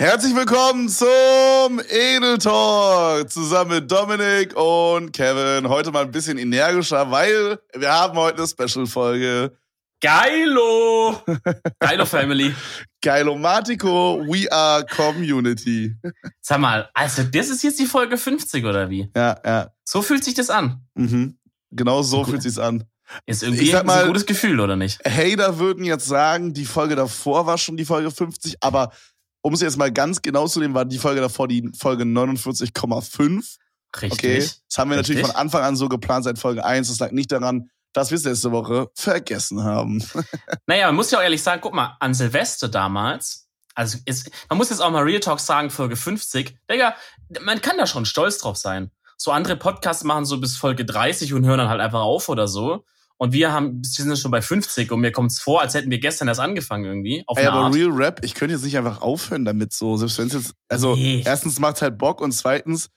Herzlich willkommen zum Edel Talk zusammen mit Dominik und Kevin. Heute mal ein bisschen energischer, weil wir haben heute eine Special-Folge. Geilo! Geilo Family. Geilomatico, we are Community. Sag mal, also das ist jetzt die Folge 50 oder wie? Ja, ja. So fühlt sich das an. Mhm. Genau so fühlt sich's an. Ist irgendwie mal, ein gutes Gefühl, oder nicht? Hater würden jetzt sagen, die Folge davor war schon die Folge 50, aber um es jetzt mal ganz genau zu nehmen, war die Folge davor die Folge 49,5. Richtig. Okay. Das haben wir Richtig. natürlich von Anfang an so geplant seit Folge 1. Das lag nicht daran, dass wir es letzte Woche vergessen haben. naja, man muss ja auch ehrlich sagen, guck mal, an Silvester damals, also ist, man muss jetzt auch mal Real Talk sagen, Folge 50, Digga, man kann da schon stolz drauf sein. So andere Podcasts machen so bis Folge 30 und hören dann halt einfach auf oder so. Und wir haben, wir sind schon bei 50 und mir kommt es vor, als hätten wir gestern erst angefangen irgendwie. Auf Ey, aber Art. Real Rap, ich könnte jetzt nicht einfach aufhören damit so, selbst wenn es jetzt, also nee. erstens macht halt Bock und zweitens,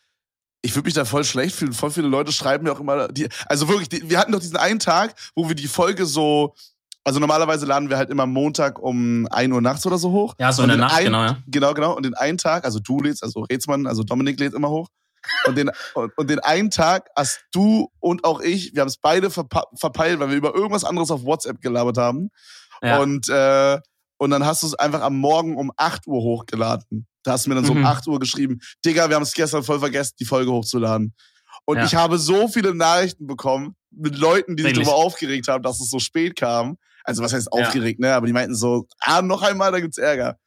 ich würde mich da voll schlecht fühlen. Voll viele Leute schreiben mir auch immer, die, also wirklich, die, wir hatten doch diesen einen Tag, wo wir die Folge so, also normalerweise laden wir halt immer Montag um 1 Uhr nachts oder so hoch. Ja, so in der Nacht, einen, genau, ja. Genau, genau. Und den einen Tag, also du lädst, also Rätsmann, also Dominik lädt immer hoch. Und den, und, und, den einen Tag hast du und auch ich, wir haben es beide verpeilt, weil wir über irgendwas anderes auf WhatsApp gelabert haben. Ja. Und, äh, und dann hast du es einfach am Morgen um 8 Uhr hochgeladen. Da hast du mir dann so mhm. um 8 Uhr geschrieben, Digga, wir haben es gestern voll vergessen, die Folge hochzuladen. Und ja. ich habe so viele Nachrichten bekommen mit Leuten, die sich darüber aufgeregt haben, dass es so spät kam. Also was heißt aufgeregt, ja. ne? Aber die meinten so, ah, noch einmal, da gibt's Ärger.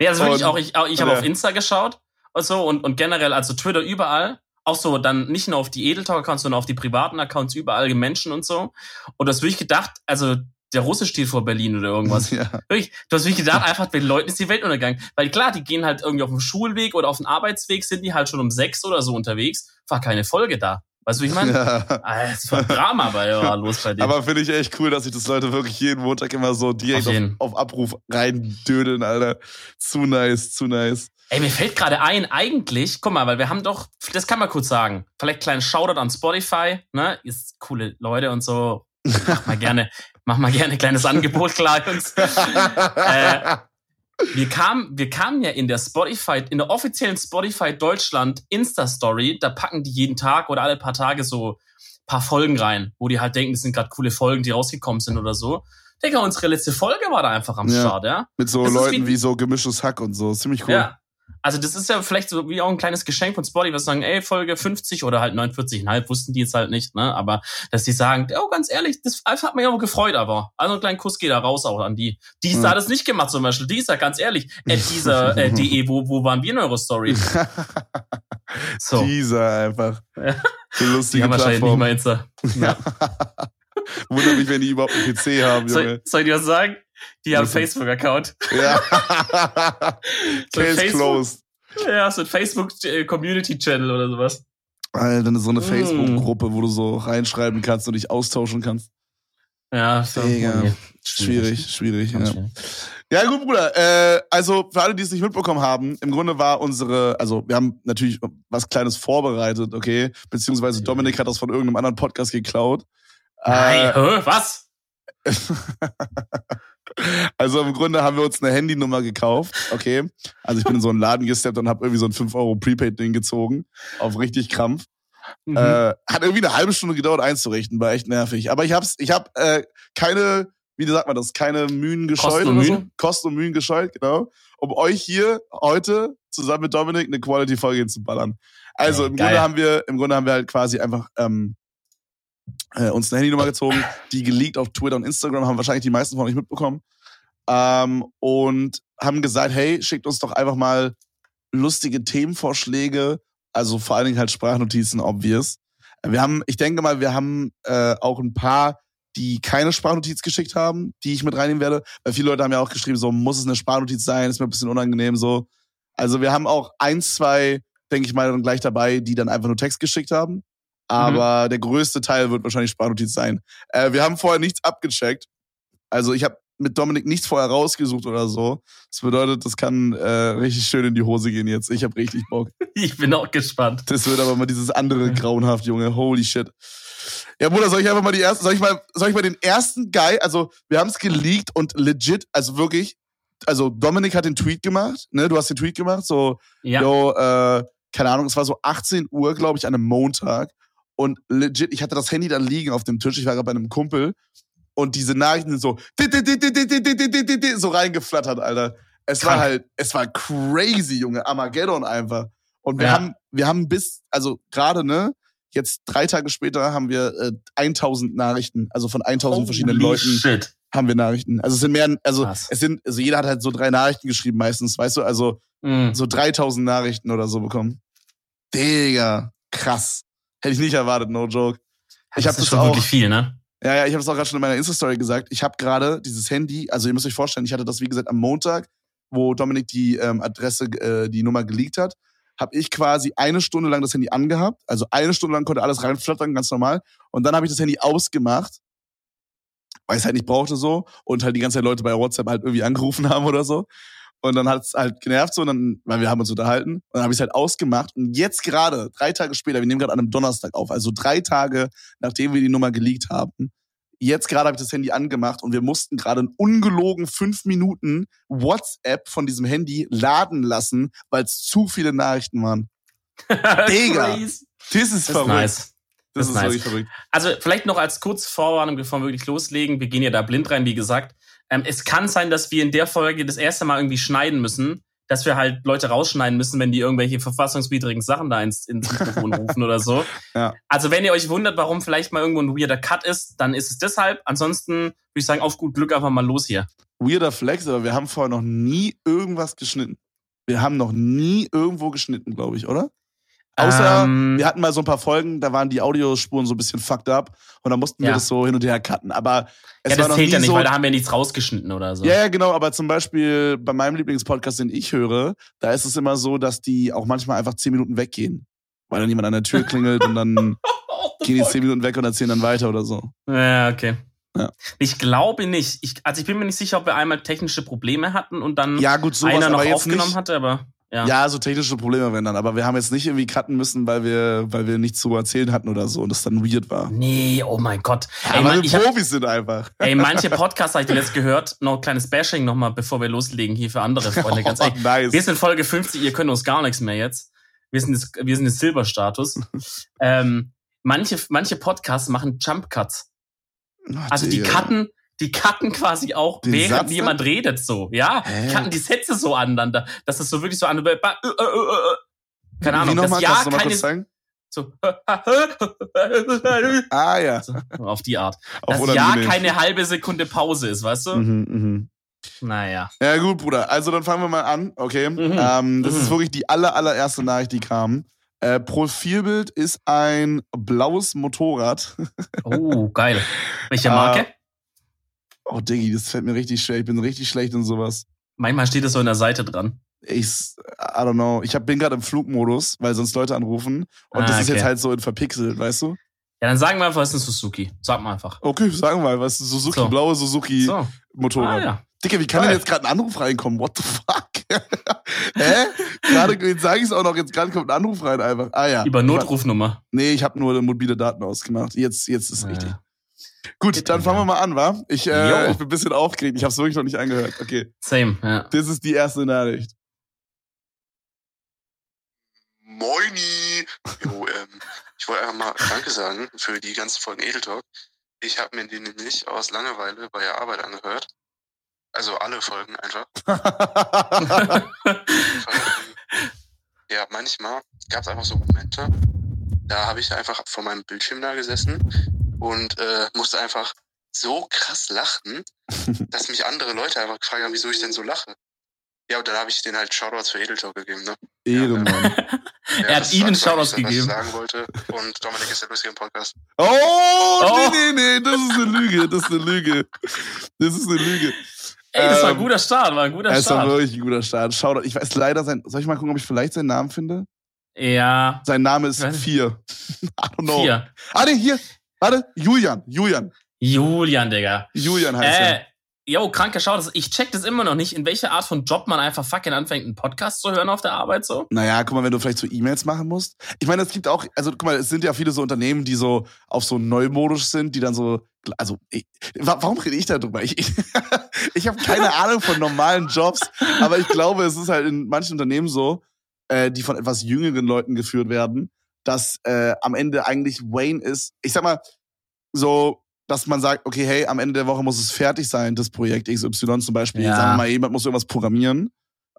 Ja, das wirklich auch. Ich, ich habe auf Insta geschaut und so und, und generell, also Twitter überall, auch so dann nicht nur auf die Edeltalk-Accounts, sondern auf die privaten Accounts überall Menschen und so. Und das wirklich gedacht, also der Russe steht vor Berlin oder irgendwas. Ja. Wirklich, du hast wirklich gedacht, einfach den Leuten ist die Welt untergegangen. Weil klar, die gehen halt irgendwie auf dem Schulweg oder auf dem Arbeitsweg, sind die halt schon um sechs oder so unterwegs, war keine Folge da. Weißt du, wie ich meine? Ja. Das war Drama bei ja, los bei dir. Aber finde ich echt cool, dass sich das Leute wirklich jeden Montag immer so direkt auf, auf, auf Abruf reindödeln, Alter. Zu nice, zu nice. Ey, mir fällt gerade ein, eigentlich, guck mal, weil wir haben doch, das kann man kurz sagen, vielleicht kleinen Shoutout an Spotify, ne? Ist coole Leute und so. Mach mal gerne, mach mal gerne ein kleines Angebot klar, Jungs. äh, wir kamen, wir kamen ja in der Spotify, in der offiziellen Spotify Deutschland Insta-Story, da packen die jeden Tag oder alle paar Tage so paar Folgen rein, wo die halt denken, das sind gerade coole Folgen, die rausgekommen sind oder so. Digga, unsere letzte Folge war da einfach am ja, Start, ja. Mit so das Leuten wie, wie, so gemischtes Hack und so. Ziemlich cool. Ja. Also das ist ja vielleicht so wie auch ein kleines Geschenk von Spotify, was sagen, ey, Folge 50 oder halt 49,5, wussten die jetzt halt nicht, ne? Aber dass die sagen, oh, ganz ehrlich, das hat mich auch gefreut, aber. Also ein kleiner Kuss geht da raus auch an die. Die ist mhm. da das nicht gemacht zum Beispiel. Die ist da ganz ehrlich, äh, dieser äh, DE, wo, wo waren wir in eurer Story? so. Dieser einfach. So lustige die haben wahrscheinlich nicht mal Insta. Ja. Wundert mich, wenn die überhaupt einen PC haben, Junge. Soll, soll ich dir was sagen? Die haben Facebook-Account. Ja. Case Facebook, closed. Ja, so ein Facebook-Community-Channel oder sowas. Alter, dann ist so eine mm. Facebook-Gruppe, wo du so reinschreiben kannst und dich austauschen kannst. Ja, so. Egal. Okay. Schwierig, schwierig. Ja. ja, gut, Bruder. Äh, also, für alle, die es nicht mitbekommen haben, im Grunde war unsere, also wir haben natürlich was Kleines vorbereitet, okay? Beziehungsweise Dominik hat das von irgendeinem anderen Podcast geklaut. Nein, äh, was? Also im Grunde haben wir uns eine Handynummer gekauft, okay. Also ich bin in so einen Laden gesteppt und habe irgendwie so ein 5 Euro Prepaid-Ding gezogen, auf richtig Krampf. Mhm. Äh, hat irgendwie eine halbe Stunde gedauert einzurichten, war echt nervig. Aber ich hab's, ich hab äh, keine, wie sagt man das, keine Mühen gescheut Kosten und Mühen? So. Kosten und Mühen gescheut, genau. Um euch hier heute zusammen mit Dominik eine Quality-Folge zu ballern. Also im Geil. Grunde haben wir, im Grunde haben wir halt quasi einfach ähm, äh, uns eine Handynummer gezogen, die geleakt auf Twitter und Instagram, haben wahrscheinlich die meisten von euch mitbekommen. Ähm, und haben gesagt, hey, schickt uns doch einfach mal lustige Themenvorschläge, also vor allen Dingen halt Sprachnotizen, obvious. Wir haben, ich denke mal, wir haben äh, auch ein paar, die keine Sprachnotiz geschickt haben, die ich mit reinnehmen werde. Weil viele Leute haben ja auch geschrieben, so muss es eine Sprachnotiz sein, ist mir ein bisschen unangenehm so. Also wir haben auch ein, zwei, denke ich mal, dann gleich dabei, die dann einfach nur Text geschickt haben. Aber mhm. der größte Teil wird wahrscheinlich Sprachnotiz sein. Äh, wir haben vorher nichts abgecheckt. Also ich habe mit Dominik nichts vorher rausgesucht oder so. Das bedeutet, das kann äh, richtig schön in die Hose gehen jetzt. Ich habe richtig Bock. Ich bin auch gespannt. Das wird aber mal dieses andere grauenhaft, Junge. Holy shit. Ja, Bruder, soll ich einfach mal die ersten, soll ich mal, soll ich mal den ersten Guy, also wir haben es geleakt und legit, also wirklich, also Dominik hat den Tweet gemacht, ne? Du hast den Tweet gemacht, so, Ja. yo, äh, keine Ahnung, es war so 18 Uhr, glaube ich, an einem Montag. Und legit, ich hatte das Handy dann liegen auf dem Tisch. Ich war gerade bei einem Kumpel. Und diese Nachrichten sind so, so reingeflattert, Alter. Es war halt, es war crazy, Junge. Armageddon einfach. Und wir ja. haben, wir haben bis, also gerade, ne, jetzt drei Tage später haben wir äh, 1000 Nachrichten, also von 1000 Holy verschiedenen Leuten shit. haben wir Nachrichten. Also es sind mehr, also Krass. es sind, also jeder hat halt so drei Nachrichten geschrieben meistens, weißt du, also mm. so 3000 Nachrichten oder so bekommen. Digga, krass. Hätte ich nicht erwartet, no joke. Ich das hab ist das schon auch- wirklich viel, ne? Ja, ja, ich habe es auch gerade schon in meiner Insta-Story gesagt. Ich habe gerade dieses Handy, also ihr müsst euch vorstellen, ich hatte das wie gesagt am Montag, wo Dominik die ähm, Adresse, äh, die Nummer geleakt hat, habe ich quasi eine Stunde lang das Handy angehabt. Also eine Stunde lang konnte alles reinflattern, ganz normal. Und dann habe ich das Handy ausgemacht, weil ich es halt nicht brauchte so und halt die ganze Zeit Leute bei WhatsApp halt irgendwie angerufen haben oder so. Und dann hat es halt genervt so, und dann, weil wir haben uns unterhalten. Und dann habe ich es halt ausgemacht. Und jetzt gerade, drei Tage später, wir nehmen gerade an einem Donnerstag auf, also drei Tage, nachdem wir die Nummer geleakt haben, jetzt gerade habe ich das Handy angemacht und wir mussten gerade in ungelogen fünf Minuten WhatsApp von diesem Handy laden lassen, weil es zu viele Nachrichten waren. Digga. Das ist verrückt. nice. Das, Das ist ist nice. wirklich verrückt. Also vielleicht noch als kurz Vorwarnung, bevor wir wirklich loslegen. Wir gehen ja da blind rein, wie gesagt. Ähm, es kann sein, dass wir in der Folge das erste Mal irgendwie schneiden müssen, dass wir halt Leute rausschneiden müssen, wenn die irgendwelche verfassungswidrigen Sachen da ins, ins Mikrofon rufen oder so. Ja. Also wenn ihr euch wundert, warum vielleicht mal irgendwo ein weirder Cut ist, dann ist es deshalb. Ansonsten würde ich sagen, auf gut Glück einfach mal los hier. Weirder Flex, aber wir haben vorher noch nie irgendwas geschnitten. Wir haben noch nie irgendwo geschnitten, glaube ich, oder? Außer, Ähm, wir hatten mal so ein paar Folgen, da waren die Audiospuren so ein bisschen fucked up und dann mussten wir Ja. das so hin und her cutten. Aber es ja, war das noch zählt nie ja nicht, so, weil da haben wir nichts rausgeschnitten oder so. Ja, ja, genau, aber zum Beispiel bei meinem Lieblingspodcast, den ich höre, da ist es immer so, dass die auch manchmal einfach zehn Minuten weggehen. Weil dann jemand an der Tür klingelt und dann gehen die zehn Minuten weg und erzählen dann weiter oder so. Ja, okay. Ja. Ich glaube nicht. Ich, also ich bin mir nicht sicher, ob wir einmal technische Probleme hatten und dann Ja, gut, sowas, einer noch aufgenommen nicht. hatte, aber ja. Ja, so technische Probleme wenn dann, aber wir haben jetzt nicht irgendwie cutten müssen, weil wir, weil wir nichts zu erzählen hatten oder so und das dann weird war. Nee, oh mein Gott. Ey, aber man, wir ich hab, Profis sind einfach. ey, manche Podcasts habe ich letzt gehört. Noch ein kleines Bashing nochmal, bevor wir loslegen hier für andere Freunde. Ganz. Oh, nice. Wir sind Folge 50, ihr könnt uns gar nichts mehr jetzt. Wir sind jetzt, wir sind jetzt Silberstatus. ähm, manche, manche Podcasts machen Jump Cuts. Ach, Also die Digga. cutten, die cutten quasi auch, Den während Satz jemand redet so. Ja, Hä? die cutten die Sätze so aneinander. Das ist so wirklich so an. Äh, äh, äh, äh. Keine Wie Ahnung. Das? Ja, Kannst du keine. kurz sagen? So. Ah ja, so, auf die Art. auch Dass ja keine halbe Sekunde Pause ist, weißt du? Mhm, mhm. Naja. Ja gut, Bruder. Also dann fangen wir mal an, okay? Mhm. Ähm, das Mhm. ist wirklich die aller, allererste Nachricht, die kam. Äh, Profilbild ist ein blaues Motorrad. Oh, geil. Welche Äh, Marke? Oh, Diggi, das fällt mir richtig schwer. Ich bin richtig schlecht in sowas. Manchmal steht es so in der Seite dran. Ich, I don't know. Ich hab, bin gerade im Flugmodus, weil sonst Leute anrufen. Und Ah, das ist okay. jetzt halt so in verpixelt, weißt du? Ja, dann sagen wir einfach, es ist ein Suzuki. Sag mal einfach. Okay, sagen wir mal, was ist Suzuki, So. blaue Suzuki So. Motorrad. Ah, ja. Digga, wie kann Geil. denn jetzt gerade ein Anruf reinkommen? What the fuck? Hä? Gerade, jetzt sage ich es auch noch, jetzt gerade kommt ein Anruf rein einfach. Ah ja. Über Notrufnummer. Nee, ich habe nur mobile Daten ausgemacht. Jetzt, jetzt ist richtig. Ja. Gut, dann fangen wir mal an, wa? Ich, äh, ich bin ein bisschen aufgeregt. Ich habe es wirklich noch nicht angehört. Okay, Same, ja. das ist die erste Nachricht. Moini! Jo, ähm, ich wollte einfach mal Danke sagen für die ganzen Folgen Edel Talk. Ich habe mir die nämlich aus Langeweile bei der Arbeit angehört. Also alle Folgen einfach. ja, manchmal gab es einfach so Momente, da habe ich einfach vor meinem Bildschirm da gesessen und äh, musste einfach so krass lachen, dass mich andere Leute einfach gefragt haben, wieso ich denn so lache. Ja, und dann habe ich denen halt Shoutouts für Edel Talk gegeben, ne? Ehrenmann. Ja, Er hat das Ihnen war das, Shoutouts was ich gegeben. sagen wollte. Und Dominik ist der lustige im Podcast. Oh, Oh. nee, nee, nee, das ist eine Lüge, das ist eine Lüge. Das ist eine Lüge. Ey, das war ein Ähm, guter Start, war ein guter Es war Start. wirklich ein guter Start. Shoutout. Ich weiß leider sein. Soll ich mal gucken, ob ich vielleicht seinen Namen finde? Ja, Sein Name ist. Vier. I don't know. vier. Ah, nee, hier. Warte, Julian. Julian. Julian, Digga. Julian heißt er. Äh, yo, kranker Schau, ich check das immer noch nicht, in welcher Art von Job man einfach fucking anfängt, einen Podcast zu hören auf der Arbeit so. Naja, guck mal, wenn du vielleicht so E-Mails machen musst. Ich meine, es gibt auch, also guck mal, es sind ja viele so Unternehmen, die so auf so neumodisch sind, die dann so also ich, warum rede ich darüber? Ich, ich, ich habe keine Ahnung von normalen Jobs, aber ich glaube, es ist halt in manchen Unternehmen so, äh, die von etwas jüngeren Leuten geführt werden, dass äh, am Ende eigentlich Wayne ist, ich sag mal, so, dass man sagt, okay, hey, am Ende der Woche muss es fertig sein, das Projekt XY zum Beispiel. Ja. Sagen wir mal, jemand muss irgendwas programmieren.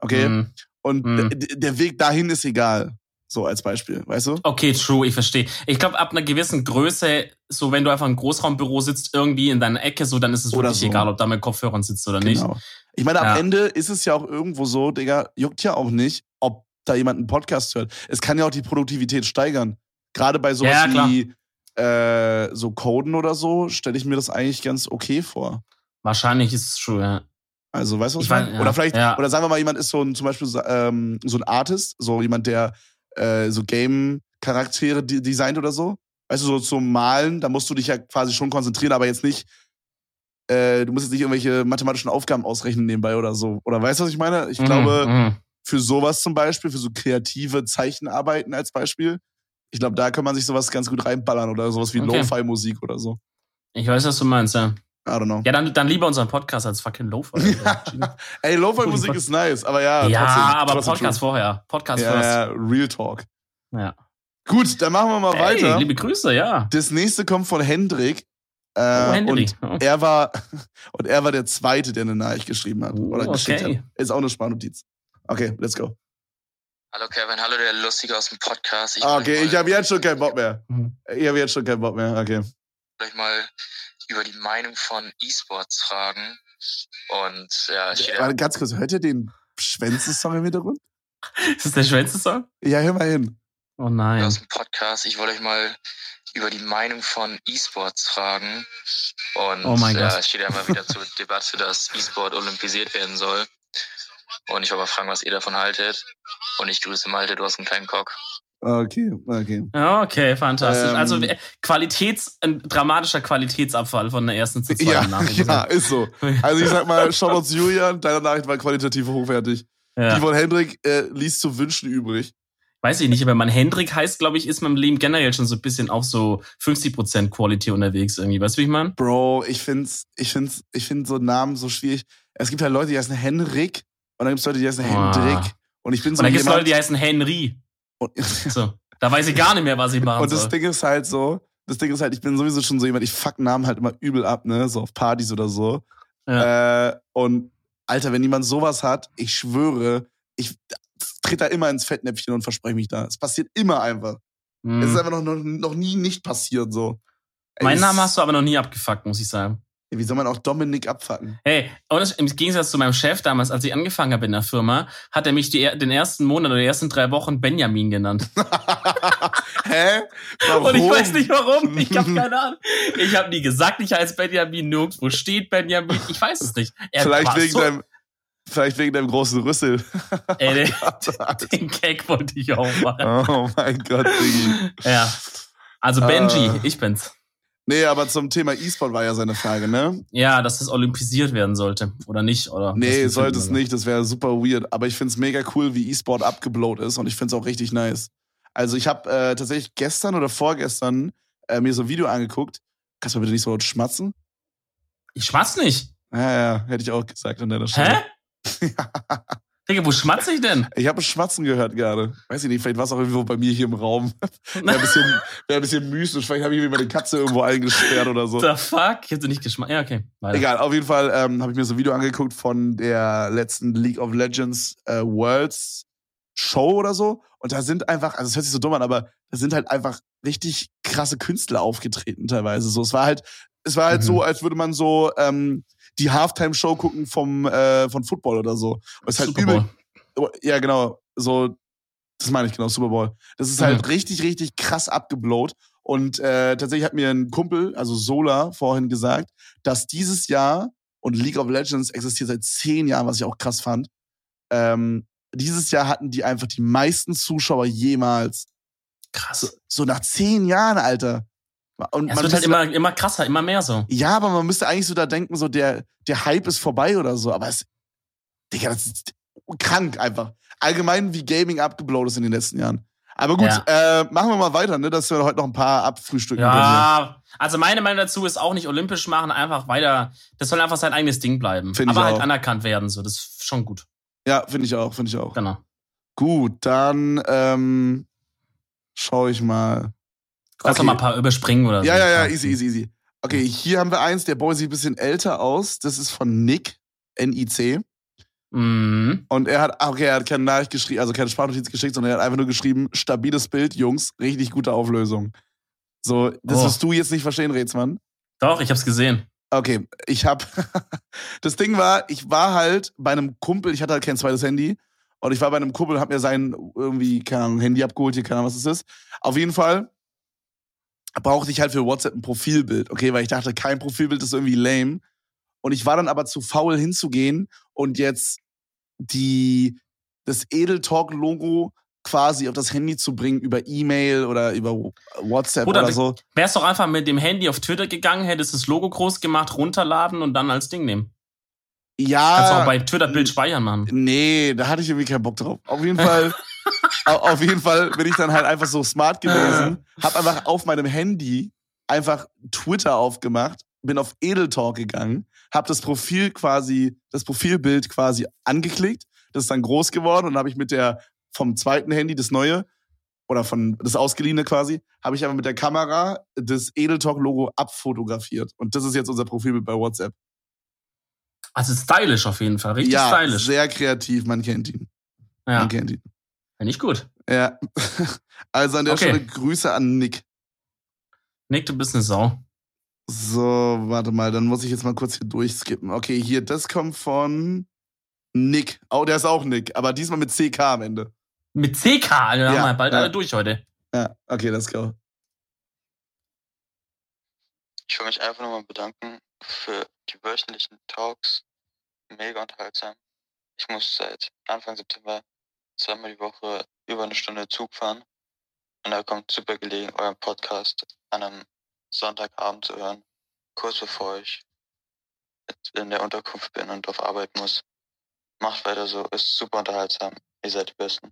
Okay. Mhm. Und mhm. der Weg dahin ist egal. So als Beispiel, weißt du? Okay, true, ich verstehe. Ich glaube, ab einer gewissen Größe, so wenn du einfach im Großraumbüro sitzt, irgendwie in deiner Ecke, so, dann ist es oder wirklich so. egal, ob da mit Kopfhörern sitzt oder genau. nicht. Ich meine, am ja. Ende ist es ja auch irgendwo so, Digga, juckt ja auch nicht, ob da jemand einen Podcast hört. Es kann ja auch die Produktivität steigern. Gerade bei sowas ja, wie äh, so Coden oder so, stelle ich mir das eigentlich ganz okay vor. Wahrscheinlich ist es true, ja. Also, weißt du, was ich meine? Ja, oder vielleicht, ja. oder sagen wir mal, jemand ist so ein, zum Beispiel ähm, so ein Artist, so jemand, der äh, so Game-Charaktere designt oder so. Weißt du, so zum Malen, da musst du dich ja quasi schon konzentrieren, aber jetzt nicht, äh, du musst jetzt nicht irgendwelche mathematischen Aufgaben ausrechnen nebenbei oder so. Oder weißt du, was ich meine? Ich mhm, glaube, mhm. für sowas zum Beispiel, für so kreative Zeichenarbeiten als Beispiel, ich glaube, da kann man sich sowas ganz gut reinballern oder sowas wie okay. Lo-Fi-Musik oder so. Ich weiß, was du meinst, ja. I don't know. Ja, dann, dann lieber unseren Podcast als fucking Lo-Fi. Ey, Lo-Fi-Musik ist nice, aber ja. Ja, trotzdem, aber trotzdem Podcast true. vorher. Podcast ja, first. Ja, Real Talk. Ja. Gut, dann machen wir mal hey, weiter. Liebe Grüße, ja. Das nächste kommt von Hendrik. Äh, oh, Hendrik. Und oh. er war und er war der zweite, der eine Nachricht geschrieben hat oh, oder okay. geschickt hat. Ist auch eine Sparnotiz. Okay, let's go. Hallo Kevin, hallo der Lustige aus dem Podcast. Ich okay, ich habe jetzt schon keinen Bock mehr. Mhm. Ich habe jetzt schon keinen Bock mehr. Okay. Vielleicht mal über die Meinung von E-Sports fragen. Und ja, ich Warte, ganz kurz, hört ihr den Schwänze-Song im Hintergrund? Ist das der Schwänze-Song? Ja, hör mal hin. Oh nein. Aus dem Podcast. Ich wollte euch mal über die Meinung von E-Sports fragen. Und oh mein ja, Gott. es steht ja immer wieder zur Debatte, dass E-Sport olympisiert werden soll. Und ich wollte mal fragen, was ihr davon haltet. Und ich grüße Malte, du hast einen kleinen Cock. Okay, okay. Okay, fantastisch. Also, ähm, also Qualitäts, ein dramatischer Qualitätsabfall von der ersten zu zweiten ja, Nachricht. Ja, ist so. Also ich sag mal, Shoutouts Julian, deine Nachricht war qualitativ hochwertig. Ja. Die von Hendrik äh, liest zu wünschen übrig. Weiß ich nicht, aber mein Hendrik heißt, glaube ich, ist mein Leben generell schon so ein bisschen auf so 50% Quality unterwegs irgendwie. Weißt du, wie ich meine? Bro, ich find's, ich find's, ich find so Namen so schwierig. Es gibt halt Leute, die heißen Henrik und dann gibt's Leute, die heißen oh. Hendrik. Und ich bin so. Und dann gibt's Leute, die heißen Henry. So. Da weiß ich gar nicht mehr, was ich machen Und das soll. Ding ist halt so, das Ding ist halt, ich bin sowieso schon so jemand, ich fuck Namen halt immer übel ab, ne, so auf Partys oder so. Ja. Äh, und Alter, wenn jemand sowas hat, ich schwöre, ich trete da immer ins Fettnäpfchen und verspreche mich da. Es passiert immer einfach. Mhm. Es ist einfach noch, noch, noch nie nicht passiert so. Mein Name hast du aber noch nie abgefuckt, muss ich sagen. Wie soll man auch Dominik abfacken? Hey, und im Gegensatz zu meinem Chef damals, als ich angefangen habe in der Firma, hat er mich die, den ersten Monat oder die ersten drei Wochen Benjamin genannt. Hä? Warum? Und ich weiß nicht warum. Ich habe keine Ahnung. Ich habe nie gesagt, ich heiße Benjamin. Nirgendwo steht Benjamin. Ich weiß es nicht. Er vielleicht wegen so deinem, vielleicht wegen deinem großen Rüssel. Ey, den, den Gag wollte ich auch machen. Oh mein Gott, Diggi. Ja. Also Benji, uh. ich bin's. Nee, aber zum Thema E-Sport war ja seine Frage, ne? Ja, dass es olympisiert werden sollte. Oder nicht, oder? Nee, sollte es nicht. Das wäre super weird. Aber ich find's mega cool, wie E-Sport abgeblowt ist und ich find's auch richtig nice. Also ich habe äh, tatsächlich gestern oder vorgestern äh, mir so ein Video angeguckt. Kannst du bitte nicht so laut schmatzen? Ich schmatz nicht. Ja, ja, hätte ich auch gesagt an deiner Stelle. Hä? ja. Digga, wo schmatze ich denn? Ich habe Schmatzen gehört gerade. Weiß ich nicht, vielleicht war es auch irgendwo bei mir hier im Raum. Wäre ein bisschen, wär ein bisschen mystisch. Vielleicht habe ich mir meine Katze irgendwo eingesperrt oder so. The fuck? Ich hätte nicht geschmackt. Ja, okay. Weiter. Egal, auf jeden Fall ähm, habe ich mir so ein Video angeguckt von der letzten League of Legends äh, Worlds Show oder so. Und da sind einfach, also es hört sich so dumm an, aber da sind halt einfach richtig krasse Künstler aufgetreten teilweise. So, es war halt, es war halt mhm. so, als würde man so ähm, die Halftime-Show gucken vom äh, von Football oder so. Es ist halt Super übel. Bowl. Ja, genau. So, das meine ich genau, Super Bowl. Das ist halt mhm. richtig, richtig krass abgeblowt. Und äh, tatsächlich hat mir ein Kumpel, also Sola, vorhin gesagt, dass dieses Jahr, und League of Legends existiert seit zehn Jahren, was ich auch krass fand, ähm, dieses Jahr hatten die einfach die meisten Zuschauer jemals. Krass. So, so nach zehn Jahren, Alter. Und ja, es wird halt immer, immer krasser, immer mehr so. Ja, aber man müsste eigentlich so da denken, so der, der Hype ist vorbei oder so. Aber es, Digga, das ist krank einfach. Allgemein, wie Gaming abgeblowt ist in den letzten Jahren. Aber gut, ja. äh, machen wir mal weiter, ne, dass wir heute noch ein paar abfrühstücken ja, können. Ja, also meine Meinung dazu ist auch nicht olympisch machen, einfach weiter. Das soll einfach sein eigenes Ding bleiben. Find aber halt auch. anerkannt werden, so. Das ist schon gut. Ja, finde ich auch, finde ich auch. Genau. Gut, dann ähm, schaue ich mal. Kannst okay. du mal ein paar überspringen oder so? Ja, ja, ja, easy, easy, easy. Okay, hier haben wir eins, der Boy sieht ein bisschen älter aus. Das ist von Nick, N-I-C. Mhm. Und er hat, okay, er hat keine Nachricht geschrieben, also keine Sprachnotiz geschickt, sondern er hat einfach nur geschrieben, stabiles Bild, Jungs, richtig gute Auflösung. So, das oh. wirst du jetzt nicht verstehen, Rätsmann. Doch, ich hab's gesehen. Okay, ich hab, das Ding war, ich war halt bei einem Kumpel, ich hatte halt kein zweites Handy, und ich war bei einem Kumpel hab mir sein irgendwie, keine Ahnung, Handy abgeholt, hier, keine Ahnung, was es ist. Auf jeden Fall brauchte ich halt für WhatsApp ein Profilbild, okay, weil ich dachte, kein Profilbild ist irgendwie lame. Und ich war dann aber zu faul hinzugehen und jetzt die, das Edel Talk Logo quasi auf das Handy zu bringen über E-Mail oder über WhatsApp oder, oder so. Wärst doch einfach mit dem Handy auf Twitter gegangen, hättest das Logo groß gemacht, runterladen und dann als Ding nehmen. Ja. Kannst du auch bei Twitter Bild speichern machen. Nee, da hatte ich irgendwie keinen Bock drauf. Auf jeden Fall, auf jeden Fall bin ich dann halt einfach so smart gewesen, hab einfach auf meinem Handy einfach Twitter aufgemacht, bin auf Edeltalk gegangen, hab das Profil quasi, das Profilbild quasi angeklickt, das ist dann groß geworden und habe ich mit der vom zweiten Handy, das neue, oder von das ausgeliehene quasi, habe ich aber mit der Kamera das Edeltalk-Logo abfotografiert. Und das ist jetzt unser Profilbild bei WhatsApp. Also stylisch auf jeden Fall, richtig ja, stylisch. Sehr kreativ, man kennt ihn. Ja. Man kennt ihn. Finde ich gut. Ja. Also an der okay. Stelle Grüße an Nick. Nick, du bist eine Sau. So, warte mal, dann muss ich jetzt mal kurz hier durchskippen. Okay, hier, das kommt von Nick. Oh, der ist auch Nick, aber diesmal mit CK am Ende. Mit CK? Also ja, haben wir bald ja. alle durch heute. Ja, okay, let's go. Ich will mich einfach nochmal bedanken für die wöchentlichen Talks. Mega unterhaltsam. Ich muss seit Anfang September zweimal die Woche über eine Stunde Zug fahren. Und da kommt super gelegen, euren Podcast an einem Sonntagabend zu hören, kurz bevor ich in der Unterkunft bin und auf Arbeit muss. Macht weiter so, ist super unterhaltsam. Ihr seid die Besten.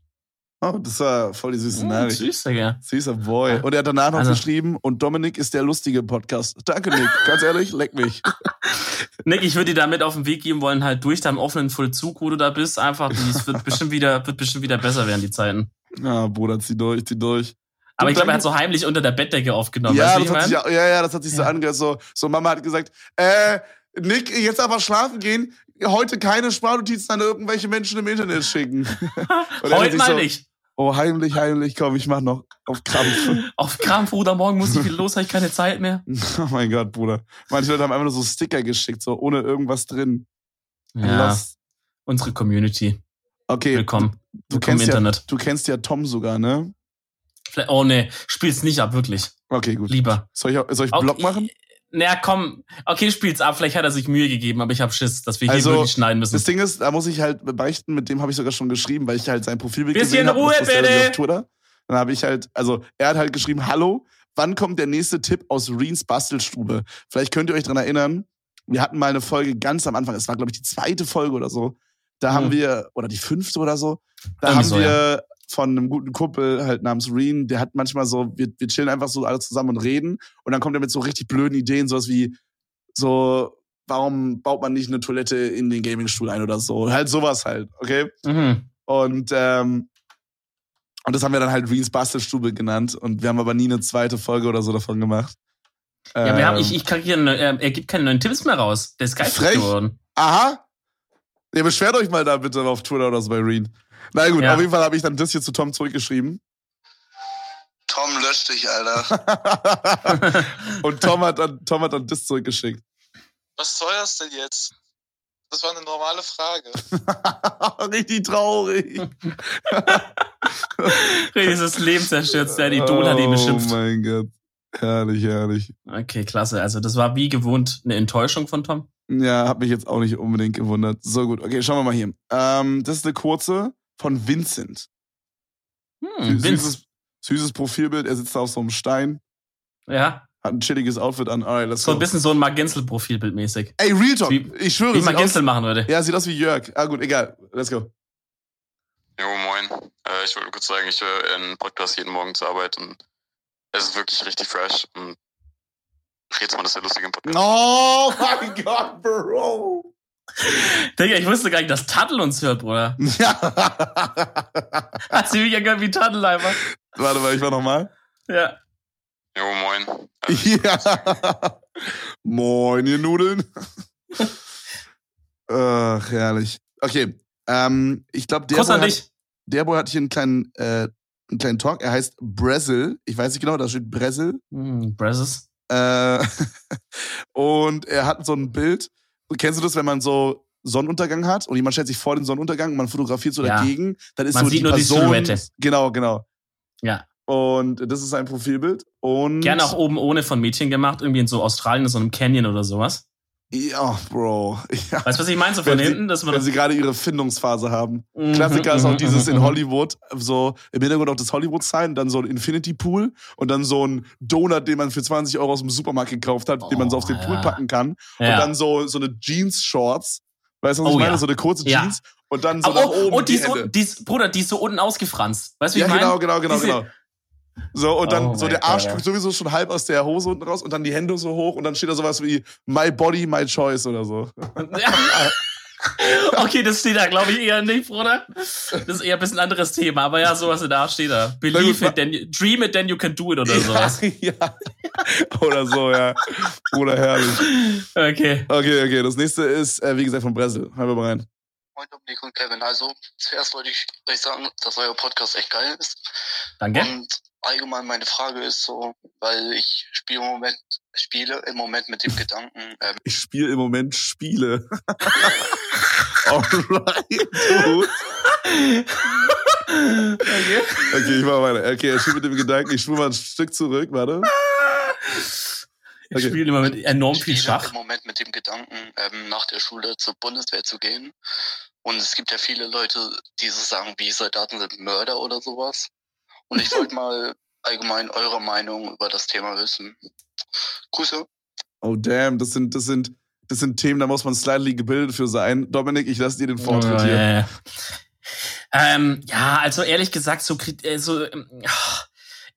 Oh, das war voll die süße hm, Nachricht. Süßer, ja. Süßer Boy. Und er hat danach noch also. geschrieben, und Dominik ist der lustige Podcast. Danke, Nick. Ganz ehrlich, leck mich. Nick, ich würde dir damit auf den Weg geben wollen, halt durch deinen offenen Vollzug, wo du da bist, einfach, es wird bestimmt wieder, wird bestimmt wieder besser werden, die Zeiten. Ja, Bruder, zieh durch, zieh durch. Aber ich glaube, er hat so heimlich unter der Bettdecke aufgenommen. Ja, das hat sich, ja, ja, das hat sich ja. so angehört. So, so Mama hat gesagt, äh, Nick, jetzt aber schlafen gehen. Heute keine Sprachnotizen an irgendwelche Menschen im Internet schicken. Heute mal so, nicht. Oh, heimlich, heimlich, komm, ich mach noch auf Krampf. auf Krampf, Bruder, morgen muss ich wieder los, habe ich keine Zeit mehr. Oh mein Gott, Bruder. Manche Leute haben einfach nur so Sticker geschickt, so ohne irgendwas drin. Ja. Lost. Unsere Community. Okay. Willkommen. Du, Willkommen kennst Internet. Ja, du kennst ja Tom sogar, ne? Oh ne, spiel's nicht ab, wirklich. Okay, gut. Lieber. Soll ich, soll ich Block machen? Naja, komm, okay, spiel's ab. Vielleicht hat er sich Mühe gegeben, aber ich habe Schiss, dass wir hier also, wirklich schneiden müssen. Das Ding ist, da muss ich halt beichten, mit dem habe ich sogar schon geschrieben, weil ich halt sein Profilbild Bisschen gesehen habe. Bisschen Ruhe, bitte! Auf Twitter. Dann habe ich halt, also er hat halt geschrieben, hallo, wann kommt der nächste Tipp aus Reens Bastelstube? Vielleicht könnt ihr euch dran erinnern, wir hatten mal eine Folge ganz am Anfang, es war glaube ich die zweite Folge oder so. Da haben wir, oder die fünfte oder so, da Irgendwie haben so, wir ja von einem guten Kumpel halt namens Reen, der hat manchmal so, wir, wir chillen einfach so alle zusammen und reden und dann kommt er mit so richtig blöden Ideen, sowas wie so, warum baut man nicht eine Toilette in den Gamingstuhl ein oder so? Halt sowas halt, okay? Mhm. Und ähm, und das haben wir dann halt Reens Bastelstube genannt und wir haben aber nie eine zweite Folge oder so davon gemacht. Ja, ähm, wir haben, ich, ähm, ich kriege hier, eine, äh, er gibt keine neuen Tipps mehr raus. Der ist geistig geworden. Aha. Ja, beschwert euch mal da bitte auf Twitter oder so bei Reen. Na gut, ja. auf jeden Fall habe ich dann das hier zu Tom zurückgeschrieben. Tom löscht dich, Alter. und Tom hat, dann, Tom hat dann das zurückgeschickt. Was soll das denn jetzt? Das war eine normale Frage. Richtig traurig. Dieses Leben zerstört. Der Idol hat ihn beschimpft. Oh mein Gott. Herrlich, herrlich. Okay, klasse. Also das war wie gewohnt eine Enttäuschung von Tom. Ja, hat mich jetzt auch nicht unbedingt gewundert. So gut, okay, schauen wir mal hier. Ähm, das ist eine kurze von Vincent. Hm, süßes, süßes Profilbild, er sitzt da auf so einem Stein. Ja. Hat ein chilliges Outfit an. Alright, let's so ein bisschen so ein Magenzel-Profilbild mäßig. Ey, Real Talk. Wie, ich schwöre. Wie Magenzel machen würde. Ja, sieht aus wie Jörg. Ah, gut, egal. Let's go. Jo, moin. Äh, ich wollte kurz sagen, ich höre einen Podcast jeden Morgen zur Arbeit und es ist wirklich richtig fresh und Red's mal, das ist ja lustig im Podcast. Oh mein Gott, Bro. Digga, ich wusste gar nicht, dass Tuttle uns hört, Bruder. Ja. Hat sie mich angehört wie Tuttle einfach. Warte mal, ich war nochmal. Ja. Jo, moin. Ja. moin, ihr Nudeln. Ach, herrlich. Okay. Ähm, ich glaube, der, hat- der Boy hat hier einen kleinen, äh, einen kleinen Talk. Er heißt Brazil. Ich weiß nicht genau, da steht Brazil. Hm, Brazos. Äh, und er hat so ein Bild. Kennst du das, wenn man so Sonnenuntergang hat und jemand stellt sich vor den Sonnenuntergang und man fotografiert so Ja. dagegen, dann ist Man so sieht die nur die Person. Silhouette. Genau, genau. Ja. Und das ist sein Profilbild. Und Gerne auch oben ohne von Mädchen gemacht, irgendwie in so Australien, in so einem Canyon oder sowas. Ja, Bro. Ja. Weißt du, was ich meine? So von Wenn sie- hinten, dass man Wenn sie gerade ihre Findungsphase haben. Mhm, Klassiker ist auch mhm, dieses in mhm, Hollywood, so im Hintergrund auch das Hollywood-Sign, dann so ein Infinity Pool und dann so ein Donut, den man für 20 Euro aus dem Supermarkt gekauft hat, den man so auf den Oh, Pool ja. packen kann. Und Ja. dann so, so eine Jeans-Shorts. Weißt du, was Oh, ich meine? ja. So eine kurze Ja. Jeans und dann so Aber nach oh, oben und die die ist, Bruder, die ist so unten ausgefranst. Weißt du, wie Ja, ich meine? genau, genau, genau, Diese- genau. So, und dann Oh so der Arsch ja. guckt sowieso schon halb aus der Hose unten raus und dann die Hände so hoch und dann steht da sowas wie My Body, My Choice oder so. okay, das steht da, glaube ich, eher nicht, Bruder. Das ist eher ein bisschen anderes Thema. Aber ja, sowas in der Art steht da. Believe it, then you, dream it, then you can do it oder sowas. Ja, ja. Oder so, ja. Oder herrlich. Okay. Okay, okay. Das nächste ist, äh, wie gesagt, von Bresel. Hören wir mal rein. Moin Dominik und Kevin. Also, zuerst wollte ich euch sagen, dass euer Podcast echt geil ist. Danke. Und allgemein meine Frage ist so, weil ich spiele im Moment, spiele im Moment mit dem Gedanken, ähm, Ich spiele im Moment Spiele. Alright, gut. okay. Okay, ich mach weiter. Okay, er spielt mit dem Gedanken, ich spule mal ein Stück zurück, warte. Ich Okay. spiele immer mit enorm ich viel spiele Schach. im Moment mit dem Gedanken, ähm, nach der Schule zur Bundeswehr zu gehen. Und es gibt ja viele Leute, die so sagen, wie Soldaten sind Mörder oder sowas. Und ich wollte mal allgemein eure Meinung über das Thema wissen. Grüße. Oh damn, das sind, das sind, das sind Themen, da muss man slightly gebildet für sein. Dominik, ich lasse dir den Vortritt Oh, hier. ja, ja. Ähm, ja, also ehrlich gesagt, so, äh, so ähm,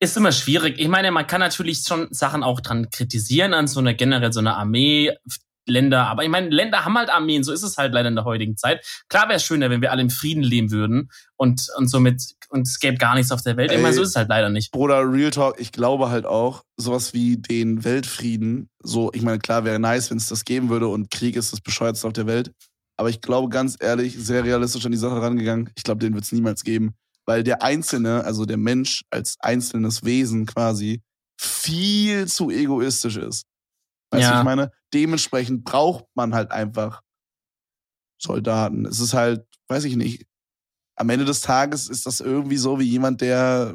ist immer schwierig. Ich meine, man kann natürlich schon Sachen auch dran kritisieren an so einer generell so einer Armee. Länder, aber ich meine, Länder haben halt Armeen, so ist es halt leider in der heutigen Zeit. Klar wäre es schöner, wenn wir alle im Frieden leben würden und, und somit, und es gäbe gar nichts auf der Welt. Ey. so ist es halt leider nicht. Bruder, Real Talk, ich glaube halt auch, sowas wie den Weltfrieden, so, ich meine, klar, wäre nice, wenn es das geben würde und Krieg ist das bescheuertste auf der Welt. Aber ich glaube ganz ehrlich, sehr realistisch an die Sache rangegangen, ich glaube, den wird es niemals geben. Weil der Einzelne, also der Mensch als einzelnes Wesen quasi, viel zu egoistisch ist. Weißt du, Ja. ich meine? Dementsprechend braucht man halt einfach Soldaten. Es ist halt, weiß ich nicht, am Ende des Tages ist das irgendwie so wie jemand, der,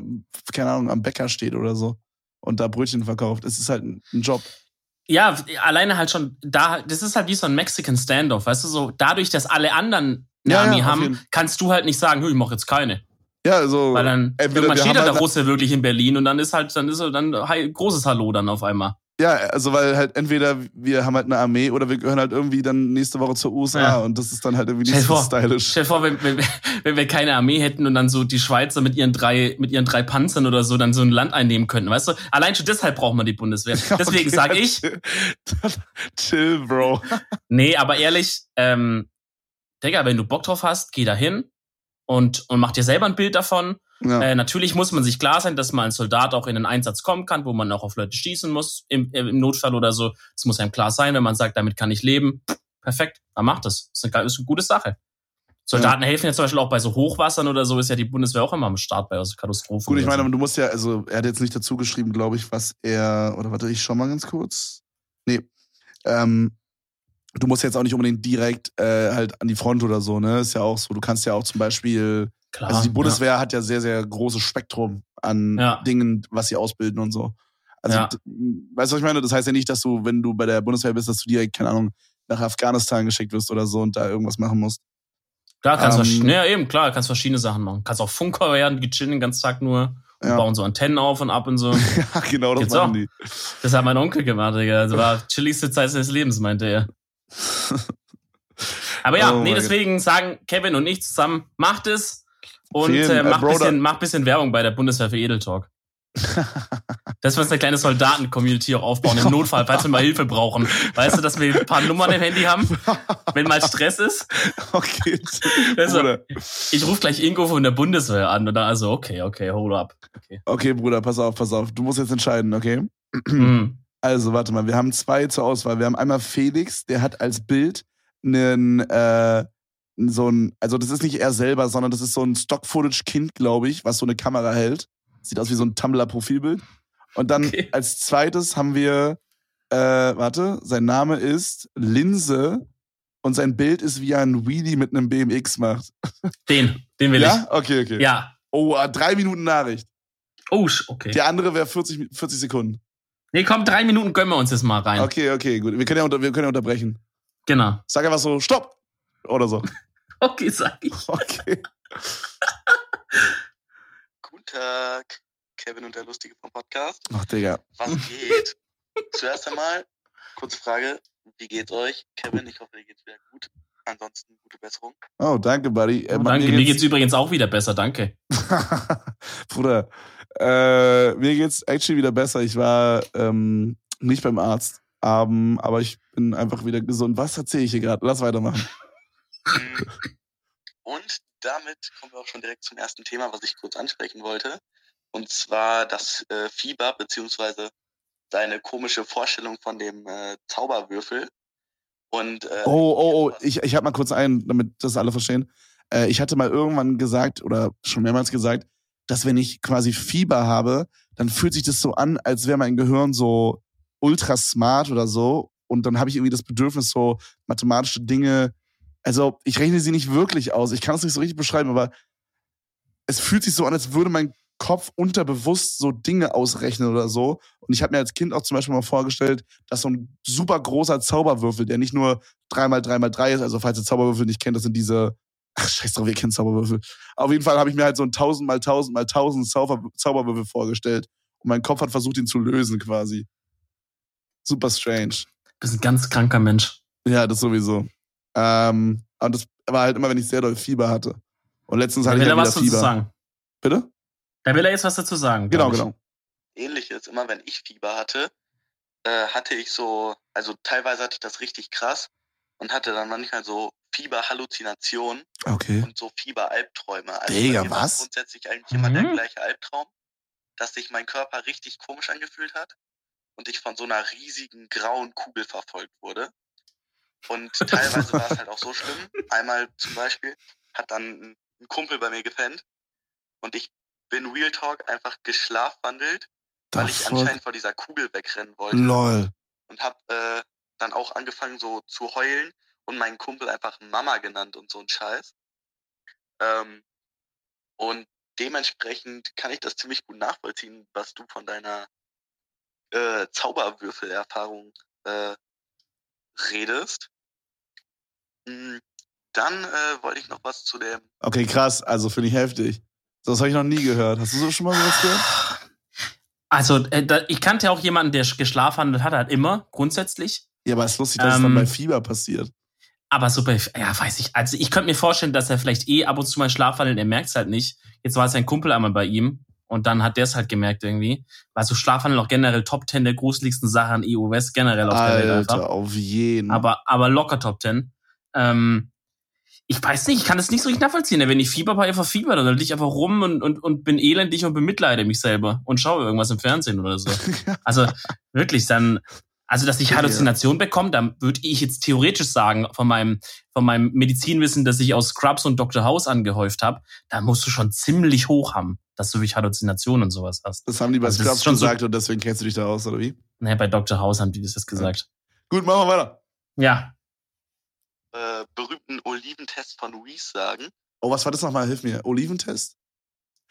keine Ahnung, am Bäcker steht oder so und da Brötchen verkauft. Es ist halt ein Job. Ja, alleine halt schon da, das ist halt wie so ein Mexican Standoff, weißt du, so dadurch, dass alle anderen eine Ja, ja, Armee auf haben, kannst du halt nicht sagen, "Hö, ich mach jetzt keine. Ja, also. Weil dann entweder steht da der halt- Russe wirklich in Berlin und dann ist halt, dann ist er dann großes Hallo dann auf einmal. Ja, also weil halt entweder wir haben halt eine Armee oder wir gehören halt irgendwie dann nächste Woche zur USA Ja. und das ist dann halt irgendwie nicht so vor, stylisch. Stell dir vor, wenn, wenn, wenn wir keine Armee hätten und dann so die Schweizer mit ihren drei, mit ihren drei Panzern oder so dann so ein Land einnehmen könnten, weißt du? Allein schon deshalb braucht man die Bundeswehr. Deswegen Okay, sage ich, Chill, Bro. nee, aber ehrlich, ähm, Digga, wenn du Bock drauf hast, geh da hin und, und mach dir selber ein Bild davon. Ja. Äh, natürlich muss man sich klar sein, dass man als Soldat auch in den Einsatz kommen kann, wo man auch auf Leute schießen muss, im, äh, im Notfall oder so. Das muss einem klar sein, wenn man sagt, damit kann ich leben. Perfekt, dann macht das. Das ist eine, ist eine gute Sache. Soldaten helfen ja zum Beispiel auch bei so Hochwassern oder so, ist ja die Bundeswehr auch immer am Start bei so Katastrophen. Gut, ich meine, so. du musst ja, also er hat jetzt nicht dazu geschrieben, glaube ich, was er, oder warte, ich schau mal ganz kurz. Nee. Ähm, du musst jetzt auch nicht unbedingt direkt äh, halt an die Front oder so, ne? Ist ja auch so. Du kannst ja auch zum Beispiel, Klar, also die Bundeswehr hat ja sehr, sehr großes Spektrum an Ja. Dingen, was sie ausbilden und so. Also, Ja. weißt du, was ich meine? Das heißt ja nicht, dass du, wenn du bei der Bundeswehr bist, dass du direkt, keine Ahnung, nach Afghanistan geschickt wirst oder so und da irgendwas machen musst. Klar, kannst Ähm, ja, eben, klar, kannst verschiedene Sachen machen. Kannst auch Funker werden, die chillen den ganzen Tag nur, und Ja. bauen so Antennen auf und ab und so. ja, genau, das Geht's machen auch? die. Das hat mein Onkel gemacht, Digga. Das war chilligste Zeit seines Lebens, meinte er. Aber ja, Oh nee, deswegen sagen Kevin und ich zusammen, macht es. Und Vielen, äh, äh, mach, Bro, bisschen, mach bisschen Werbung bei der Bundeswehr für Edeltalk. Dass wir uns eine kleine Soldaten-Community auch aufbauen, im Notfall, falls wir mal Hilfe brauchen. Weißt du, dass wir ein paar Nummern im Handy haben, wenn mal Stress ist? Okay. Also, Bruder. ich rufe gleich Ingo von der Bundeswehr an und dann also, okay, okay, hold up. Okay. okay, Bruder, pass auf, pass auf. Du musst jetzt entscheiden, okay? Mhm. Also, warte mal, wir haben zwei zur Auswahl. Wir haben einmal Felix, der hat als Bild einen, äh, so ein, also das ist nicht er selber, sondern das ist so ein Stock-Footage-Kind, glaube ich, was so eine Kamera hält. Sieht aus wie so ein Tumblr-Profilbild. Und dann Okay. als zweites haben wir, äh, warte, sein Name ist Linse und sein Bild ist, wie er ein Wheelie mit einem BMX macht. Den, den will ja? Okay, okay. ich. Ja. Oh, ah, drei Minuten Nachricht. Oh, okay. Die andere wäre 40, 40 Sekunden. Nee, komm, drei Minuten gönnen wir uns jetzt mal rein. Okay, okay, gut. Wir können ja, unter, wir können ja unterbrechen. Genau. Sag einfach so, stopp! Oder so. Okay, sag ich. Okay. Guten Tag, Kevin und der Lustige vom Podcast. Ach, Digga. Was geht? Zuerst einmal, kurze Frage, wie geht's euch? Kevin, ich hoffe, dir geht's wieder gut. Ansonsten gute Besserung. Oh, danke, Buddy. Äh, Oh, danke, mir geht's übrigens auch wieder besser, dange. Bruder, äh, mir geht's actually wieder besser. Ich war ähm, nicht beim Arzt, ähm, aber ich bin einfach wieder gesund. Was erzähle ich hier gerade? Lass weitermachen. Und damit kommen wir auch schon direkt zum ersten Thema, was ich kurz ansprechen wollte. Und zwar das äh, Fieber, beziehungsweise deine komische Vorstellung von dem äh, Zauberwürfel. Und, äh, Oh, oh, oh, ich, ich habe mal kurz ein, damit das alle verstehen. Äh, ich hatte mal irgendwann gesagt oder schon mehrmals gesagt, dass wenn ich quasi Fieber habe, dann fühlt sich das so an, als wäre mein Gehirn so ultra smart oder so. Und dann habe ich irgendwie das Bedürfnis, so mathematische Dinge. Also ich rechne sie nicht wirklich aus. Ich kann es nicht so richtig beschreiben, aber es fühlt sich so an, als würde mein Kopf unterbewusst so Dinge ausrechnen oder so. Und ich habe mir als Kind auch zum Beispiel mal vorgestellt, dass so ein super großer Zauberwürfel, der nicht nur 3x3x3 ist, also falls ihr Zauberwürfel nicht kennt, das sind diese, ach scheiß drauf, ihr kennt Zauberwürfel. Auf jeden Fall habe ich mir halt so ein 1000 mal 1000 mal 1000 Zauber, Zauberwürfel vorgestellt. Und mein Kopf hat versucht, ihn zu lösen quasi. Super strange. Du bist ein ganz kranker Mensch. Ja, das sowieso. Ähm, und das war halt immer, wenn ich sehr doll Fieber hatte. Und letztens Da hatte will ich was wieder dazu Fieber. sagen. Bitte? Da will er jetzt was dazu sagen. Genau, genau. ähnliches. Immer wenn ich Fieber hatte, äh, hatte ich so, also teilweise hatte ich das richtig krass und hatte dann manchmal so Fieberhalluzinationen Okay. und so Fieberalbträume. Also Digga, was? Grundsätzlich eigentlich immer der Mhm. gleiche Albtraum, dass sich mein Körper richtig komisch angefühlt hat und ich von so einer riesigen grauen Kugel verfolgt wurde. Und teilweise war es halt auch so schlimm. Einmal zum Beispiel hat dann ein Kumpel bei mir gepennt und ich bin Real Talk einfach geschlafwandelt, weil The ich anscheinend vor dieser Kugel wegrennen wollte Lol. und habe äh, dann auch angefangen so zu heulen und meinen Kumpel einfach Mama genannt und so ein Scheiß. Ähm, und dementsprechend kann ich das ziemlich gut nachvollziehen, was du von deiner äh, Zauberwürfelerfahrung äh, redest. Mm, Dann äh, wollte ich noch was zu dem Okay, krass. Also finde ich heftig. Das habe ich noch nie gehört. Hast du so schon mal sowas gehört? Also, äh, da, ich kannte auch jemanden, der geschlafwandelt hat, halt immer, grundsätzlich. Ja, aber es ist lustig, dass es dann Ähm, bei Fieber passiert. Aber so bei, ja, weiß ich. Also, ich könnte mir vorstellen, dass er vielleicht eh ab und zu mal schlafwandelt, er merkt es halt nicht. Jetzt war sein Kumpel einmal bei ihm und dann hat der es halt gemerkt irgendwie. Weil so Schlafwandel auch generell Top 10 der gruseligsten Sachen EU West generell auf der Welt einfach. Alter, auf jeden. aber, aber locker Top 10. Ähm, ich weiß nicht, ich kann das nicht so richtig nachvollziehen. Wenn ich Fieber habe, einfach Fieber, dann liege ich einfach rum und, und, und bin elendig und bemitleide mich selber und schaue irgendwas im Fernsehen oder so. Also wirklich, dann, also dass ich Ja. Halluzination bekomme, dann würde ich jetzt theoretisch sagen, von meinem, von meinem Medizinwissen, das ich aus Scrubs und Dr. House angehäuft habe, da musst du schon ziemlich hoch haben, dass du wirklich Halluzinationen und sowas hast. das haben die bei Also Scrubs schon so- gesagt und deswegen kennst du dich da aus, oder wie? Naja, bei Dr. House haben die das jetzt gesagt. Gut, machen wir weiter. Ja, äh, berühmten Oliventest von Reese sagen. Oh, was war das nochmal? Hilf mir. Oliventest?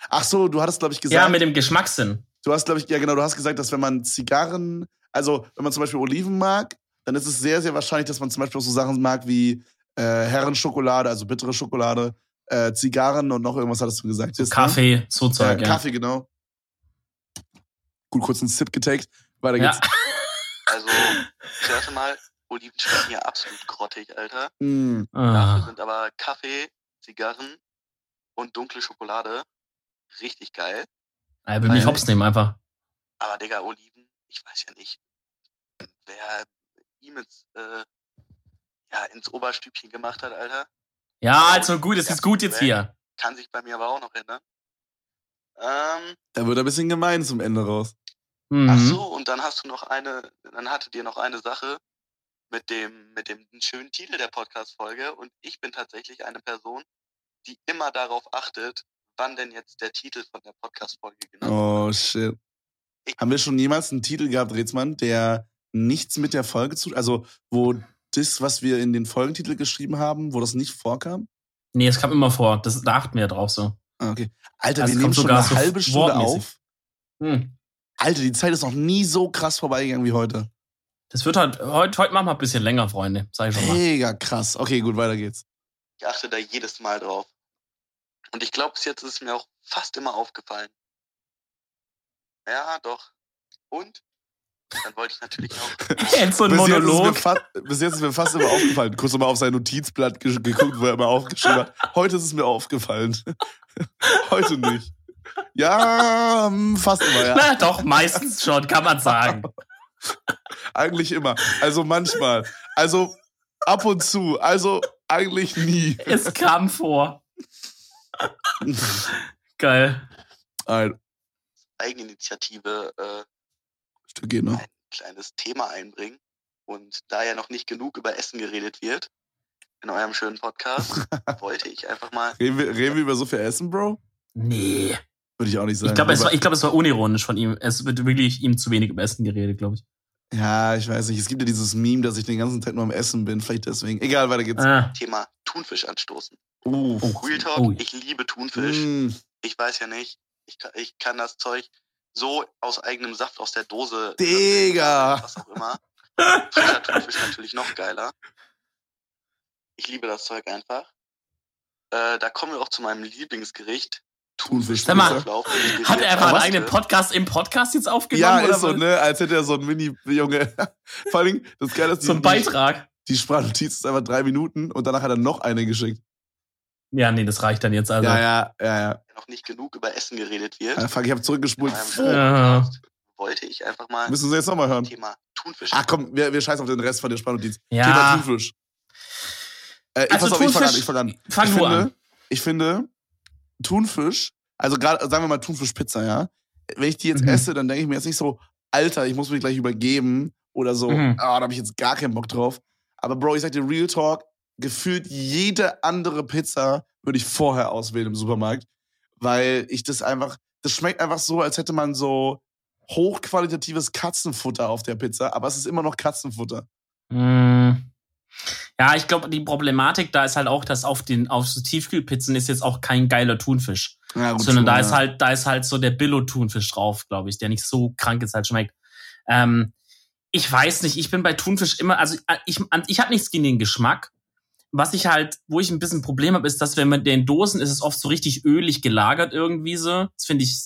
Ach so, du hattest, glaube ich, gesagt. ja, mit dem Geschmackssinn. du hast, glaube ich, ja genau, du hast gesagt, dass wenn man Zigarren, also wenn man zum Beispiel Oliven mag, dann ist es sehr, sehr wahrscheinlich, dass man zum Beispiel auch so Sachen mag wie äh, Herrenschokolade, also bittere Schokolade, äh, Zigarren und noch irgendwas hattest du gesagt. Ist, ne? Kaffee, so Zeug, Äh, ja. Kaffee, genau. Gut, kurz einen Sip getaked. Weiter Ja. geht's. Also, zuerst einmal, Oliven schmecken ja absolut grottig, Alter. Mm. Dafür Ah. sind aber Kaffee, Zigarren und dunkle Schokolade. Richtig geil. Ja, will mich hops nehmen einfach. Aber Digga, Oliven, ich weiß ja nicht, wer ihm jetzt äh, ja, ins Oberstübchen gemacht hat, Alter. Ja, also gut, es ist gut jetzt hier. Kann sich bei mir aber auch noch ändern. Ähm, da wird ein bisschen gemein zum Ende raus. Mhm. Ach so, und dann hast du noch eine, dann hattet ihr noch eine Sache mit dem, mit dem schönen Titel der Podcast-Folge. Und ich bin tatsächlich eine Person, die immer darauf achtet, wann denn jetzt der Titel von der Podcast-Folge genau Oh, shit. Ich Haben wir schon jemals einen Titel gehabt, Rätsmann, der nichts mit der Folge zu, also wo das, was wir in den Folgentitel geschrieben haben, wo das nicht vorkam? Nee, es kam immer vor. Das, da achten wir ja drauf so. Ah, okay. Alter, also wir nehmen schon eine so halbe Stunde auf. Hm. Alter, die Zeit ist noch nie so krass vorbeigegangen wie heute. Das wird halt, heute, heute machen wir ein bisschen länger, Freunde. Sag ich schon mal. Mega krass. Okay, gut, weiter geht's. Ich achte da jedes Mal drauf. Und ich glaube, bis jetzt ist es mir auch fast immer aufgefallen. Ja, doch. Und? Dann wollte ich natürlich noch. Jetzt so ein Monolog. Bis jetzt, bis jetzt ist mir fast immer aufgefallen. Kurz nochmal auf sein Notizblatt geguckt, wo er immer aufgeschrieben hat. Heute ist es mir aufgefallen. Heute nicht. Ja, hm, fast immer, ja. Na doch, meistens schon, kann man sagen. Eigentlich immer. Also manchmal. Also ab und zu. Also eigentlich nie. Es kam vor. Geil. Ein. Eigeninitiative äh, ne? ein kleines Thema einbringen. Und da ja noch nicht genug über Essen geredet wird in eurem schönen Podcast, wollte ich einfach mal. Reden wir, reden wir über so viel Essen, Bro? Nee. Würde ich auch nicht sagen. Ich glaube, es, war, glaub, es war unironisch von ihm. Es wird wirklich ihm zu wenig über Essen geredet, glaube ich. Ja, ich weiß nicht. Es gibt ja dieses Meme, dass ich den ganzen Tag nur am Essen bin. Vielleicht deswegen. Egal, weiter geht's. Ah. Thema Thunfisch anstoßen. Uh. Real Talk, uh. ich liebe Thunfisch. Mm. Ich weiß ja nicht. Ich kann, ich kann das Zeug so aus eigenem Saft aus der Dose. Digga! Was auch immer. Frischer Thunfisch natürlich noch geiler. Ich liebe das Zeug einfach. Äh, da kommen wir auch zu meinem Lieblingsgericht. Thunfisch. Sag mal, hat er einfach einen eigenen Podcast im Podcast jetzt aufgenommen? Ja, ist so, ne? Als hätte er so ein Mini-Junge. Vor allem, das Geile ist, so ein Beitrag. Die Sprachnotiz ist einfach drei Minuten und danach hat er noch eine geschickt. Ja, nee, das reicht dann jetzt also. Ja, ja, ja, ja. Noch nicht genug über Essen geredet wird. Ja, fuck, ich habe zurückgespult. Ja. Wollte ich einfach mal. Müssen Sie jetzt nochmal hören? Thema Thunfisch. Ach komm, wir, wir scheißen auf den Rest von der Sprachnotiz. Ja. Thema Thunfisch. Äh, also pass auf, ich fang an, ich fang an. Fang ich finde, an. Ich finde, Thunfisch, also gerade, sagen wir mal Thunfischpizza, ja. Wenn ich die jetzt Mhm. esse, dann denke ich mir jetzt nicht so, Alter, ich muss mich gleich übergeben oder so, Mhm. ah, da habe ich jetzt gar keinen Bock drauf. Aber Bro, ich sag dir Real Talk, gefühlt jede andere Pizza würde ich vorher auswählen im Supermarkt, weil ich das einfach, das schmeckt einfach so, als hätte man so hochqualitatives Katzenfutter auf der Pizza, aber es ist immer noch Katzenfutter. Mm. Ja, ich glaube, die Problematik da ist halt auch, dass auf den auf so Tiefkühlpizzen ist jetzt auch kein geiler Thunfisch, Ja, gut, sondern schon, da ja. ist halt da ist halt so der Billo-Thunfisch drauf, glaube ich, der nicht so krank ist halt schmeckt. Ähm, ich weiß nicht, ich bin bei Thunfisch immer, also äh, ich ich habe nichts gegen den Geschmack. Was ich halt, wo ich ein bisschen Problem habe, ist, dass wenn man den Dosen ist es oft so richtig ölig gelagert irgendwie so. Das finde ich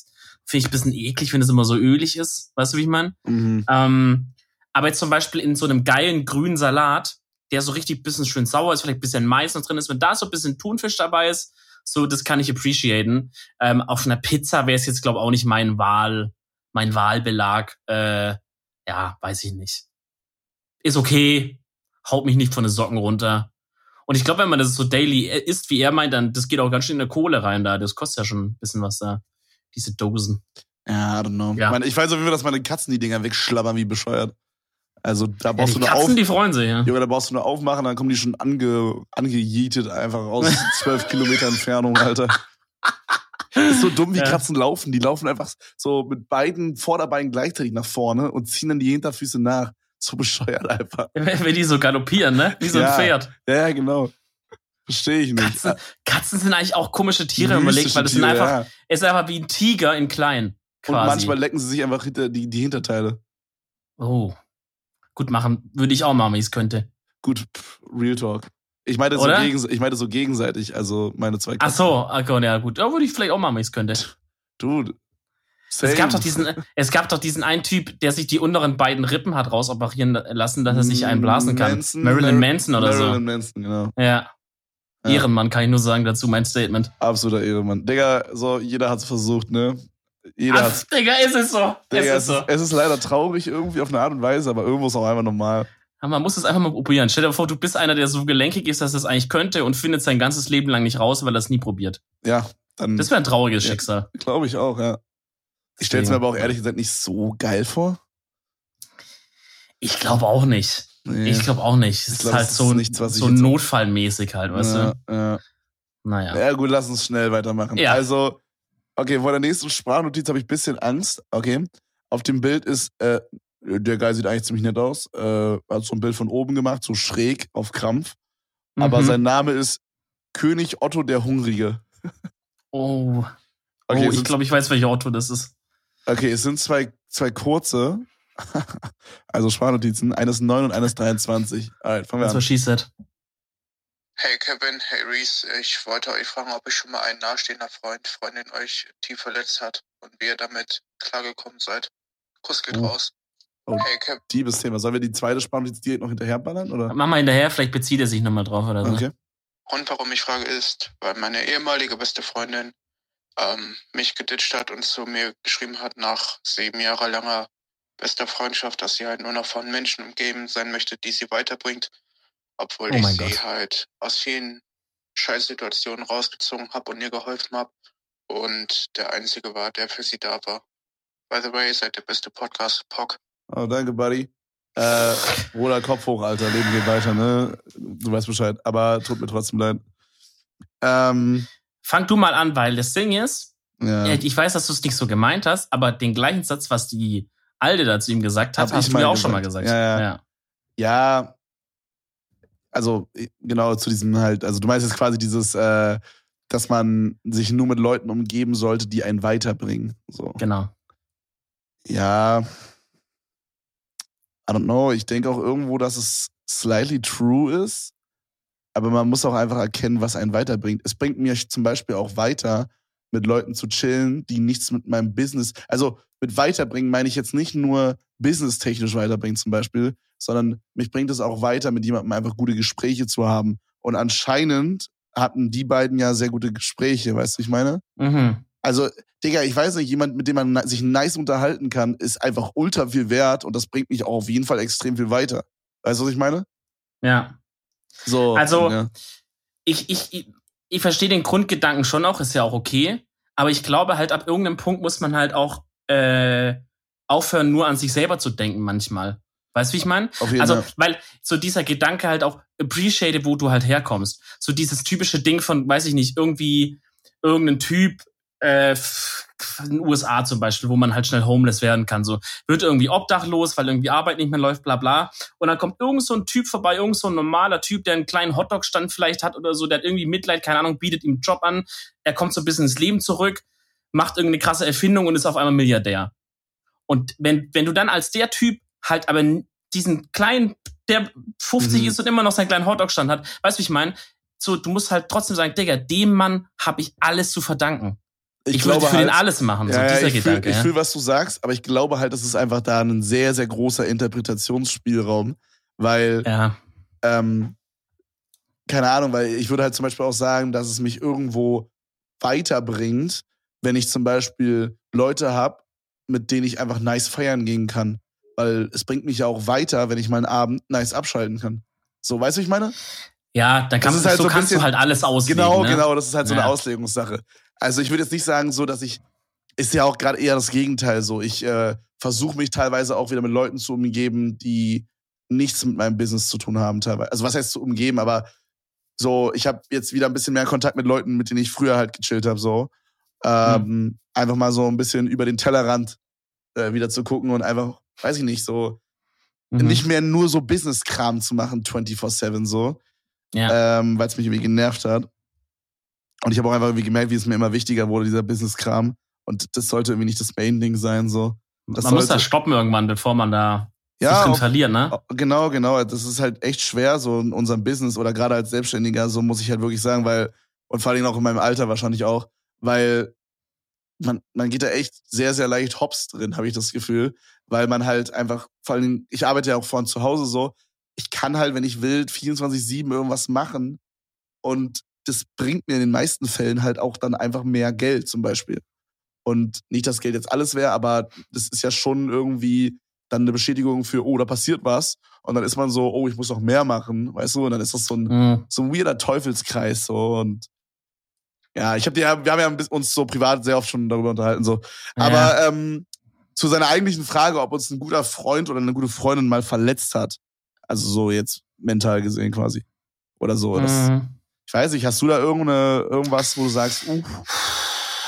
finde ich ein bisschen eklig, wenn es immer so ölig ist. Weißt du, wie ich meine? Mhm. Ähm, aber jetzt zum Beispiel in so einem geilen grünen Salat, der so richtig bisschen schön sauer ist, vielleicht ein bisschen Mais noch drin ist, wenn da so ein bisschen Thunfisch dabei ist, so, das kann ich appreciaten. Ähm, auf einer Pizza wäre es jetzt, glaube ich, auch nicht mein Wahl, mein Wahlbelag. Äh, ja, weiß ich nicht. Ist okay, haut mich nicht von den Socken runter. Und ich glaube, wenn man das so daily isst, wie er meint, dann das geht auch ganz schön in der Kohle rein da. Das kostet ja schon ein bisschen was da. Diese Dosen. Ja, I don't know. Ja. Ich, meine, ich weiß auf jeden Fall, dass meine Katzen die Dinger wegschlabbern wie bescheuert. Also da Ja, brauchst die du nur Katzen, auf, die freuen sich, ja. Junge, da brauchst du nur aufmachen, dann kommen die schon ange, angejietet einfach aus zwölf Kilometer Entfernung, Alter. Das ist so dumm, wie Ja. Katzen laufen. Die laufen einfach so mit beiden Vorderbeinen gleichzeitig nach vorne und ziehen dann die Hinterfüße nach. So bescheuert einfach. Wenn die so galoppieren, ne? Wie so ein Ja. Pferd. Ja, ja, genau. Verstehe ich nicht. Katzen, Katzen sind eigentlich auch komische Tiere, wenn man überlegt, weil das sind Tiere, einfach, ja. es ist einfach wie ein Tiger in klein. Und Quasi. manchmal lecken sie sich einfach hinter die, die Hinterteile. Oh. Gut machen, würde ich auch machen, wenn ich es könnte. Gut, Real Talk. Ich meinte, so Oder? gegens ich meinte so gegenseitig, also meine zwei Ach so, okay, ja gut. Da würde ich vielleicht auch machen, wenn ich es könnte. Dude. Es gab, doch diesen, es gab doch diesen einen Typ, der sich die unteren beiden Rippen hat rausoperieren lassen, dass er sich einblasen kann. Manson, Marilyn Mar- Manson oder Marilyn so. Manson, genau. Ja. Ja. Ehrenmann, kann ich nur sagen dazu, mein Statement. Absoluter Ehrenmann. Digga, so, jeder hat's versucht, ne? Jeder Ach. Digga, ist es so. Digga, es, ist so. es ist leider traurig irgendwie auf eine Art und Weise, aber irgendwo ist auch einfach normal. Ja, man muss es einfach mal probieren. Stell dir vor, du bist einer, der so gelenkig ist, dass das eigentlich könnte und findet sein ganzes Leben lang nicht raus, weil er es nie probiert. Ja, dann. Das wäre ein trauriges ja, Schicksal. Glaube ich auch, ja. Ich stelle es mir aber auch ehrlich gesagt nicht so geil vor. Ich glaube auch nicht. Nee. Ich glaube auch nicht. Es ist glaub, halt so, nichts, so notfallmäßig halt, weißt ja, du? Ja. Naja. Ja, gut, lass uns schnell weitermachen. Ja. Also, okay, vor der nächsten Sprachnotiz habe ich ein bisschen Angst. Okay. Auf dem Bild ist, äh, der Guy sieht eigentlich ziemlich nett aus. Äh, hat so ein Bild von oben gemacht, so schräg auf Krampf. Aber mhm. sein Name ist König Otto der Hungrige. oh. Okay, oh, ich glaube, ich weiß, welcher Otto das ist. Okay, es sind zwei, zwei kurze. also Sprachnotizen. Eines 9 und eines 23. Alright, fangen wir an. Das war she said. Hey Kevin, hey Reese, ich wollte euch fragen, ob ich schon mal einen nahestehender Freund, Freundin euch tief verletzt hat und wie ihr damit klargekommen seid. Kuss geht oh. raus. Oh, hey Kevin. Diebes Thema. Sollen wir die zweite Sprachnotiz direkt noch hinterherballern? Oder? Mach mal hinterher, vielleicht bezieht er sich nochmal drauf oder so. Okay. Und warum ich frage ist, weil meine ehemalige beste Freundin ähm, mich geditscht hat und zu mir geschrieben hat nach sieben Jahre langer bester Freundschaft, dass sie halt nur noch von Menschen umgeben sein möchte, die sie weiterbringt, obwohl oh ich sie Gott. halt aus vielen Scheißsituationen rausgezogen habe und ihr geholfen habe und der einzige war, der für sie da war. By the way, ihr seid der beste Podcast, Pock. Oh, danke, Buddy. Äh, Bruder, Kopf hoch, Alter. Leben geht weiter, ne? Du weißt Bescheid. Aber tut mir trotzdem leid. Ähm, Fang du mal an, weil das Ding ist, ja. Ich weiß, dass du es nicht so gemeint hast, aber den gleichen Satz, was die Alde dazu ihm gesagt hat, hast du mir auch gesagt. schon mal gesagt. Ja, ja. ja. ja also genau zu diesem halt, also du meinst jetzt quasi dieses, äh, dass man sich nur mit Leuten umgeben sollte, die einen weiterbringen. So. Genau. Ja. I don't know. Ich denke auch irgendwo, dass es slightly true ist aber man muss auch einfach erkennen, was einen weiterbringt. Es bringt mir zum Beispiel auch weiter, mit Leuten zu chillen, die nichts mit meinem Business, also mit weiterbringen meine ich jetzt nicht nur businesstechnisch weiterbringen zum Beispiel, sondern mich bringt es auch weiter, mit jemandem einfach gute Gespräche zu haben. Und anscheinend hatten die beiden ja sehr gute Gespräche, weißt du, ich meine? Mhm. Also, Digga, ich weiß nicht, jemand, mit dem man sich nice unterhalten kann, ist einfach ultra viel wert und das bringt mich auch auf jeden Fall extrem viel weiter. Weißt du, was ich meine? Ja. So, also, ja. ich, ich, ich, ich verstehe den Grundgedanken schon auch, ist ja auch okay. Aber ich glaube halt, ab irgendeinem Punkt muss man halt auch äh, aufhören, nur an sich selber zu denken manchmal. Weißt du, wie ich meine? Also, Fall. weil so dieser Gedanke halt auch appreciate, wo du halt herkommst. So dieses typische Ding von, weiß ich nicht, irgendwie irgendein Typ äh, in den USA zum Beispiel, wo man halt schnell homeless werden kann. So wird irgendwie obdachlos, weil irgendwie Arbeit nicht mehr läuft, bla bla. Und dann kommt irgend so ein Typ vorbei, irgend so ein normaler Typ, der einen kleinen Hotdog-Stand vielleicht hat oder so, der hat irgendwie Mitleid, keine Ahnung, bietet ihm einen Job an. Er kommt so ein bisschen ins Leben zurück, macht irgendeine krasse Erfindung und ist auf einmal Milliardär. Und wenn, wenn du dann als der Typ halt aber diesen kleinen, der 50 mhm. ist und immer noch seinen kleinen Hotdog-Stand hat, weißt du, wie ich meine? So, du musst halt trotzdem sagen, Digga, dem Mann habe ich alles zu verdanken ich, ich glaube für halt, den alles machen, so ja, dieser ich Gedanke. Fühl, ja. Ich fühle, was du sagst, aber ich glaube halt, das ist einfach da ein sehr, sehr großer Interpretationsspielraum, weil, ja. ähm, keine Ahnung, weil ich würde halt zum Beispiel auch sagen, dass es mich irgendwo weiterbringt, wenn ich zum Beispiel Leute habe, mit denen ich einfach nice feiern gehen kann. Weil es bringt mich ja auch weiter, wenn ich meinen Abend nice abschalten kann. So, weißt du, ich meine? Ja, dann kann man, halt so, so kannst bisschen, du halt alles auslegen. Genau, ne? genau, das ist halt so ja. eine Auslegungssache. Also ich würde jetzt nicht sagen, so dass ich, ist ja auch gerade eher das Gegenteil so. Ich äh, versuche mich teilweise auch wieder mit Leuten zu umgeben, die nichts mit meinem Business zu tun haben teilweise. Also was heißt zu umgeben, aber so, ich habe jetzt wieder ein bisschen mehr Kontakt mit Leuten, mit denen ich früher halt gechillt habe, so. Ähm, mhm. Einfach mal so ein bisschen über den Tellerrand äh, wieder zu gucken und einfach, weiß ich nicht, so mhm. nicht mehr nur so Business-Kram zu machen, 24-7 so. Ja. Ähm, Weil es mich irgendwie genervt hat. Und ich habe auch einfach irgendwie gemerkt, wie es mir immer wichtiger wurde, dieser Business-Kram. Und das sollte irgendwie nicht das Main-Ding sein, so. Das man muss da stoppen irgendwann, bevor man da ja, drin verliert, ne? Genau, genau. Das ist halt echt schwer, so in unserem Business oder gerade als Selbstständiger, so muss ich halt wirklich sagen, weil, und vor allem auch in meinem Alter wahrscheinlich auch, weil man, man geht da echt sehr, sehr leicht hops drin, habe ich das Gefühl, weil man halt einfach, vor allem, ich arbeite ja auch von zu Hause so, ich kann halt, wenn ich will, 24-7 irgendwas machen und das bringt mir in den meisten Fällen halt auch dann einfach mehr Geld zum Beispiel. Und nicht, dass Geld jetzt alles wäre, aber das ist ja schon irgendwie dann eine Bestätigung für, oh, da passiert was. Und dann ist man so, oh, ich muss noch mehr machen, weißt du? Und dann ist das so ein, mhm. so ein weirder Teufelskreis so und ja, ich habe ja, wir haben ja uns so privat sehr oft schon darüber unterhalten so. Aber ja. ähm, zu seiner eigentlichen Frage, ob uns ein guter Freund oder eine gute Freundin mal verletzt hat, also so jetzt mental gesehen quasi oder so. Das, mhm. Ich weiß nicht, hast du da irgendeine irgendwas, wo du sagst, uh,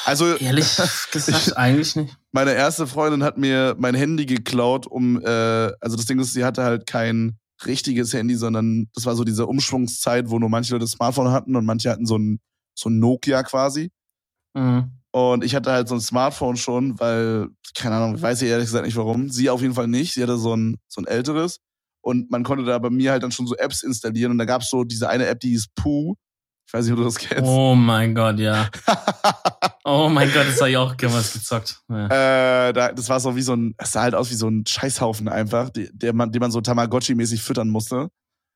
also ehrlich gesagt eigentlich nicht. Meine erste Freundin hat mir mein Handy geklaut, um äh, also das Ding ist, sie hatte halt kein richtiges Handy, sondern das war so diese Umschwungszeit, wo nur manche Leute Smartphone hatten und manche hatten so ein so ein Nokia quasi. Mhm. Und ich hatte halt so ein Smartphone schon, weil, keine Ahnung, ich weiß ehrlich gesagt nicht warum. Sie auf jeden Fall nicht. Sie hatte so ein, so ein älteres. Und man konnte da bei mir halt dann schon so Apps installieren. Und da gab es so diese eine App, die hieß Pooh. Ich weiß nicht, ob du das kennst. Oh mein Gott, ja. oh mein Gott, das habe ich auch was gezockt. Ja. Äh, da, das war so wie so ein, es sah halt aus wie so ein Scheißhaufen einfach, die, der man, den man so Tamagotchi-mäßig füttern musste.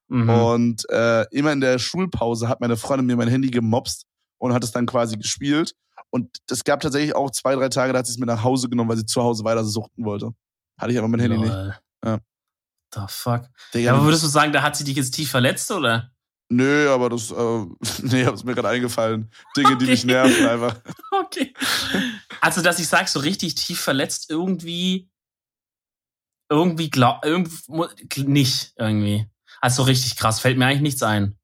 Mhm. Und äh, immer in der Schulpause hat meine Freundin mir mein Handy gemobst und hat es dann quasi gespielt. Und es gab tatsächlich auch zwei, drei Tage, da hat sie es mir nach Hause genommen, weil sie zu Hause weiter suchten wollte. Hatte ich aber mein Handy Lol. nicht. Ja. The fuck. ja, aber würdest du sagen, da hat sie dich jetzt tief verletzt, oder? Nö, aber das, äh, nee, ist mir gerade eingefallen. Dinge, okay. die mich nerven einfach. Okay. Also, dass ich sag, so richtig tief verletzt, irgendwie, irgendwie glaub, irgendwie nicht, irgendwie. Also richtig krass, fällt mir eigentlich nichts ein.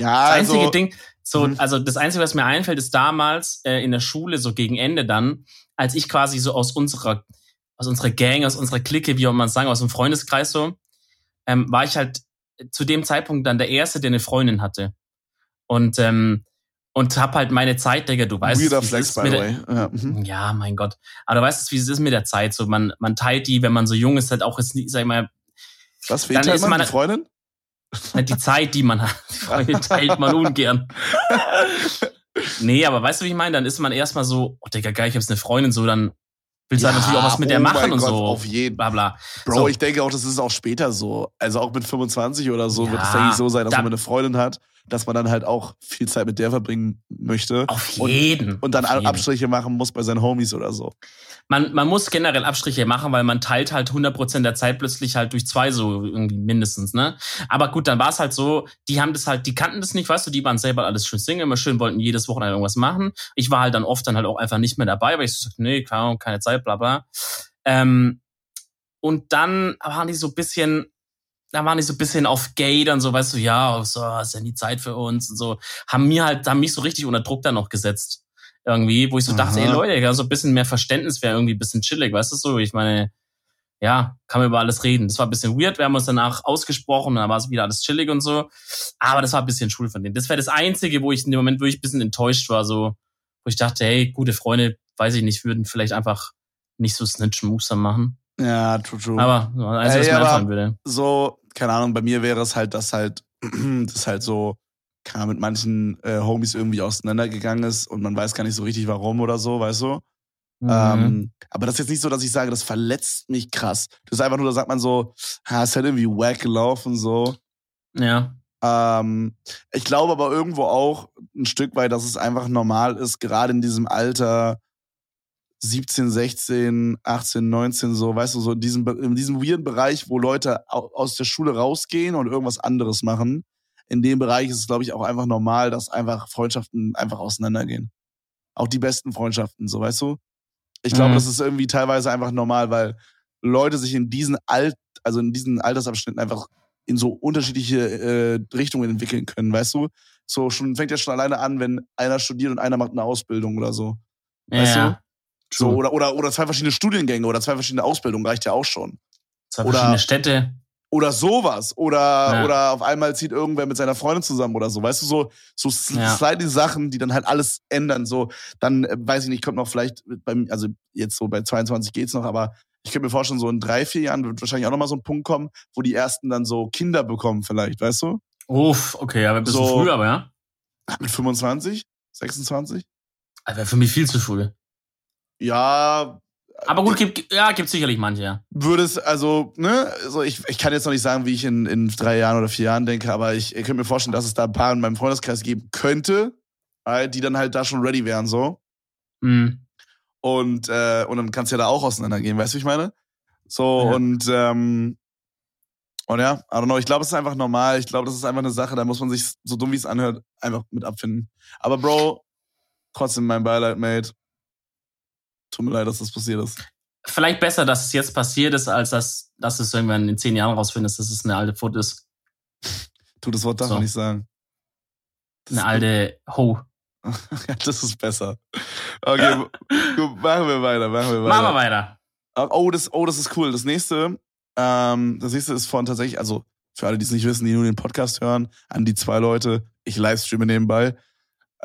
Ja, das einzige also, Ding, so, mhm. also das Einzige, was mir einfällt, ist damals äh, in der Schule, so gegen Ende dann, als ich quasi so aus unserer, aus unserer Gang, aus unserer Clique, wie man sagen, aus dem Freundeskreis so, ähm, war ich halt zu dem Zeitpunkt dann der Erste, der eine Freundin hatte. Und, ähm, und hab halt meine Zeit, Digga, du weißt. Weirder Flex, by the way. Ja. Mhm. ja, mein Gott. Aber du weißt, wie es ist mit der Zeit. So, man, man teilt die, wenn man so jung ist, halt auch jetzt nicht, sag ich mal. Was, wen teilt man? man? Die Freundin? Die Zeit, die man hat, die Freunde teilt man ungern. nee, aber weißt du, wie ich meine? Dann ist man erstmal so, oh Digga, geil, ich hab's eine Freundin, so, dann willst du ja, halt natürlich auch was mit oh der machen und Gott, so. Auf jeden. Bla, bla. Bro, so. ich denke auch, das ist auch später so. Also auch mit 25 oder so ja, wird es eigentlich so sein, dass da, man eine Freundin hat, dass man dann halt auch viel Zeit mit der verbringen möchte. Auf jeden. Und, und dann jeden. Abstriche machen muss bei seinen Homies oder so man, man muss generell Abstriche machen, weil man teilt halt 100% der Zeit plötzlich halt durch zwei so irgendwie mindestens, ne? Aber gut, dann war es halt so, die haben das halt, die kannten das nicht, weißt du, die waren selber alles schön Single, immer schön, wollten jedes Wochenende irgendwas machen. Ich war halt dann oft dann halt auch einfach nicht mehr dabei, weil ich so sagte, nee, keine Zeit, bla bla. Ähm, und dann waren die so bisschen, da waren die so bisschen auf Gay, dann so, weißt du, ja, so, ist ja nie Zeit für uns und so, haben mir halt, haben mich so richtig unter Druck dann noch gesetzt irgendwie, wo ich so Aha. dachte, ey Leute, so ein bisschen mehr Verständnis wäre irgendwie ein bisschen chillig, weißt du so? Ich meine, ja, kann man über alles reden. Das war ein bisschen weird, wir haben uns danach ausgesprochen und dann war es wieder alles chillig und so. Aber das war ein bisschen schwul von denen. Das wäre das Einzige, wo ich in dem Moment wirklich ein bisschen enttäuscht war, so, wo ich dachte, hey, gute Freunde, weiß ich nicht, würden vielleicht einfach nicht so Snitch-Moves machen. Ja, true, true. Aber, also, was mir einfallen würde. So, keine Ahnung, bei mir wäre es halt, dass halt, das halt so, kann mit manchen äh, Homies irgendwie auseinandergegangen ist und man weiß gar nicht so richtig warum oder so, weißt du? Mhm. Ähm, aber das ist jetzt nicht so, dass ich sage, das verletzt mich krass. Das ist einfach nur, da sagt man so, ha, ist halt irgendwie wack gelaufen, so. Ja. Ähm, ich glaube aber irgendwo auch ein Stück weit, dass es einfach normal ist, gerade in diesem Alter 17, 16, 18, 19, so, weißt du, so in diesem, in diesem weirden Bereich, wo Leute aus der Schule rausgehen und irgendwas anderes machen in dem Bereich ist es, glaube ich, auch einfach normal, dass einfach Freundschaften einfach auseinandergehen. Auch die besten Freundschaften, so weißt du? Ich glaube, mhm. das ist irgendwie teilweise einfach normal, weil Leute sich in diesen Alt, also in diesen Altersabschnitten einfach in so unterschiedliche äh, Richtungen entwickeln können, weißt du? So schon fängt ja schon alleine an, wenn einer studiert und einer macht eine Ausbildung oder so. Weißt ja, du? So, oder, oder, oder zwei verschiedene Studiengänge oder zwei verschiedene Ausbildungen reicht ja auch schon. Zwei oder, verschiedene Städte. Oder sowas. Oder, ja. oder auf einmal zieht irgendwer mit seiner Freundin zusammen oder so. Weißt du, so, so ja. slidey Sachen, die dann halt alles ändern. So, dann, äh, weiß ich nicht, kommt noch vielleicht beim, also jetzt so bei 22 geht's noch, aber ich könnte mir vorstellen, so in drei, vier Jahren wird wahrscheinlich auch nochmal so ein Punkt kommen, wo die ersten dann so Kinder bekommen, vielleicht, weißt du? Uff, okay, aber ein bisschen so, früh, aber ja. Mit 25? 26? Also für mich viel zu früh. Ja, Aber gut, gibt, ja, gibt sicherlich manche, ja. Würde es, also, ne, also ich, ich kann jetzt noch nicht sagen, wie ich in, in drei Jahren oder vier Jahren denke, aber ich, ich könnte mir vorstellen, dass es da ein paar in meinem Freundeskreis geben könnte, die dann halt da schon ready wären, so. Mhm. Und, äh, und dann kannst du ja da auch auseinandergehen, weißt du, wie ich meine? So, ja. und, ähm, und ja, I don't know, ich glaube, es ist einfach normal. Ich glaube, das ist einfach eine Sache, da muss man sich, so dumm wie es anhört, einfach mit abfinden. Aber Bro, trotzdem mein Beileid, Mate. Tut mir leid, dass das passiert ist. Vielleicht besser, dass es jetzt passiert ist, als dass, dass es irgendwann in zehn Jahren rausfindest, dass es eine alte Foot ist. Tu das Wort darf so. nicht sagen. Das eine alte Ho. das ist besser. Okay, gut, machen wir weiter, machen wir weiter. Machen wir weiter. Oh, das, oh, das ist cool. Das nächste, ähm, das nächste ist von tatsächlich, also für alle, die es nicht wissen, die nur den Podcast hören, an die zwei Leute. Ich livestreame nebenbei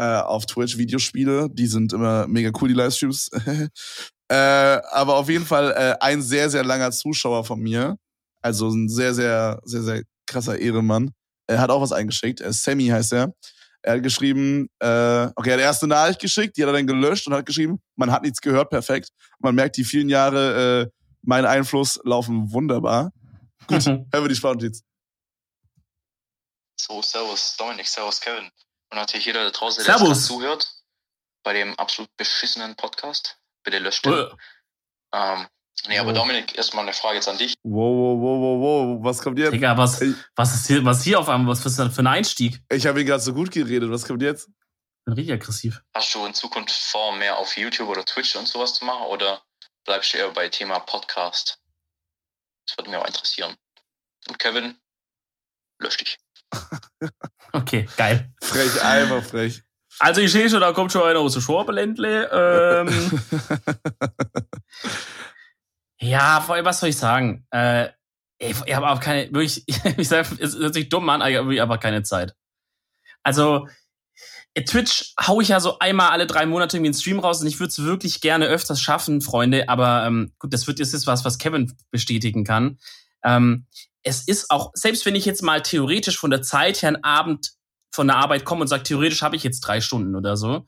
äh, auf Twitch Videospiele. Die sind immer mega cool, die Livestreams. äh, aber auf jeden Fall äh, ein sehr, sehr langer Zuschauer von mir. Also ein sehr, sehr, sehr, sehr krasser Ehremann. Er hat auch was eingeschickt. Äh, Sammy heißt er. Er hat geschrieben, äh, okay, er hat erste Nachricht geschickt, die hat er dann gelöscht und hat geschrieben, man hat nichts gehört, perfekt. Man merkt, die vielen Jahre, äh, mein Einfluss laufen wunderbar. Gut, hören wir die Sprachnotiz. So, servus Dominik, servus Kevin. Und natürlich jeder da draußen, der jetzt zuhört, bei dem absolut beschissenen Podcast, bitte löscht den. Ähm, nee, aber Dominik, erstmal eine Frage jetzt an dich. Wow, wow, wow, wow, wow, was kommt jetzt? Digga, was, was ist hier, was hier auf einmal, was ist das für ein Einstieg? Ich habe ihn gerade so gut geredet, was kommt jetzt? Bin richtig aggressiv. Hast du in Zukunft vor, mehr auf YouTube oder Twitch und sowas zu machen oder bleibst du eher bei Thema Podcast? Das würde mich auch interessieren. Und Kevin, lösch dich. Okay, geil. Frech, einfach frech. Also ich sehe schon, da kommt schon einer aus dem Schwabeländle. Ähm, ja, vor allem, was soll ich sagen? Äh, ich, ich habe auch keine, wirklich, ich sage, es hört sich dumm an, aber ich habe aber keine Zeit. Also, Twitch hau ich ja so einmal alle drei Monate irgendwie einen Stream raus und ich würde es wirklich gerne öfters schaffen, Freunde. Aber ähm, gut, das wird jetzt ist was, was Kevin bestätigen kann. Ähm, es ist auch, selbst wenn ich jetzt mal theoretisch von der Zeit her einen Abend von der Arbeit komme und sage, theoretisch habe ich jetzt drei Stunden oder so.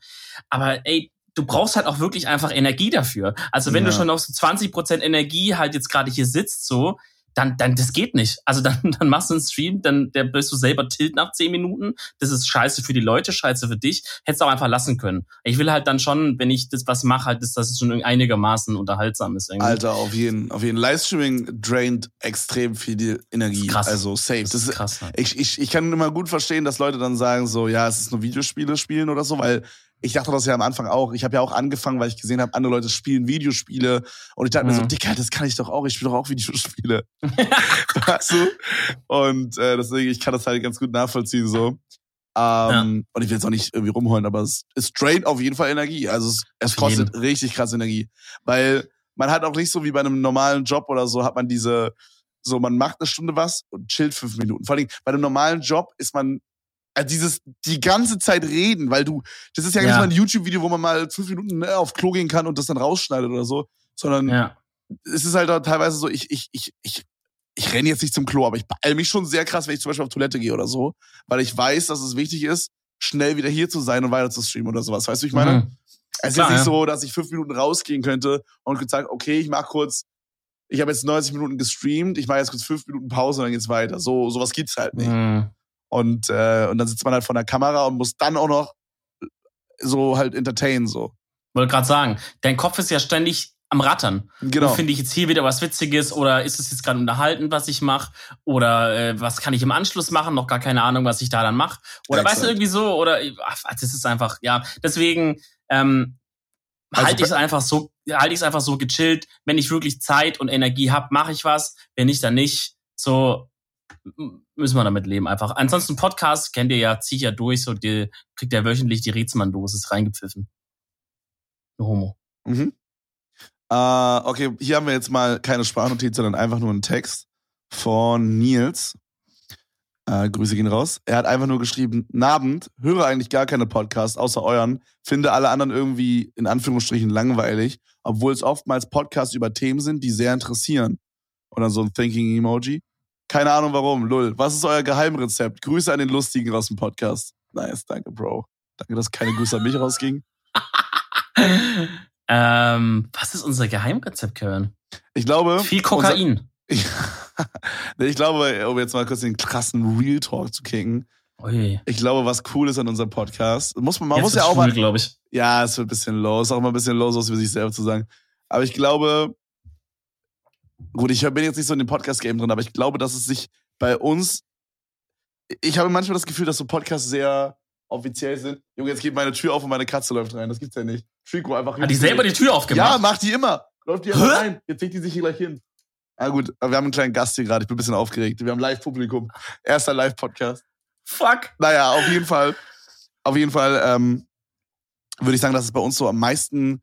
Aber ey, du brauchst halt auch wirklich einfach Energie dafür. Also wenn ja. du schon auf so 20 Prozent Energie halt jetzt gerade hier sitzt, so, dann, dann, das geht nicht. Also dann, dann machst du einen Stream, dann der bist du selber tilt nach zehn Minuten. Das ist scheiße für die Leute, scheiße für dich. Hättest du auch einfach lassen können. Ich will halt dann schon, wenn ich das was mache, halt, dass das schon einigermaßen unterhaltsam ist. Irgendwie. Alter, auf jeden, auf jeden. Livestreaming draint extrem viel Energie. Krass. Also safe. Das, das ist krass. Halt. Ich, ich, ich kann immer gut verstehen, dass Leute dann sagen so, ja, es ist nur Videospiele spielen oder so, weil ich dachte das ja am Anfang auch. Ich habe ja auch angefangen, weil ich gesehen habe, andere Leute spielen Videospiele. Und ich dachte mhm. mir so, mhm. Dicker, das kann ich doch auch. Ich spiele doch auch Videospiele. weißt du? Und äh, deswegen, ich kann das halt ganz gut nachvollziehen so. Ähm, ja. Und ich will jetzt auch nicht irgendwie rumholen, aber es, es draint auf jeden Fall Energie. Also es, es kostet jeden. richtig krass Energie. Weil man hat auch nicht so wie bei einem normalen Job oder so, hat man diese, so man macht eine Stunde was und chillt fünf Minuten. Vor allem bei einem normalen Job ist man also dieses die ganze Zeit reden, weil du, das ist ja, ja. nicht mal ein YouTube-Video, wo man mal fünf Minuten ne, auf Klo gehen kann und das dann rausschneidet oder so, sondern ja. es ist halt auch teilweise so, ich, ich, ich, ich, ich renne jetzt nicht zum Klo, aber ich beeil mich schon sehr krass, wenn ich zum Beispiel auf Toilette gehe oder so, weil ich weiß, dass es wichtig ist, schnell wieder hier zu sein und weiter zu streamen oder sowas. Weißt du, ich meine? Mhm. Es ist Klar, nicht ja. so, dass ich fünf Minuten rausgehen könnte und sagen, okay, ich mach kurz, ich habe jetzt 90 Minuten gestreamt, ich mache jetzt kurz fünf Minuten Pause und dann geht's weiter. So, sowas gibt's halt nicht. Mhm. Und, äh, und dann sitzt man halt vor der Kamera und muss dann auch noch so halt entertainen, so. Wollte gerade sagen, dein Kopf ist ja ständig am Rattern. Genau. Finde ich jetzt hier wieder was Witziges oder ist es jetzt gerade unterhalten, was ich mache? Oder äh, was kann ich im Anschluss machen? Noch gar keine Ahnung, was ich da dann mache. Oder Excellent. weißt du irgendwie so? Oder ach, das ist einfach, ja. Deswegen ähm, also halte ich es einfach so, halte ich es einfach so gechillt. Wenn ich wirklich Zeit und Energie habe, mache ich was. Wenn nicht, dann nicht. So, müssen wir damit leben einfach. Ansonsten Podcast kennt ihr ja, zieht ja durch, so die, kriegt ja wöchentlich die Rätselmann-Dosis reingepfiffen. Eine Homo. Mhm. Uh, okay, hier haben wir jetzt mal keine Sprachnotiz, sondern einfach nur einen Text von Nils. Uh, Grüße gehen raus. Er hat einfach nur geschrieben, Nabend, höre eigentlich gar keine Podcasts außer euren, finde alle anderen irgendwie in Anführungsstrichen langweilig, obwohl es oftmals Podcasts über Themen sind, die sehr interessieren. Dann so ein Thinking-Emoji. Keine Ahnung warum. Lull. Was ist euer Geheimrezept? Grüße an den Lustigen aus dem Podcast. Nice, danke, Bro. Danke, dass keine Grüße an mich rausging. Ähm, was ist unser Geheimrezept, Kevin? Ich glaube. Viel Kokain. Ich glaube, um jetzt mal kurz den krassen Real Talk zu kicken. Ui. Ich glaube, was cool ist an unserem Podcast, muss man, man Jetzt muss ja auch schwul, mal, ja, es wird ein bisschen low, ist auch mal ein bisschen low, so für sich selber zu sagen. Aber ich glaube, gut, ich bin jetzt nicht so in dem Podcast-Game drin, aber ich glaube, dass es sich bei uns, ich habe manchmal das Gefühl, dass so Podcasts sehr offiziell sind. Junge, jetzt geht meine Tür auf und meine Katze läuft rein. Das gibt's ja nicht. Trico einfach. Hat die selber die Tür aufgemacht? Ja, macht die immer. Läuft die einfach Hä? rein. Jetzt legt die sich hier gleich hin. Ja gut, wir haben einen kleinen Gast hier gerade. Ich bin ein bisschen aufgeregt. Wir haben Live-Publikum. Erster Live-Podcast. Fuck. Naja, auf jeden Fall. Auf jeden Fall ähm, würde ich sagen, dass es bei uns so am meisten,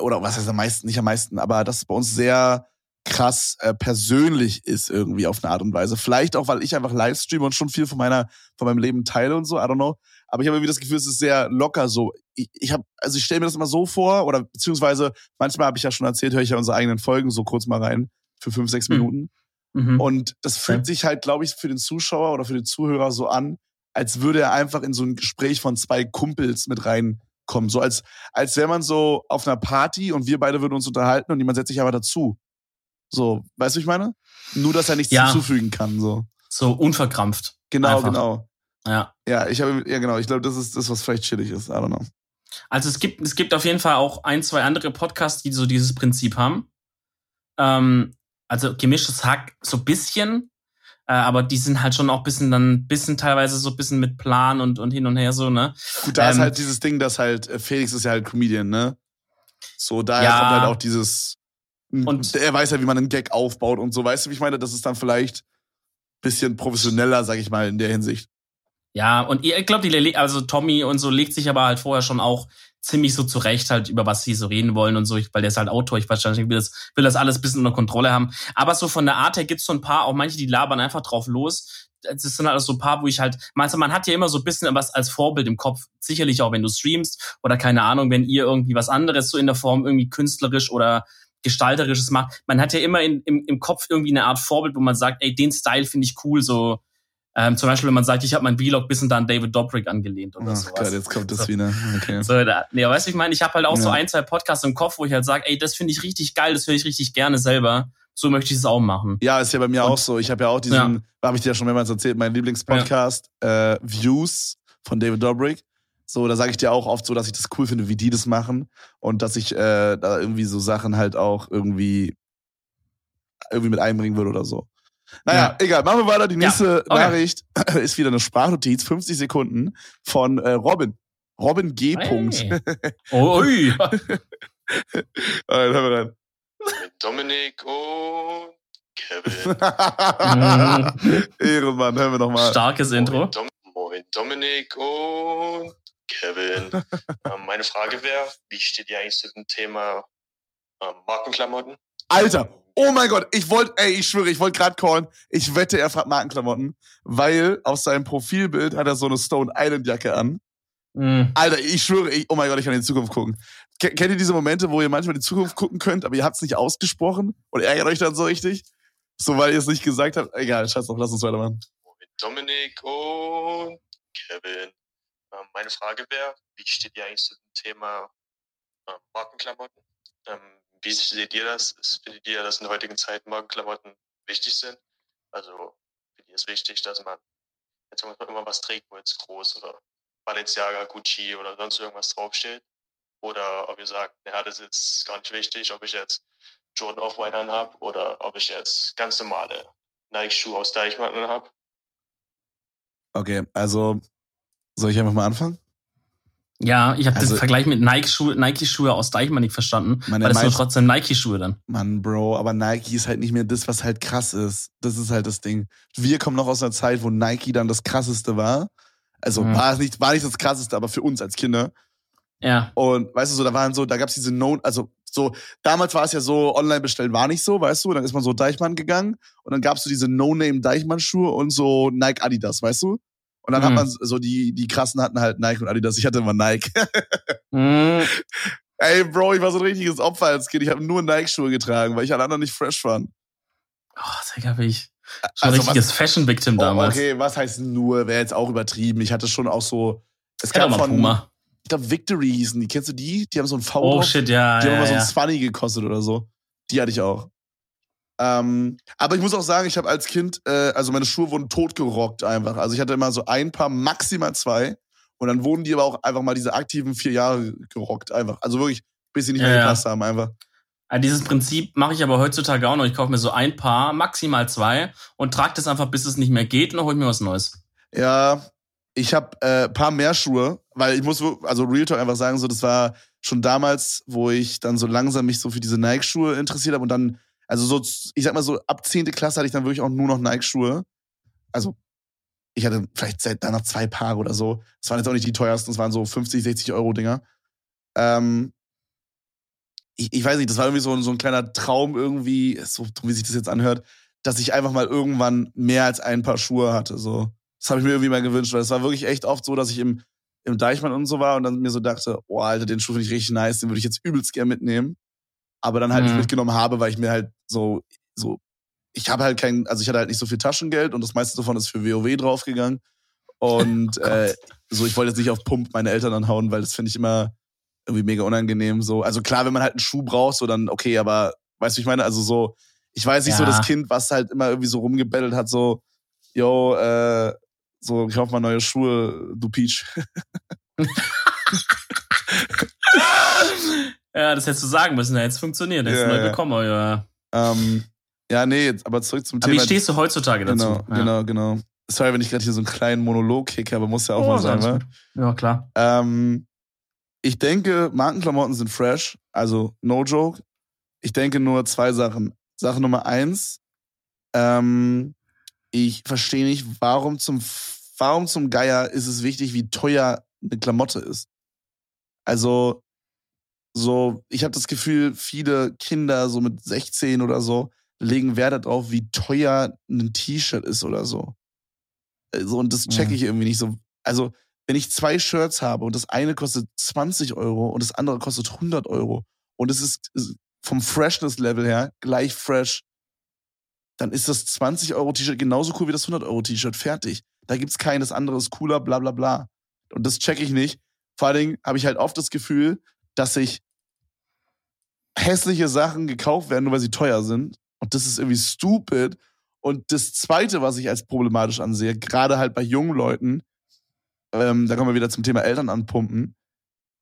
oder was heißt am meisten, nicht am meisten, aber dass es bei uns sehr krass äh, persönlich ist irgendwie auf eine Art und Weise. Vielleicht auch, weil ich einfach Livestreame und schon viel von meiner, von meinem Leben teile und so, I don't know. Aber ich habe irgendwie das Gefühl, es ist sehr locker so. Ich, ich habe, also ich stelle mir das immer so vor, oder beziehungsweise manchmal habe ich ja schon erzählt, höre ich ja unsere eigenen Folgen so kurz mal rein für fünf, sechs Hm. Minuten. Mhm. Und das fühlt sich halt, glaube ich, für den Zuschauer oder für den Zuhörer so an, als würde er einfach in so ein Gespräch von zwei Kumpels mit reinkommen. So als, als wäre man so auf einer Party und wir beide würden uns unterhalten und jemand setzt sich aber dazu. So, weißt du, wie ich meine? Nur, dass er nichts Ja. hinzufügen kann, so. so unverkrampft. Genau, Einfach. genau. Ja. Ja, ich habe, ja, genau. Ich glaube, das ist das, was vielleicht chillig ist. I don't know. Also es gibt, es gibt auf jeden Fall auch ein, zwei andere Podcasts, die so dieses Prinzip haben. Ähm, also gemischtes Hack so ein bisschen, äh, aber die sind halt schon auch bisschen dann, bisschen teilweise so ein bisschen mit Plan und, und hin und her so, ne? Gut, da ist Ähm, halt dieses Ding, dass halt, äh, Felix ist ja halt Comedian, ne? So, daher Ja. kommt halt auch dieses, Und- und er weiß ja, wie man einen Gag aufbaut und so. Weißt du, wie ich meine? Das ist dann vielleicht bisschen professioneller, sag ich mal, in der Hinsicht. Ja, und ich glaube, also Tommy und so legt sich aber halt vorher schon auch ziemlich so zurecht halt über was sie so reden wollen und so, ich, weil der ist halt Autor, ich wahrscheinlich will das, will das alles ein bisschen unter Kontrolle haben. Aber so von der Art her gibt's so ein paar, auch manche, die labern einfach drauf los. Das sind halt so ein paar, wo ich halt, also man hat ja immer so ein bisschen was als Vorbild im Kopf. Sicherlich auch, wenn du streamst oder keine Ahnung, wenn ihr irgendwie was anderes so in der Form irgendwie künstlerisch oder gestalterisches macht. Man hat ja immer in, im, im Kopf irgendwie eine Art Vorbild, wo man sagt, ey, den Style finde ich cool, so, ähm, zum Beispiel, wenn man sagt, ich habe mein Vlog bisschen da an David Dobrik angelehnt oder Ach sowas. Gott, jetzt kommt das So. wieder. Okay. So, da, nee, weißt du, ich meine, ich habe halt auch so Ja. ein, zwei Podcasts im Kopf, wo ich halt sage, ey, das finde ich richtig geil, das höre ich richtig gerne selber. So möchte ich es auch machen. Ja, ist ja bei mir Und- auch so. Ich habe ja auch diesen, habe ich dir ja schon mehrmals erzählt, mein Lieblingspodcast, äh, Views von David Dobrik. So, da sage ich dir auch oft so, dass ich das cool finde, wie die das machen und dass ich äh, da irgendwie so Sachen halt auch irgendwie irgendwie mit einbringen würde oder so. Naja, egal, machen wir weiter. Die Ja, nächste okay. Nachricht ist wieder eine Sprachnotiz, 50 Sekunden von äh, Robin. Robin G. Punkt. Hey. Ui. Alright, hören wir rein. Mit Dominik und Kevin. Ehrenmann, hören wir nochmal. Starkes Intro. Moin, Dom Moin Dominik und Kevin. ähm, meine Frage wäre, wie steht ihr eigentlich zu dem Thema ähm, Markenklamotten? Alter, oh mein Gott, ich wollte, ey, ich schwöre, ich wollte gerade callen. Ich wette, er fragt Markenklamotten, weil auf seinem Profilbild hat er so eine Stone Island Jacke an. Mhm. Alter, ich schwöre, ich, oh mein Gott, ich kann in die Zukunft gucken. Ke- Kennt ihr diese Momente, wo ihr manchmal in die Zukunft gucken könnt, aber ihr habt es nicht ausgesprochen und ärgert euch dann so richtig? So, weil ihr es nicht gesagt habt? Egal, scheiß drauf, lass uns weitermachen. Dominik und Kevin. Ähm, meine Frage wäre, wie steht ihr eigentlich zu dem Thema ähm, Markenklamotten? Ähm, wie seht ihr das? Findet ihr, dass in der heutigen Zeit Markenklamotten wichtig sind? Also, findet ihr es wichtig, dass man jetzt immer was trägt, wo jetzt groß oder Balenciaga, Gucci oder sonst irgendwas draufsteht? Oder ob ihr sagt, ja, das ist gar nicht wichtig, ob ich jetzt Jordan Off-White anhab oder ob ich jetzt ganz normale Nike-Schuhe aus Deichmann anhab. Okay, also, soll ich einfach mal anfangen? Ja, ich habe Also- den Vergleich mit Nike-Schuhe Nike -Schuhe aus Deichmann nicht verstanden. Weil das sind trotzdem Nike-Schuhe dann. Mann, Bro, aber Nike ist halt nicht mehr das, was halt krass ist. Das ist halt das Ding. Wir kommen noch aus einer Zeit, wo Nike dann das krasseste war. Also Mhm. war es nicht, war nicht das krasseste, aber für uns als Kinder. Ja. Und weißt du, so, da waren so, da gab's diese No, also so, damals war es ja so, online bestellen war nicht so, weißt du, dann ist man so Deichmann gegangen und dann gab's so diese No-Name Deichmann-Schuhe und so Nike Adidas, weißt du? Und dann hat Mhm. man so, die, die krassen hatten halt Nike und Adidas. Ich hatte immer Nike. Mhm. Ey, Bro, ich war so ein richtiges Opfer als Kind. Ich habe nur Nike-Schuhe getragen, weil ich alle anderen nicht fresh waren. Oh, Digga, bin ich schon Also ein richtiges Fashion-Victim Oh, damals. okay, was heißt nur? Wäre jetzt auch übertrieben. Ich hatte schon auch so. Es gab mal von. Puma. ich glaube Victory hießen die. Kennst du die? Die haben so ein V. Oh shit, ja. Die ja, haben immer ja. so ein 20 gekostet oder so. Die hatte ich auch. Ähm, aber ich muss auch sagen, ich habe als Kind, äh, also meine Schuhe wurden totgerockt einfach. Also ich hatte immer so ein paar, maximal zwei. Und dann wurden die aber auch einfach mal diese aktiven vier Jahre gerockt einfach. Also wirklich, bis sie nicht Ja, mehr ja. gepasst haben einfach. Ja, dieses Prinzip mache ich aber heutzutage auch noch. Ich kaufe mir so ein Paar, maximal zwei und trage das einfach, bis es nicht mehr geht und dann hol ich mir was Neues. Ja, ich habe äh, paar mehr Schuhe, weil ich muss, also Real Talk einfach sagen, so das war schon damals, wo ich dann so langsam mich so für diese Nike-Schuhe interessiert habe und dann, also so, ich sag mal so, ab 10. Klasse hatte ich dann wirklich auch nur noch Nike-Schuhe. Also ich hatte vielleicht seit danach zwei Paare oder so. Das waren jetzt auch nicht die teuersten, das waren so 50, 60 Euro Dinger. Ähm, ich, ich weiß nicht, das war irgendwie so, so ein kleiner Traum irgendwie, so wie sich das jetzt anhört, dass ich einfach mal irgendwann mehr als ein Paar Schuhe hatte. So. Das habe ich mir irgendwie mal gewünscht, weil es war wirklich echt oft so, dass ich im, im Deichmann und so war und dann mir so dachte, oh Alter, den Schuh finde ich richtig nice, den würde ich jetzt übelst gern mitnehmen. Aber dann halt nicht Mhm. mitgenommen habe, weil ich mir halt so, so, ich habe halt kein, also ich hatte halt nicht so viel Taschengeld und das meiste davon ist für WoW draufgegangen. Und Oh äh, so, ich wollte jetzt nicht auf Pump meine Eltern anhauen, weil das finde ich immer irgendwie mega unangenehm. So, also klar, wenn man halt einen Schuh braucht, so dann okay, aber weißt du, wie ich meine? Also so, ich weiß nicht so Ja. das Kind, was halt immer irgendwie so rumgebettelt hat, so, yo, äh, so, kauf mal neue Schuhe, du Peach. Ja, das hättest du sagen müssen, jetzt funktioniert. Jetzt Ja, neu ja. bekommen, ja. ähm, ja, nee, aber zurück zum Aber wie Thema. stehst du heutzutage dazu? genau, genau, genau. Sorry, wenn ich gerade hier so einen kleinen Monolog kicke, aber muss ja auch Oh, mal sein, gut. Ja, klar. Ähm, ich denke, Markenklamotten sind fresh, also no joke. Ich denke nur zwei Sachen. Sache Nummer eins, ähm, ich verstehe nicht, warum zum, warum zum Geier ist es wichtig, wie teuer eine Klamotte ist. Also, so, ich habe das Gefühl, viele Kinder so mit 16 oder so legen Wert darauf, wie teuer ein T-Shirt ist oder so. Also, und das checke Mhm. ich irgendwie nicht so. Also, wenn ich zwei Shirts habe und das eine kostet 20 Euro und das andere kostet 100 Euro und es ist ist vom Freshness-Level her gleich fresh, dann ist das 20 Euro T-Shirt genauso cool wie das 100 Euro T-Shirt. Fertig. Da gibt's keines anderes cooler, bla bla bla. Und das checke ich nicht. Vor allen Dingen habe ich halt oft das Gefühl, dass sich hässliche Sachen gekauft werden, nur weil sie teuer sind. Und das ist irgendwie stupid. Und das Zweite, was ich als problematisch ansehe, gerade halt bei jungen Leuten, ähm, da kommen wir wieder zum Thema Eltern anpumpen.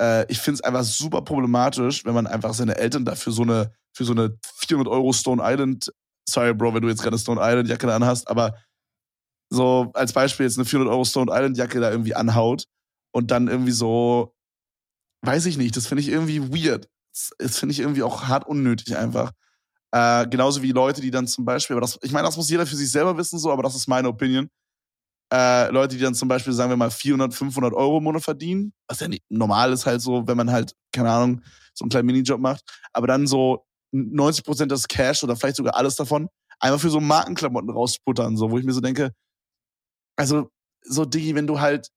Äh, ich finde es einfach super problematisch, wenn man einfach seine Eltern dafür so eine, für so eine 400 Euro Stone Island, sorry Bro, wenn du jetzt gerade Stone Island Jacke da anhast, aber so als Beispiel jetzt eine 400 Euro Stone Island Jacke da irgendwie anhaut und dann irgendwie so, weiß ich nicht, das finde ich irgendwie weird. Das, das finde ich irgendwie auch hart unnötig einfach. Äh, genauso wie Leute, die dann zum Beispiel, aber das, ich meine, das muss jeder für sich selber wissen, so, aber das ist meine Opinion. Äh, Leute, die dann zum Beispiel, sagen wir mal, 400, 500 Euro im Monat verdienen, was ja nicht normal ist halt so, wenn man halt, keine Ahnung, so einen kleinen Minijob macht, aber dann so 90 Prozent des Cash oder vielleicht sogar alles davon einfach für so Markenklamotten rausputtern, so, wo ich mir so denke, also, so, Digi, wenn du halt,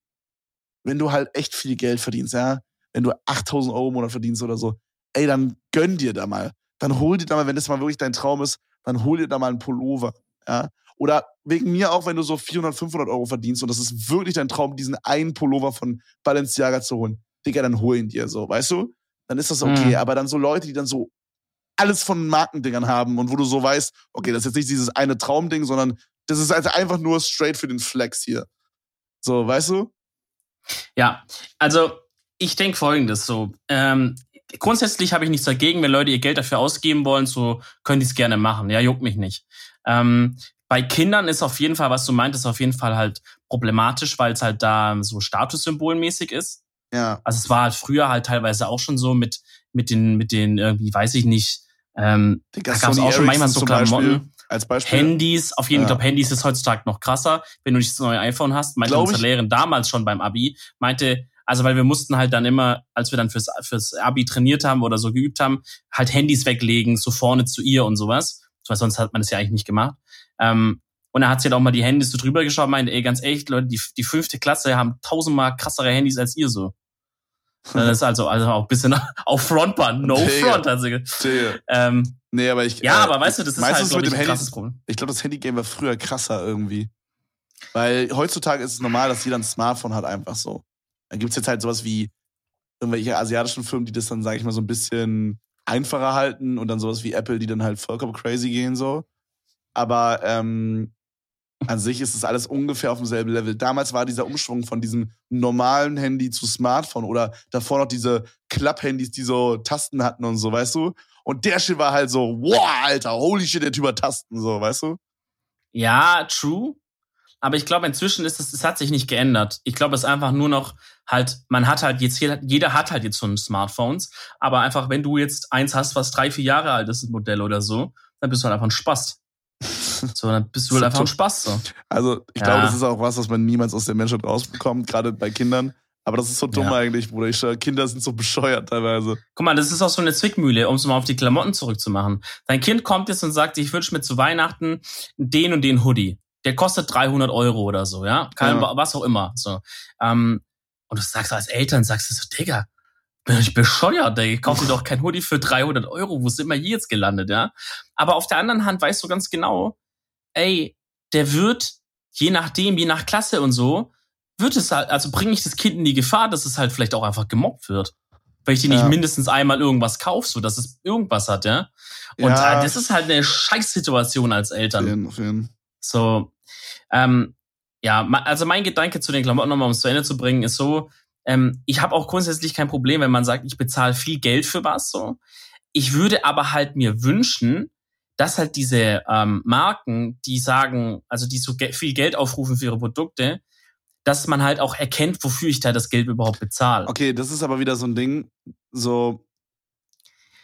wenn du halt echt viel Geld verdienst, ja, wenn du 8000 Euro im Monat verdienst oder so, ey, dann gönn dir da mal. Dann hol dir da mal, wenn das mal wirklich dein Traum ist, dann hol dir da mal einen Pullover, ja. Oder wegen mir auch, wenn du so 400, 500 Euro verdienst und das ist wirklich dein Traum, diesen einen Pullover von Balenciaga zu holen. Digga, dann hol ihn dir so, weißt du? Dann ist das okay. Mhm. Aber dann so Leute, die dann so alles von Markendingern haben und wo du so weißt, okay, das ist jetzt nicht dieses eine Traumding, sondern das ist also einfach nur straight für den Flex hier. So, weißt du? Ja, also ich denke folgendes so. Ähm, grundsätzlich habe ich nichts dagegen, wenn Leute ihr Geld dafür ausgeben wollen, so können die es gerne machen. Ja, juckt mich nicht. Ähm, bei Kindern ist auf jeden Fall, was du meintest, auf jeden Fall halt problematisch, weil es halt da so statussymbolmäßig ist. Ja. Also es war halt früher halt teilweise auch schon so mit mit den mit den irgendwie weiß ich nicht. Ähm, Digga, da gab es auch schon manchmal so Klamotten. Beispiel, als Beispiel. Handys, auf jeden Ja. Fall, Handys ist heutzutage noch krasser, wenn du nicht das neue iPhone hast. Meinte unsere. Lehrerin damals schon beim Abi, meinte, also weil wir mussten halt dann immer, als wir dann fürs, fürs Abi trainiert haben oder so geübt haben, halt Handys weglegen, so vorne zu ihr und sowas. Weil sonst hat man das ja eigentlich nicht gemacht. Ähm, und da hat sie halt auch mal die Handys so drüber geschaut und meinte, ey, ganz ehrlich, Leute, die, die fünfte Klasse haben tausendmal krassere Handys als ihr so. Das ist also, also auch ein bisschen auf Frontbahn. No Digga. front, hat sie gesagt. Ähm, Nee, aber ich. ja, äh, aber weißt du, das ist halt, du, glaub mit ich, dem ein Handy- krasses Problem. Ich glaube, das Handygame war früher krasser irgendwie. Weil heutzutage ist es normal, dass jeder ein Smartphone hat, einfach so. Dann gibt's jetzt halt sowas wie irgendwelche asiatischen Firmen, die das dann, sage ich mal, so ein bisschen einfacher halten und dann sowas wie Apple, die dann halt vollkommen crazy gehen so. Aber ähm, an sich ist es alles ungefähr auf demselben Level. Damals war dieser Umschwung von diesem normalen Handy zu Smartphone oder davor noch diese Klapp-Handys, die so Tasten hatten und so, weißt du? Und der Shit war halt so, wow, Alter, holy shit, der Typ hat Tasten, so, weißt du? Ja, true. Aber ich glaube, inzwischen ist es, es hat sich nicht geändert. Ich glaube, es ist einfach nur noch halt, man hat halt jetzt, jeder hat halt jetzt schon Smartphones. Aber einfach, wenn du jetzt eins hast, was drei, vier Jahre alt ist, ein Modell oder so, dann bist du halt einfach ein Spaß. So, dann bist du halt einfach ein Spaß. So. Also, ich ja. glaube, das ist auch was, was man niemals aus der Menschheit rausbekommt, gerade bei Kindern. Aber das ist so dumm ja. eigentlich, Bruder. Ich, Kinder sind so bescheuert teilweise. Guck mal, das ist auch so eine Zwickmühle, um es mal auf die Klamotten zurückzumachen. Dein Kind kommt jetzt und sagt, ich wünsche mir zu Weihnachten den und den Hoodie. Der kostet 300 Euro oder so, ja? Kein, ja. Was auch immer. So. Ähm, und du sagst als Eltern, sagst du so, Digga, bin ich bescheuert, ey. Ich kaufe dir doch kein Hoodie für 300 Euro. Wo sind wir hier jetzt gelandet, ja? Aber auf der anderen Hand weißt du ganz genau, ey, der wird, je nachdem, je nach Klasse und so, wird es halt, also bringe ich das Kind in die Gefahr, dass es halt vielleicht auch einfach gemobbt wird. Weil ich dir ja. nicht mindestens einmal irgendwas kauf, so dass es irgendwas hat, ja. Und ja. das ist halt eine Scheißsituation als Eltern. Auf jeden, auf jeden. So, ähm, ja, also mein Gedanke zu den Klamotten nochmal, um es zu Ende zu bringen, ist so, ähm, ich habe auch grundsätzlich kein Problem, wenn man sagt, ich bezahle viel Geld für was, so. Ich würde aber halt mir wünschen, dass halt diese ähm, Marken, die sagen, also die so ge viel Geld aufrufen für ihre Produkte, dass man halt auch erkennt, wofür ich da das Geld überhaupt bezahle. Okay, das ist aber wieder so ein Ding, so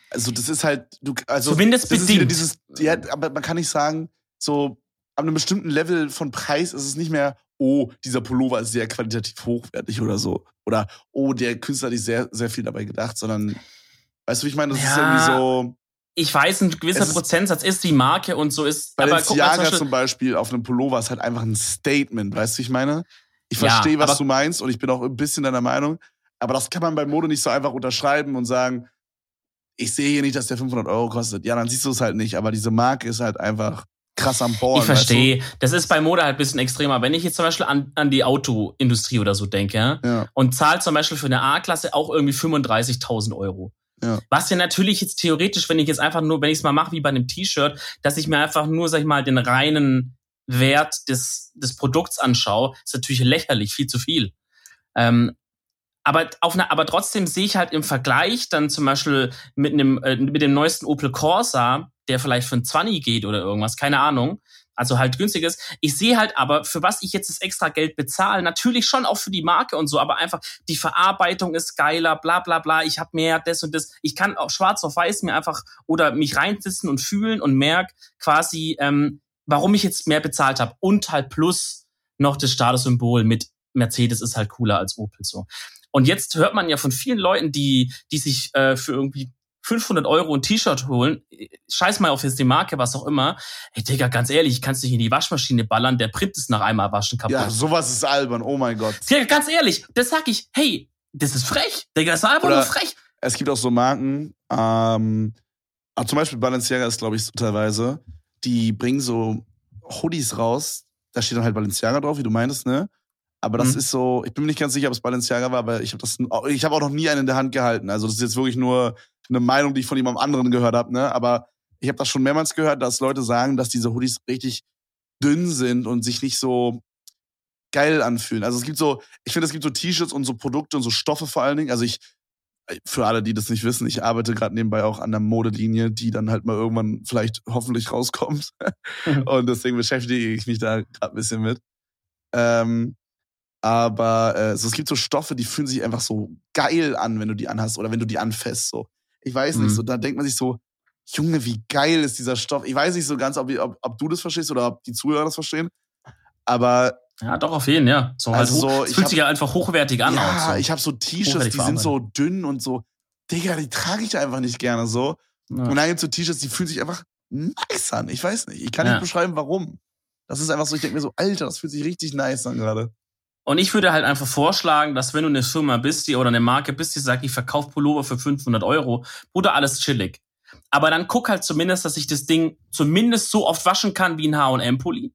also das ist halt du also zumindest bedingt. dieses ja, aber man kann nicht sagen, so ab einem bestimmten Level von Preis ist es nicht mehr oh, dieser Pullover ist sehr qualitativ hochwertig oder so oder oh, der Künstler hat sich sehr sehr viel dabei gedacht, sondern weißt du, wie ich meine, das ja. ist irgendwie so ich weiß, ein gewisser Prozentsatz ist die Marke und so ist. Bei aber Jager zum, zum Beispiel auf einem Pullover ist halt einfach ein Statement, weißt du, wie ich meine? Ich verstehe, ja, was du meinst und ich bin auch ein bisschen deiner Meinung. Aber das kann man bei Mode nicht so einfach unterschreiben und sagen, ich sehe hier nicht, dass der 500 Euro kostet. Ja, dann siehst du es halt nicht. Aber diese Marke ist halt einfach krass am Bohren. Ich verstehe. Weißt du? Das ist bei Mode halt ein bisschen extremer. Wenn ich jetzt zum Beispiel an, an die Autoindustrie oder so denke ja. und zahle zum Beispiel für eine A-Klasse auch irgendwie 35.000 Euro. Ja. Was ja natürlich jetzt theoretisch, wenn ich jetzt einfach nur, wenn ich es mal mache wie bei einem T-Shirt, dass ich mir einfach nur, sag ich mal, den reinen Wert des, des Produkts anschaue, ist natürlich lächerlich, viel zu viel. Ähm, aber, auf eine, aber trotzdem sehe ich halt im Vergleich dann zum Beispiel mit, einem, äh, mit dem neuesten Opel Corsa, der vielleicht für ein 20 geht oder irgendwas, keine Ahnung, also halt günstiges. Ich sehe halt aber, für was ich jetzt das extra Geld bezahle, natürlich schon auch für die Marke und so, aber einfach die Verarbeitung ist geiler, bla bla bla, ich habe mehr das und das. Ich kann auch schwarz auf weiß mir einfach oder mich reinsitzen und fühlen und merk quasi, ähm, warum ich jetzt mehr bezahlt habe. Und halt plus noch das Statussymbol mit Mercedes ist halt cooler als Opel so. Und jetzt hört man ja von vielen Leuten, die, die sich äh, für irgendwie 500 Euro ein T-Shirt holen, scheiß mal auf jetzt die Marke, was auch immer. Ey, Digga, ganz ehrlich, ich kannst dich in die Waschmaschine ballern, der Print ist nach einmal waschen kaputt. Ja, sowas ist albern, oh mein Gott. Digga, ganz ehrlich, das sag ich, hey, das ist frech. Digga, das ist einfach Oder nur frech. Es gibt auch so Marken, ähm, zum Beispiel Balenciaga ist, glaube ich, so teilweise, die bringen so Hoodies raus, da steht dann halt Balenciaga drauf, wie du meintest, ne? Aber das mhm. ist so, ich bin mir nicht ganz sicher, ob es Balenciaga war, aber ich habe das, ich habe auch noch nie einen in der Hand gehalten. Also das ist jetzt wirklich nur eine Meinung, die ich von jemandem anderen gehört habe, ne? Aber ich habe das schon mehrmals gehört, dass Leute sagen, dass diese Hoodies richtig dünn sind und sich nicht so geil anfühlen. Also es gibt so, ich finde, es gibt so T-Shirts und so Produkte und so Stoffe vor allen Dingen. Also ich, für alle, die das nicht wissen, ich arbeite gerade nebenbei auch an der Modelinie, die dann halt mal irgendwann vielleicht hoffentlich rauskommt. Und deswegen beschäftige ich mich da gerade ein bisschen mit. Ähm, aber äh, so, es gibt so Stoffe, die fühlen sich einfach so geil an, wenn du die anhast oder wenn du die anfasst. So. Ich weiß nicht, mhm. so da denkt man sich so, Junge, wie geil ist dieser Stoff. Ich weiß nicht so ganz, ob, ob, ob du das verstehst oder ob die Zuhörer das verstehen. Aber ja, doch, auf jeden, ja. So halt also halt so, es fühlt hab, sich ja einfach hochwertig an. Ja, so. ich habe so T-Shirts, die sind so dünn und so, Digga, die trage ich einfach nicht gerne so. Ja. Und dann gibt es so T-Shirts, die fühlen sich einfach nice an. Ich weiß nicht. Ich kann ja. nicht beschreiben, warum. Das ist einfach so, ich denke mir so, Alter, das fühlt sich richtig nice an gerade. Und ich würde halt einfach vorschlagen, dass wenn du eine Firma bist, die oder eine Marke bist, die sagt, ich verkaufe Pullover für 500 Euro, Bruder, alles chillig. Aber dann guck halt zumindest, dass ich das Ding zumindest so oft waschen kann wie ein H&M-Pulli.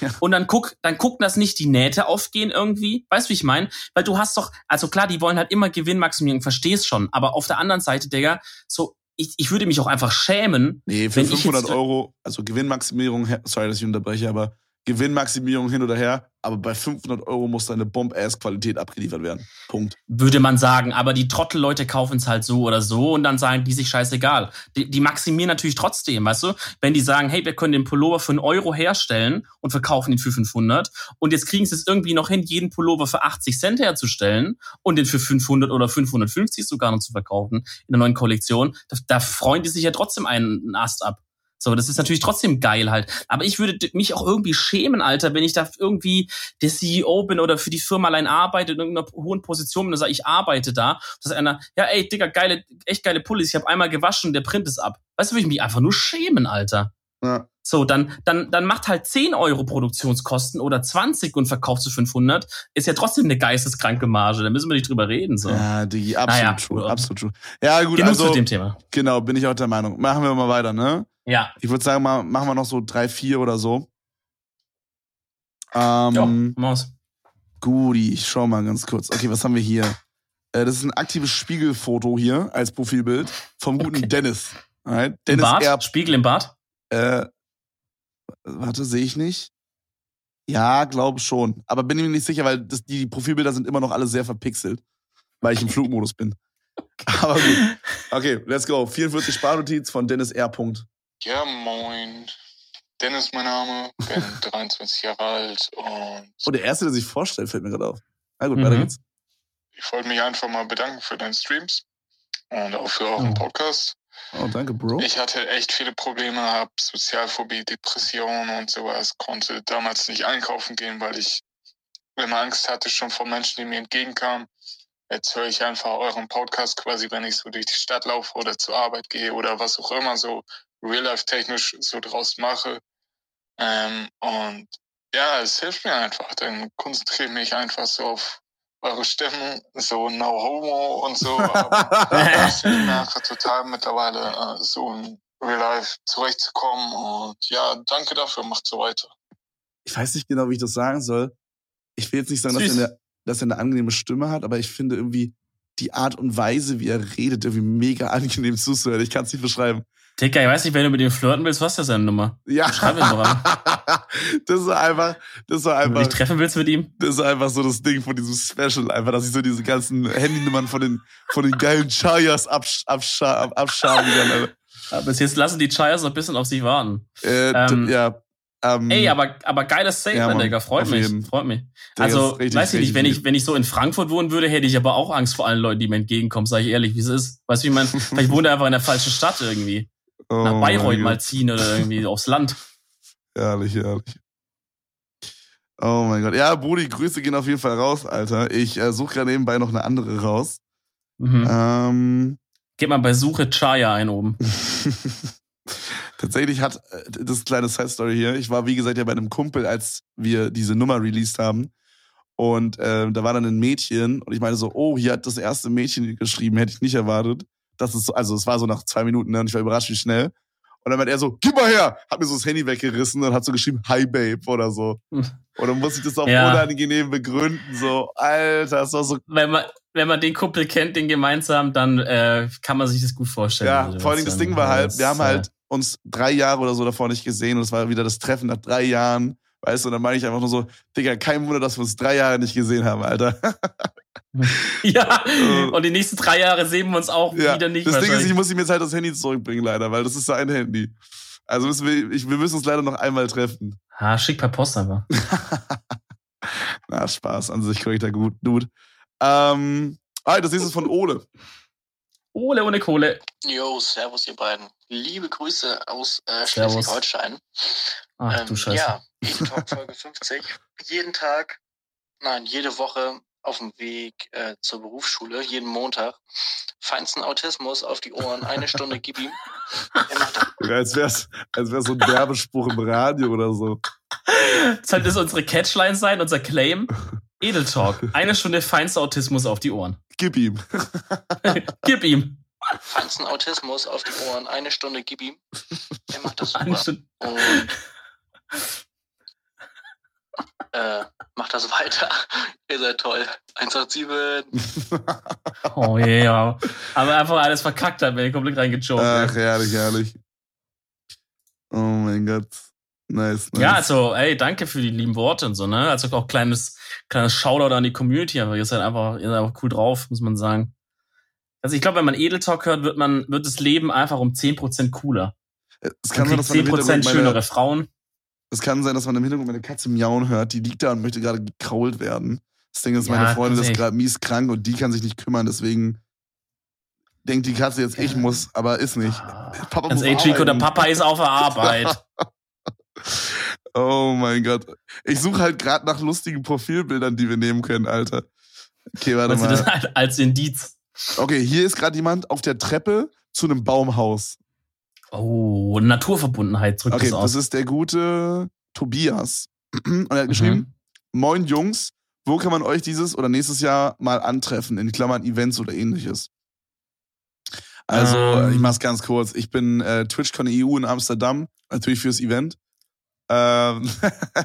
Ja. Und dann guck, dann gucken, dass nicht die Nähte aufgehen irgendwie. Weißt du, wie ich meine? Weil du hast doch, also klar, die wollen halt immer Gewinnmaximierung, verstehst schon. Aber auf der anderen Seite, Digga, so, ich, ich würde mich auch einfach schämen. Nee, für 500 Euro, also Gewinnmaximierung, sorry, dass ich unterbreche, aber Gewinnmaximierung hin oder her, aber bei 500 Euro muss deine Bomb-Ass-Qualität abgeliefert werden. Punkt. Würde man sagen, aber die Trottelleute kaufen es halt so oder so und dann sagen die sich scheißegal. Die, die maximieren natürlich trotzdem, weißt du? Wenn die sagen, hey, wir können den Pullover für einen Euro herstellen und verkaufen ihn für 500 und jetzt kriegen sie es irgendwie noch hin, jeden Pullover für 80 Cent herzustellen und den für 500 oder 550 sogar noch zu verkaufen in der neuen Kollektion, da, da freuen die sich ja trotzdem einen Ast ab. So, das ist natürlich trotzdem geil halt. Aber ich würde mich auch irgendwie schämen, Alter, wenn ich da irgendwie der CEO bin oder für die Firma allein arbeite, in irgendeiner hohen Position bin und sage, ich arbeite da. Dass einer, ja, ey, Digga, geile, echt geile Pullis, ich habe einmal gewaschen, der Print ist ab. Weißt du, würde ich mich einfach nur schämen, Alter. Ja. So, dann, dann, dann macht halt 10 Euro Produktionskosten oder 20 und verkaufst du 500. Ist ja trotzdem eine geisteskranke Marge. Da müssen wir nicht drüber reden. So. Ja, die absolut naja, true, absolut true. Ja, gut, Genug also, zu dem Thema. Genau, bin ich auch der Meinung. Machen wir mal weiter, ne? Ja. Ich würde sagen, mal, machen wir noch so drei, vier oder so. Ähm, ja, Maus. Guti, ich schau mal ganz kurz. Okay, was haben wir hier? Äh, das ist ein aktives Spiegelfoto hier als Profilbild vom guten okay. Dennis. Right? Dennis Im Bad? Erb. Spiegel im Bad? Äh, warte, sehe ich nicht. Ja, glaube schon. Aber bin mir nicht sicher, weil das, die Profilbilder sind immer noch alle sehr verpixelt, weil ich im Flugmodus bin. Aber gut. Okay, let's go. 44 Sparnotiz von Dennis R. Ja, moin. Dennis mein Name, bin 23 Jahre alt und. Oh, der erste, der sich vorstellt, fällt mir gerade auf. Na gut, mhm. weiter geht's. Ich wollte mich einfach mal bedanken für deine Streams und auch für euren oh. Podcast. Oh, danke, Bro. Ich hatte echt viele Probleme, habe Sozialphobie, Depressionen und sowas, konnte damals nicht einkaufen gehen, weil ich immer Angst hatte schon vor Menschen, die mir entgegenkamen. Jetzt höre ich einfach euren Podcast quasi, wenn ich so durch die Stadt laufe oder zur Arbeit gehe oder was auch immer so real-life-technisch so draus mache. Ähm, und ja, es hilft mir einfach. Dann konzentriere ich mich einfach so auf eure Stimmen, so no homo und so. Aber ich merke total mittlerweile äh, so in Real Life zurechtzukommen. Und ja, danke dafür, macht so weiter. Ich weiß nicht genau, wie ich das sagen soll. Ich will jetzt nicht sagen, dass er, eine, dass er eine angenehme Stimme hat, aber ich finde irgendwie die Art und Weise, wie er redet, irgendwie mega angenehm zuzuhören. Ich kann es nicht beschreiben. Dicker, ich weiß nicht, wenn du mit ihm flirten willst, was ist das seine Nummer? Ja. Schreib ihn doch an. das ist einfach, das ist einfach. Wenn du dich treffen willst mit ihm? Das ist einfach so das Ding von diesem Special, einfach, dass ich so diese ganzen Handynummern von den, von den geilen Chayas absch, absch, abschaben kann, Aber bis jetzt lassen die Chayas noch ein bisschen auf sich warten. Äh, ähm, ja. Ähm, Ey, aber, aber geiles Statement, ja, Digga. Freut mich. Jeden. Freut mich. Digga, also, richtig, weiß ich nicht, wenn ich, wenn ich so in Frankfurt wohnen würde, hätte ich aber auch Angst vor allen Leuten, die mir entgegenkommen, sag ich ehrlich, wie es ist. Weißt du, wie ich? Vielleicht wohnt er einfach in der falschen Stadt irgendwie oh nach Bayreuth mal ziehen oder irgendwie aufs Land. Ehrlich, ehrlich. Oh mein Gott. Ja, Brudi, Grüße gehen auf jeden Fall raus, Alter. Ich äh, suche gerade nebenbei noch eine andere raus. Mhm. Ähm, Gib mal bei Suche Chaya ein oben. Tatsächlich hat, äh, das kleine Side-Story hier. Ich war, wie gesagt, ja bei einem Kumpel, als wir diese Nummer released haben. Und äh, da war dann ein Mädchen und ich meine so, oh, hier hat das erste Mädchen geschrieben, hätte ich nicht erwartet. Das ist so, also es war so nach zwei Minuten ne, und ich war überrascht, wie schnell. Und dann meint er so, gib mal her! Hat mir so das Handy weggerissen und hat so geschrieben, hi Babe oder so. Und dann muss ich das auch ja. unangenehm begründen, so, Alter, das war so. Wenn man, wenn man den Kumpel kennt, den gemeinsam, dann äh, kann man sich das gut vorstellen. Ja, also, vor allem das Ding war halt, wir haben halt uns drei Jahre oder so davor nicht gesehen und es war wieder das Treffen nach drei Jahren. Weißt du, und dann meine ich einfach nur so, Digga, kein Wunder, dass wir uns drei Jahre nicht gesehen haben, Alter. ja, äh. und die nächsten drei Jahre sehen wir uns auch ja, wieder nicht. Das Ding ist, ich muss ihm jetzt halt das Handy zurückbringen, leider, weil das ist sein Handy. Also müssen wir, ich, wir müssen uns leider noch einmal treffen. Ha, schick per Post aber. Na, Spaß, an sich korrekter gut, Dude. Ähm, ah, das nächste ist von Ole. Ole ohne Kohle. Yo, servus ihr beiden. Liebe Grüße aus äh, Schleswig-Holstein. Ach ähm, du Scheiße. Ja, Jeden Talk Folge 50. Jeden Tag, nein, jede Woche auf dem Weg äh, zur Berufsschule, jeden Montag. Feinsten Autismus auf die Ohren, eine Stunde gib ihm. Ja, als wär's, als wär's so ein Werbespruch im Radio oder so. Sollte das unsere Catchline sein, unser Claim? Edel Talk. Eine Stunde feinster Autismus auf die Ohren. Gib ihm. gib ihm. Feinsten Autismus auf die Ohren, eine Stunde gib ihm. Er macht das super. Und äh, macht das weiter. Ihr seid toll. 187. oh ja. Aber einfach alles verkackt hat, wenn ich komplett reingejoked. Ach, herrlich, herrlich. Oh mein Gott. Nice, nice. Ja, also, ey, danke für die lieben Worte und so, ne? Also auch kleines, kleines Shoutout an die Community, aber ihr seid einfach, ihr seid einfach cool drauf, muss man sagen. Also ich glaube, wenn man Edeltalk hört, wird man, wird das Leben einfach um 10% cooler. Es kann sein, dass man 10% meine, schönere Frauen. Es kann sein, dass man im Hintergrund meine Katze miauen hört, die liegt da und möchte gerade gekrault werden. Das Ding ist, meine ja, Freundin ist gerade mies krank und die kann sich nicht kümmern, deswegen denkt die Katze jetzt, ich muss, aber ist nicht. Ah. Papa muss ey, Chico, der Papa ist auf der Arbeit. oh mein Gott. Ich suche halt gerade nach lustigen Profilbildern, die wir nehmen können, Alter. Okay, warte mal. Das als Indiz. Okay, hier ist gerade jemand auf der Treppe zu einem Baumhaus. Oh, Naturverbundenheit drückt okay, das aus. das ist der gute Tobias. Und er hat geschrieben, mhm. Moin Jungs, wo kann man euch dieses oder nächstes Jahr mal antreffen? In Klammern Events oder ähnliches. Also, ähm. ich mach's ganz kurz. Ich bin äh, TwitchCon EU in Amsterdam, natürlich fürs Event. Ähm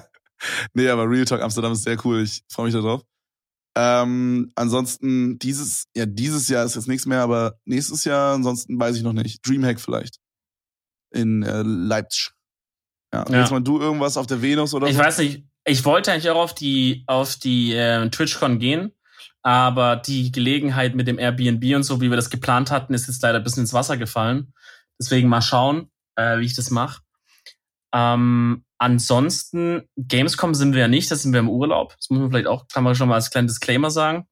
nee, aber Real Talk Amsterdam ist sehr cool. Ich freue mich darauf. Ähm, ansonsten, dieses, ja, dieses Jahr ist jetzt nichts mehr, aber nächstes Jahr, ansonsten weiß ich noch nicht. Dreamhack vielleicht. In äh, Leipzig. Ja. ja. Jetzt mal du irgendwas auf der Venus oder Ich so? weiß nicht. Ich wollte eigentlich auch auf die, auf die äh, TwitchCon gehen, aber die Gelegenheit mit dem Airbnb und so, wie wir das geplant hatten, ist jetzt leider ein bisschen ins Wasser gefallen. Deswegen mal schauen, äh, wie ich das mache. Ähm, ansonsten, Gamescom sind wir ja nicht, da sind wir im Urlaub. Das muss man vielleicht auch, kann man schon mal als kleinen Disclaimer sagen.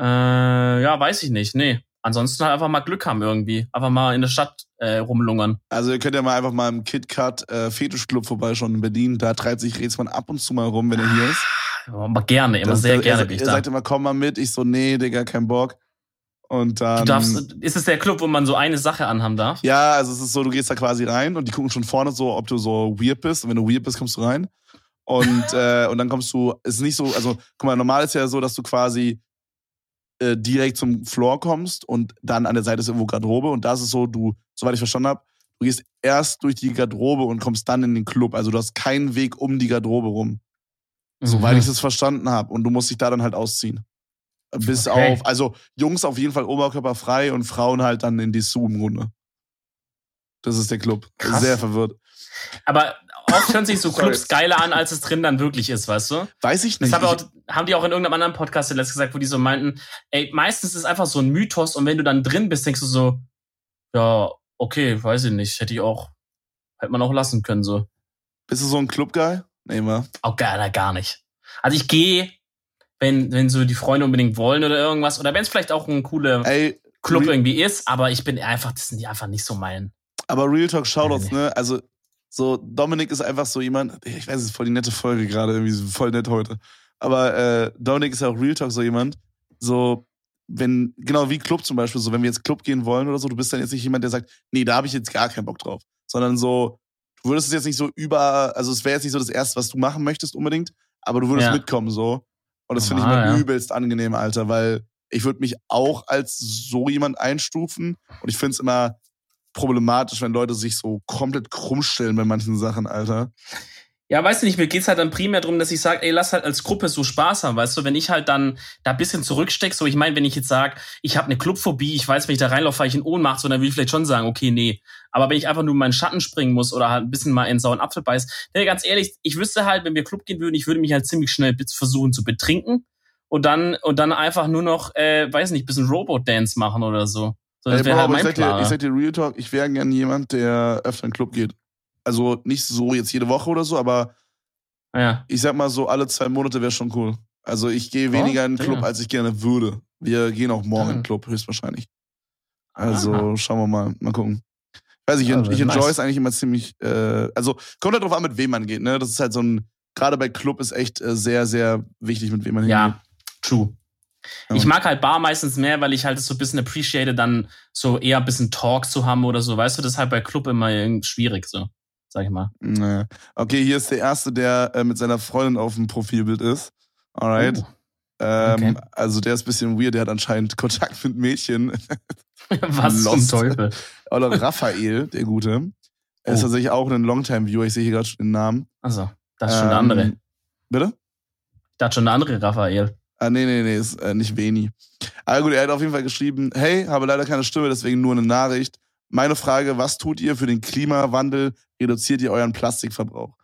Äh, ja, weiß ich nicht. Nee. Ansonsten halt einfach mal Glück haben irgendwie. Einfach mal in der Stadt äh, rumlungern. Also ihr könnt ja mal einfach mal im KitKat äh, Fetischclub vorbeischauen in Berlin. Da treibt sich Rätsmann ab und zu mal rum, wenn er hier ist. Aber gerne, immer das, sehr gerne. Er, er sagt immer, komm mal mit. Ich so, nee, Digga, kein Bock. Und dann. Du darfst, ist es der Club, wo man so eine Sache anhaben darf? Ja, also es ist so, du gehst da quasi rein und die gucken schon vorne so, ob du so weird bist. Und wenn du weird bist, kommst du rein. Und, äh, und dann kommst du, es ist nicht so, also guck mal, normal ist ja so, dass du quasi äh, direkt zum Floor kommst und dann an der Seite ist irgendwo Garderobe. Und da ist es so, du, soweit ich verstanden habe, du gehst erst durch die Garderobe und kommst dann in den Club. Also du hast keinen Weg um die Garderobe rum. Mhm. Soweit ich das verstanden habe. Und du musst dich da dann halt ausziehen. Bis okay. auf, also Jungs auf jeden Fall oberkörperfrei und Frauen halt dann in die Dessous im Grunde. Das ist der Club. Krass. Sehr verwirrt. Aber oft hören sich so Clubs geiler an, als es drin dann wirklich ist, weißt du? Weiß ich nicht. Das haben, auch, haben die auch in irgendeinem anderen Podcast letztes gesagt, wo die so meinten, ey, meistens ist es einfach so ein Mythos und wenn du dann drin bist, denkst du so, ja, okay, weiß ich nicht, hätte ich auch, hätte man auch lassen können, so. Bist du so ein Club-Guy? Nee, mal. Auch gar, gar nicht. Also ich gehe wenn, wenn so die Freunde unbedingt wollen oder irgendwas. Oder wenn es vielleicht auch ein cooler Club irgendwie ist, aber ich bin einfach, das sind die einfach nicht so mein. Aber Real Talk Shoutouts, ne? Also, so, Dominik ist einfach so jemand, ich weiß, es ist voll die nette Folge gerade, irgendwie voll nett heute. Aber äh, Dominik ist ja auch Real Talk so jemand, so, wenn, genau wie Club zum Beispiel, so, wenn wir jetzt Club gehen wollen oder so, du bist dann jetzt nicht jemand, der sagt, nee, da habe ich jetzt gar keinen Bock drauf. Sondern so, du würdest es jetzt nicht so über, also es wäre jetzt nicht so das Erste, was du machen möchtest unbedingt, aber du würdest ja. mitkommen, so. Und das finde ich immer ja. übelst angenehm, Alter, weil ich würde mich auch als so jemand einstufen. Und ich finde es immer problematisch, wenn Leute sich so komplett krumm stellen bei manchen Sachen, Alter. Ja, weißt du nicht, mir geht's halt dann primär darum, dass ich sage, ey, lass halt als Gruppe so Spaß haben, weißt du, wenn ich halt dann da bisschen zurückstecke, so ich meine, wenn ich jetzt sage, ich habe eine Clubphobie, ich weiß, wenn ich da reinlaufe, falle ich in Ohnmacht, so dann will ich vielleicht schon sagen, okay, nee. Aber wenn ich einfach nur in meinen Schatten springen muss oder halt ein bisschen mal in sauren Apfel beiß, nee, ganz ehrlich, ich wüsste halt, wenn wir Club gehen würden, ich würde mich halt ziemlich schnell versuchen zu betrinken und dann und dann einfach nur noch, äh, weiß nicht, bisschen Robot-Dance machen oder so. So das wäre halt mein ich, sag dir, ich sag dir Real Talk, ich wäre gern jemand, der öfter in den Club geht. Also nicht so jetzt jede Woche oder so, aber ja. Ich sag mal so, alle zwei Monate wäre schon cool. Also ich gehe weniger oh, in den Club, als ich gerne würde. Wir gehen auch morgen ja. in den Club, höchstwahrscheinlich. Also Aha. schauen wir mal, mal gucken. Weiß ich, also, ich enjoy nice. es eigentlich immer ziemlich, äh, also kommt halt drauf an, mit wem man geht, ne? Das ist halt so ein, gerade bei Club ist echt äh, sehr, sehr wichtig, mit wem man ja, hingeht. Ja, true. Ich mag halt Bar meistens mehr, weil ich halt so ein bisschen appreciate, dann so eher ein bisschen Talk zu haben oder so. Weißt du, das ist halt bei Club immer schwierig so sag ich mal. Nee. Okay, hier ist der erste, der äh, mit seiner Freundin auf dem Profilbild ist. Alright. Oh. Ähm, okay. Also der ist ein bisschen weird, der hat anscheinend Kontakt mit Mädchen. Was Lost. zum Teufel? Oder Raphael, der Gute. Er oh. ist tatsächlich auch ein Longtime-Viewer, ich sehe hier gerade schon den Namen. Also, das ist schon ähm, der andere. Bitte? Ich dachte schon eine andere Raphael. Ah, nee, nee, nee, ist äh, nicht Veni. Aber gut, er hat auf jeden Fall geschrieben, hey, habe leider keine Stimme, deswegen nur eine Nachricht. Meine Frage, was tut ihr für den Klimawandel? Reduziert ihr euren Plastikverbrauch?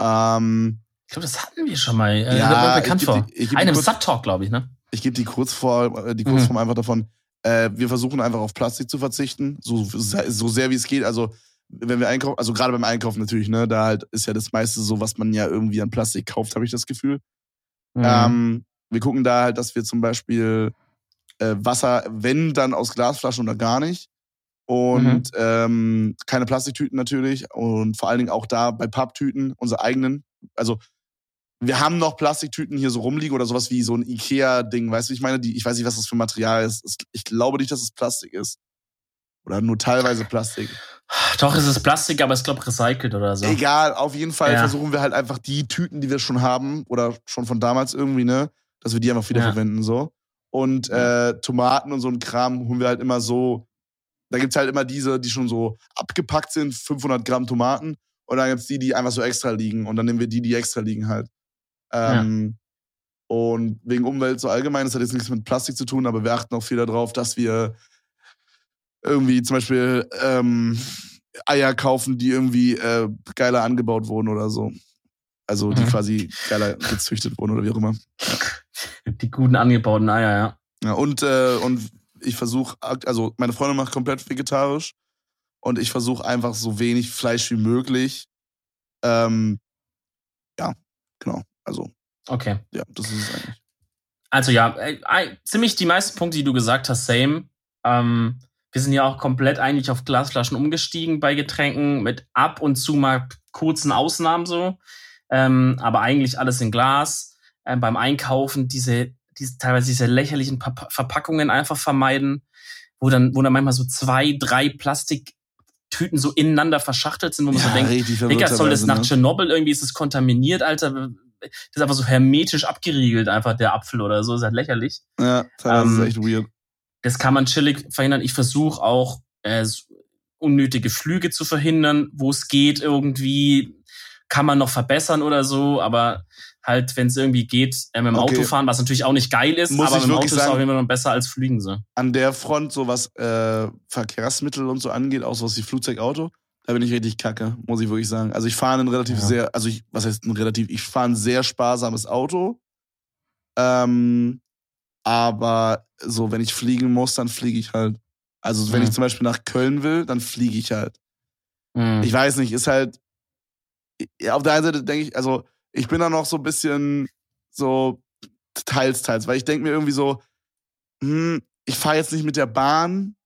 Ähm, ich glaube, das hatten wir schon mal. Äh, ja, bekannt ich vor. Die, Einem Sat-Talk, glaube ich, ne? Ich gebe die Kurzform, äh, die Kurzform mhm. einfach davon. Äh, wir versuchen einfach auf Plastik zu verzichten, so, so sehr wie es geht. Also wenn wir einkaufen, also gerade beim Einkaufen natürlich, ne, da halt ist ja das meiste so, was man ja irgendwie an Plastik kauft, habe ich das Gefühl. Mhm. Ähm, wir gucken da halt, dass wir zum Beispiel äh, Wasser, wenn dann aus Glasflaschen oder gar nicht. Und mhm. ähm, keine Plastiktüten natürlich. Und vor allen Dingen auch da bei Papptüten, unsere eigenen. Also wir haben noch Plastiktüten hier so rumliegen oder sowas wie so ein Ikea-Ding, weißt du, ich meine, die, ich weiß nicht, was das für Material ist. Ich glaube nicht, dass es Plastik ist. Oder nur teilweise Plastik. Doch, es ist Plastik, aber ich glaube recycelt oder so. Egal, auf jeden Fall ja. versuchen wir halt einfach die Tüten, die wir schon haben, oder schon von damals irgendwie, ne, dass wir die einfach wiederverwenden, ja. so. Und äh, Tomaten und so ein Kram holen wir halt immer so. Da gibt's halt immer diese, die schon so abgepackt sind, 500 Gramm Tomaten. Und dann gibt's die, die einfach so extra liegen. Und dann nehmen wir die, die extra liegen halt. Ähm, ja. Und wegen Umwelt so allgemein, das hat jetzt nichts mit Plastik zu tun, aber wir achten auch viel darauf, dass wir irgendwie zum Beispiel ähm, Eier kaufen, die irgendwie äh, geiler angebaut wurden oder so. Also die mhm. quasi geiler gezüchtet wurden oder wie auch immer. Die guten angebauten Eier, ja. Ja, und, äh, und ich versuche, also meine Freundin macht komplett vegetarisch und ich versuche einfach so wenig Fleisch wie möglich. Ähm, ja, genau. Also. Okay. Ja, das ist es eigentlich. Also ja, äh, ziemlich die meisten Punkte, die du gesagt hast, same. Ähm, wir sind ja auch komplett eigentlich auf Glasflaschen umgestiegen bei Getränken, mit ab und zu mal kurzen Ausnahmen so. Ähm, aber eigentlich alles in Glas. Ähm, beim Einkaufen diese, diese, teilweise diese lächerlichen pa Verpackungen einfach vermeiden, wo dann, wo dann manchmal so zwei, drei Plastiktüten so ineinander verschachtelt sind, wo man ja, so denkt, Digga, soll das nach ne? Tschernobyl irgendwie, ist es kontaminiert, Alter? Das ist einfach so hermetisch abgeriegelt, einfach der Apfel oder so, ist halt lächerlich. Ja, das ähm, ist echt weird. Das kann man chillig verhindern. Ich versuche auch, äh, unnötige Flüge zu verhindern, wo es geht irgendwie. Kann man noch verbessern oder so, aber halt, wenn es irgendwie geht, äh, mit dem okay. Auto fahren, was natürlich auch nicht geil ist, Muss aber mit dem Auto sagen, ist auch immer noch besser als Fliegen so. An der Front, so was äh, Verkehrsmittel und so angeht, auch so was wie Flugzeug, Auto, da bin ich richtig kacke, muss ich wirklich sagen. Also ich fahre ein relativ ja. sehr, also ich, was heißt ein relativ, ich fahre ein sehr sparsames Auto. Ähm, aber so, wenn ich fliegen muss, dann fliege ich halt. Also wenn mhm. ich zum Beispiel nach Köln will, dann fliege ich halt. Mhm. Ich weiß nicht, ist halt. Auf der einen Seite denke ich, also ich bin da noch so ein bisschen so teils, teils, weil ich denke mir irgendwie so, hm, ich fahre jetzt nicht mit der Bahn,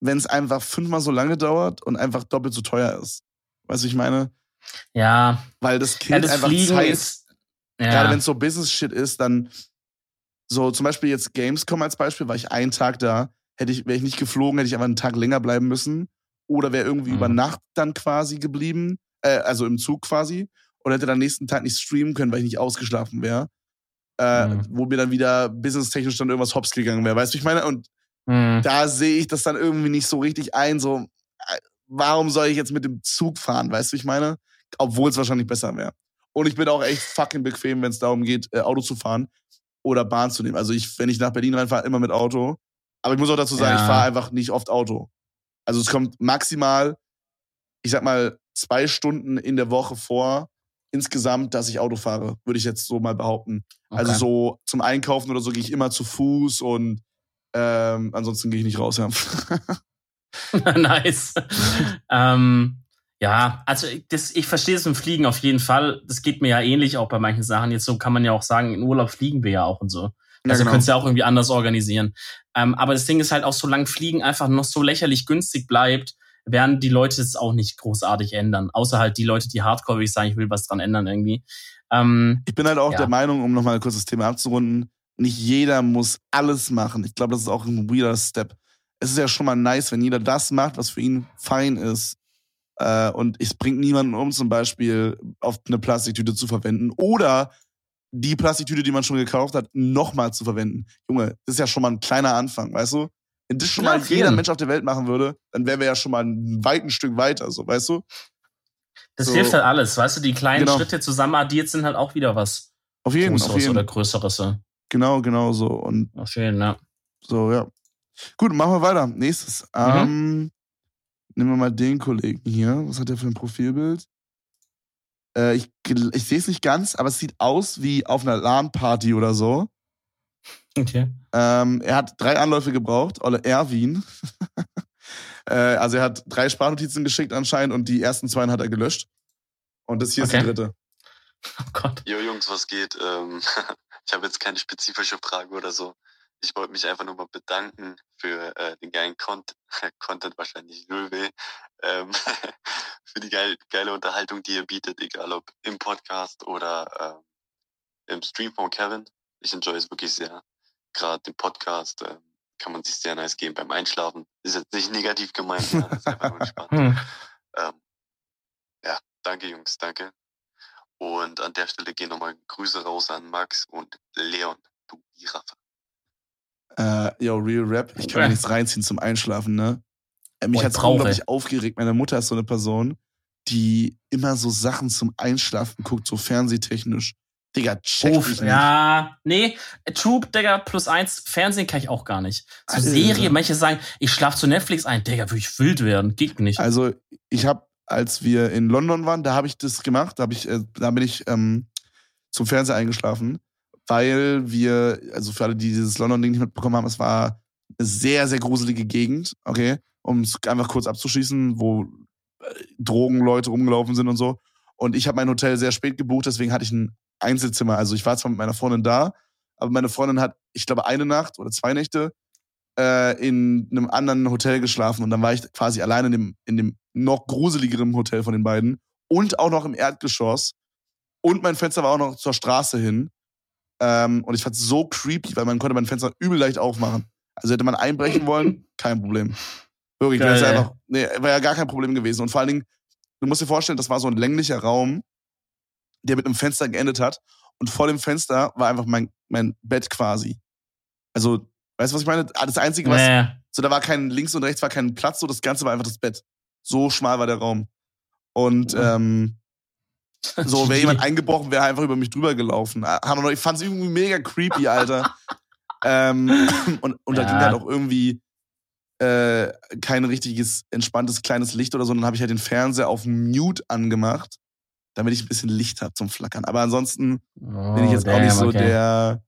wenn es einfach fünfmal so lange dauert und einfach doppelt so teuer ist. Weißt du, ich meine? Ja. Weil das killt ja, das einfach Fliegen Zeit. Ist, ja. Gerade wenn es so Business-Shit ist, dann so zum Beispiel jetzt Gamescom als Beispiel, war ich einen Tag da, hätte ich, wäre ich nicht geflogen, hätte ich einfach einen Tag länger bleiben müssen. Oder wäre irgendwie mhm. über Nacht dann quasi geblieben, äh, also im Zug quasi, und hätte dann nächsten Tag nicht streamen können, weil ich nicht ausgeschlafen wäre. Äh, mhm. Wo mir dann wieder businesstechnisch dann irgendwas hops gegangen wäre. Weißt du, ich meine? Und Mhm. Da sehe ich das dann irgendwie nicht so richtig ein, so, äh, warum soll ich jetzt mit dem Zug fahren, weißt du, ich meine? Obwohl es wahrscheinlich besser wäre. Und ich bin auch echt fucking bequem, wenn es darum geht, äh, Auto zu fahren oder Bahn zu nehmen. Also ich, wenn ich nach Berlin reinfahre, immer mit Auto. Aber ich muss auch dazu sagen, ja. ich fahre einfach nicht oft Auto. Also es kommt maximal, ich sag mal, zwei Stunden in der Woche vor, insgesamt, dass ich Auto fahre, würde ich jetzt so mal behaupten. Also okay. Also so zum Einkaufen oder so gehe ich immer zu Fuß und ähm, ansonsten gehe ich nicht raus, ja. nice. ähm, ja, also das, ich verstehe es im Fliegen auf jeden Fall. Das geht mir ja ähnlich auch bei manchen Sachen. Jetzt so kann man ja auch sagen, in Urlaub fliegen wir ja auch und so. Also ja, genau. können es ja auch irgendwie anders organisieren. Ähm, aber das Ding ist halt auch, solange Fliegen einfach noch so lächerlich günstig bleibt, werden die Leute es auch nicht großartig ändern. Außer halt die Leute, die hardcore wie ich sagen, ich will was dran ändern irgendwie. Ähm, ich bin halt auch ja. der Meinung, um nochmal ein kurzes Thema abzurunden, nicht jeder muss alles machen. Ich glaube, das ist auch ein weirder Step. Es ist ja schon mal nice, wenn jeder das macht, was für ihn fein ist. Äh, und es bringt niemanden um, zum Beispiel auf eine Plastiktüte zu verwenden oder die Plastiktüte, die man schon gekauft hat, nochmal zu verwenden. Junge, das ist ja schon mal ein kleiner Anfang, weißt du? Wenn das schon ja, mal jeder Mensch auf der Welt machen würde, dann wären wir ja schon mal ein weites Stück weiter, so, weißt du? Das So. hilft halt alles, weißt du, die kleinen Genau. Schritte zusammen addiert sind halt auch wieder was Auf jeden, jeden. oder Größeres. ja. Genau, genau so. Und Auf jeden, ja. so, ja. Gut, machen wir weiter. Nächstes. Mhm. Ähm, nehmen wir mal den Kollegen hier. Was hat der für ein Profilbild? Äh, ich ich sehe es nicht ganz, aber es sieht aus wie auf einer LAN-Party oder so. Okay. Ähm, er hat drei Anläufe gebraucht, Olle Erwin. äh, also er hat drei Sprachnotizen geschickt anscheinend und die ersten zwei hat er gelöscht. Und das hier ist Okay. die dritte. Oh Gott. Jo Jungs, was geht? Ähm, ich habe jetzt keine spezifische Frage oder so. Ich wollte mich einfach nur mal bedanken für äh, den geilen Content, Content wahrscheinlich null weh, ähm, für die geile, geile Unterhaltung, die ihr bietet, egal ob im Podcast oder ähm, im Stream von Kevin. Ich enjoy es wirklich sehr. Gerade im Podcast ähm, kann man sich sehr nice geben beim Einschlafen. Ist jetzt nicht negativ gemeint, ja, ist einfach nur entspannt. Hm. Ähm, ja, danke Jungs, danke. Und an der Stelle gehen nochmal Grüße raus an Max und Leon, du Giraffe. Äh, yo, Real Rap. Ich kann mir Ja. nichts reinziehen zum Einschlafen, ne? Äh, Mich ich hat's brauche. unglaublich aufgeregt. Meine Mutter ist so eine Person, die immer so Sachen zum Einschlafen guckt, so fernsehtechnisch. Digga, check Uff, ja, nee, Troop, Digga, plus eins, Fernsehen kann ich auch gar nicht. So Alter. Serie, manche sagen, ich schlaf zu Netflix ein, Digga, würde ich wild werden, geht nicht. Also, ich habe, als wir in London waren, da habe ich das gemacht. Da, hab ich, äh, da bin ich ähm, zum Fernseher eingeschlafen, weil wir, also für alle, die dieses London-Ding nicht mitbekommen haben, es war eine sehr, sehr gruselige Gegend, okay? Um es einfach kurz abzuschließen, wo äh, Drogenleute rumgelaufen sind und so. Und ich habe mein Hotel sehr spät gebucht, deswegen hatte ich ein Einzelzimmer. Also ich war zwar mit meiner Freundin da, aber meine Freundin hat, ich glaube, eine Nacht oder zwei Nächte äh, in einem anderen Hotel geschlafen und dann war ich quasi alleine in dem, in dem noch gruseligeren Hotel von den beiden und auch noch im Erdgeschoss und mein Fenster war auch noch zur Straße hin ähm, und ich fand es so creepy, weil man konnte mein Fenster übel leicht aufmachen. Also hätte man einbrechen wollen, kein Problem. Wirklich, Geil, das ist ey. einfach, nee, war ja gar kein Problem gewesen und vor allen Dingen, du musst dir vorstellen, das war so ein länglicher Raum, der mit einem Fenster geendet hat und vor dem Fenster war einfach mein, mein Bett quasi. Also, weißt du, was ich meine? Das Einzige, was nee. so, da war kein links und rechts war kein Platz, so das Ganze war einfach das Bett. So schmal war der Raum. Und ähm, so, wäre jemand eingebrochen, wäre einfach über mich drüber gelaufen. Ah, Ich fand's irgendwie mega creepy, Alter. ähm, und und da Ja. ging halt auch irgendwie äh, kein richtiges, entspanntes kleines Licht oder so. Und dann habe ich halt den Fernseher auf Mute angemacht, damit ich ein bisschen Licht habe zum Flackern. Aber ansonsten bin ich jetzt auch nicht so Oh, okay. der,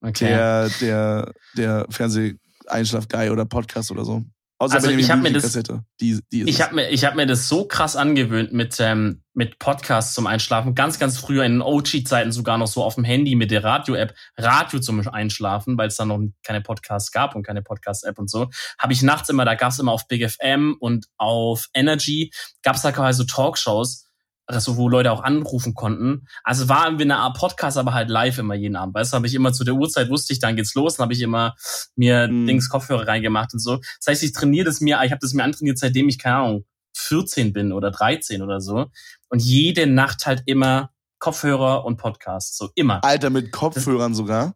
okay. der, der, der Fernseh-Einschlaf-Guy oder Podcast oder so. Außer Also ich hab mir das-. Die, die Ich habe mir, ich hab mir das so krass angewöhnt mit, ähm, mit Podcasts zum Einschlafen. Ganz, ganz früher in den OG-Zeiten sogar noch so auf dem Handy mit der Radio-App Radio zum Einschlafen, weil es dann noch keine Podcasts gab und keine Podcast-App und so. Habe ich nachts immer, da gab es immer auf Big FM und auf Energy, gab es da quasi so Talkshows, also wo Leute auch anrufen konnten. Also war irgendwie eine Art Podcast, aber halt live immer jeden Abend. Weißt du, habe ich immer zu der Uhrzeit wusste ich, dann geht's los, dann habe ich immer mir Mhm. Dings Kopfhörer reingemacht und so. Das heißt, ich trainiere das mir, ich habe das mir antrainiert, seitdem ich, keine Ahnung, 14 bin oder 13 oder so. Und jede Nacht halt immer Kopfhörer und Podcast. So immer. Alter, mit Kopfhörern sogar.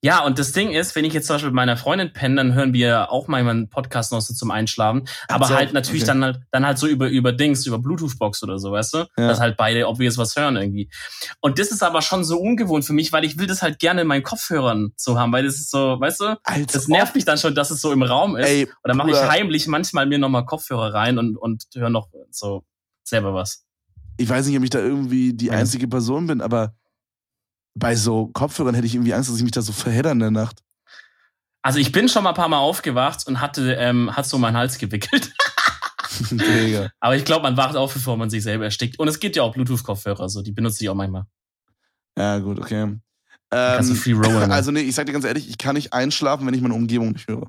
Ja, und das Ding ist, wenn ich jetzt zum Beispiel mit meiner Freundin penne, dann hören wir auch manchmal einen Podcast noch so zum Einschlafen. Aber Also, halt natürlich okay. dann halt, dann halt so über, über Dings, über Bluetooth-Box oder so, weißt du? Ja. Dass halt beide obvious was hören irgendwie. Und das ist aber schon so ungewohnt für mich, weil ich will das halt gerne in meinen Kopfhörern so haben, weil das ist so, weißt du? Alter, Das nervt mich dann schon, dass es so im Raum ist. Ey, Und dann mache ich heimlich manchmal mir nochmal Kopfhörer rein und, und höre noch so selber was. ich weiß nicht, ob ich da irgendwie die Ja. einzige Person bin, aber bei so Kopfhörern hätte ich irgendwie Angst, dass ich mich da so verhedder in der Nacht. Also ich bin schon mal ein paar Mal aufgewacht und hatte, ähm, hat so meinen Hals gewickelt. Aber ich glaube, man wacht auf, bevor man sich selber erstickt. Und es gibt ja auch Bluetooth-Kopfhörer, so die benutze ich auch manchmal. Ja, gut, okay. Ähm, free rollen. also nee, ich sag dir ganz ehrlich, ich kann nicht einschlafen, wenn ich meine Umgebung nicht höre.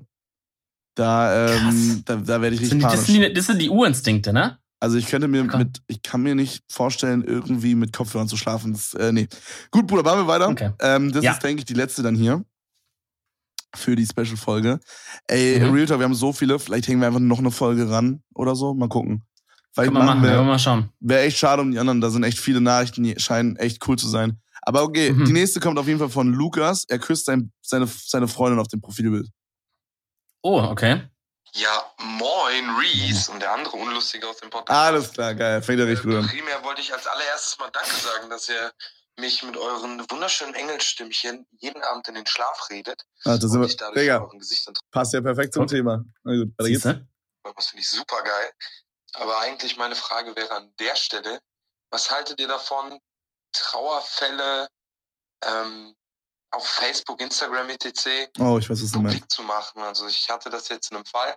Da, ähm, da, da werde ich richtig sind, die- das, sind die, das sind die Urinstinkte, ne? Also ich könnte mir Okay. mit, ich kann mir nicht vorstellen, irgendwie mit Kopfhörern zu schlafen. Das, äh, nee. Gut, Bruder, machen wir weiter. Okay. Ähm, das Ja. ist, denke ich, die letzte dann hier. Für die Special-Folge. Ey, Mhm. Real Talk, wir haben so viele, vielleicht hängen wir einfach noch eine Folge ran oder so. Mal gucken. Vielleicht man machen, machen wir wir. mal schauen. Wäre echt schade um die anderen, da sind echt viele Nachrichten, die scheinen echt cool zu sein. Aber okay, Mhm. die nächste kommt auf jeden Fall von Lukas. Er küsst sein, seine, seine Freundin auf dem Profilbild. Oh, okay. Ja, moin, Reese und der andere Unlustige aus dem Podcast. Alles klar, geil. Fängt richtig gut an. Primär wollte ich als allererstes mal Danke sagen, dass ihr mich mit euren wunderschönen Engelstimmchen jeden Abend in den Schlaf redet. Ah, das sind und wir, ich dadurch Digga, passt ja perfekt zum Gut. Thema. Na gut, weiter geht's. Das finde ich super geil. Aber eigentlich meine Frage wäre an der Stelle, was haltet ihr davon, Trauerfälle ähm, auf Facebook, Instagram, etc. Oh, ich weiß, was du meinst. publik zu machen? Also ich hatte das jetzt in einem Fall.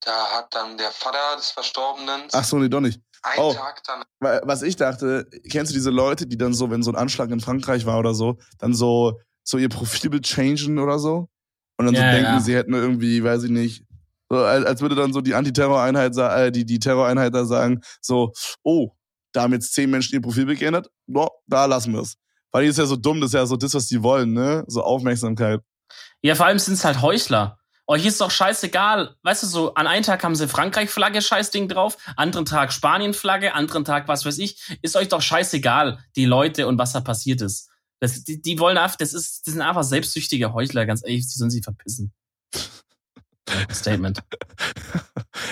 Da hat dann der Vater des Verstorbenen Ach so, nee, doch nicht. einen oh. Tag dann was ich dachte, kennst du diese Leute, die dann so, wenn so ein Anschlag in Frankreich war oder so, dann so, so ihr Profilbild changen oder so? Und dann so Ja, denken, ja. sie hätten irgendwie, weiß ich nicht, so, als, als würde dann so die Antiterror-Einheit, äh, die, die Terroreinheit da sagen, so, oh, da haben jetzt zehn Menschen ihr Profilbild geändert, no, da lassen wir es. Weil die ist ja so dumm, das ist ja so das, was die wollen, ne? So Aufmerksamkeit. Ja, vor allem sind es halt Heuchler. Euch ist doch scheißegal. Weißt du, so an einem Tag haben sie Frankreich-Flagge, Scheißding drauf, anderen Tag Spanien-Flagge, anderen Tag was weiß ich. Ist euch doch scheißegal, die Leute und was da passiert ist. Das, die, die wollen einfach, das ist, das sind einfach selbstsüchtige Heuchler, ganz ehrlich, die sollen sie verpissen. Statement.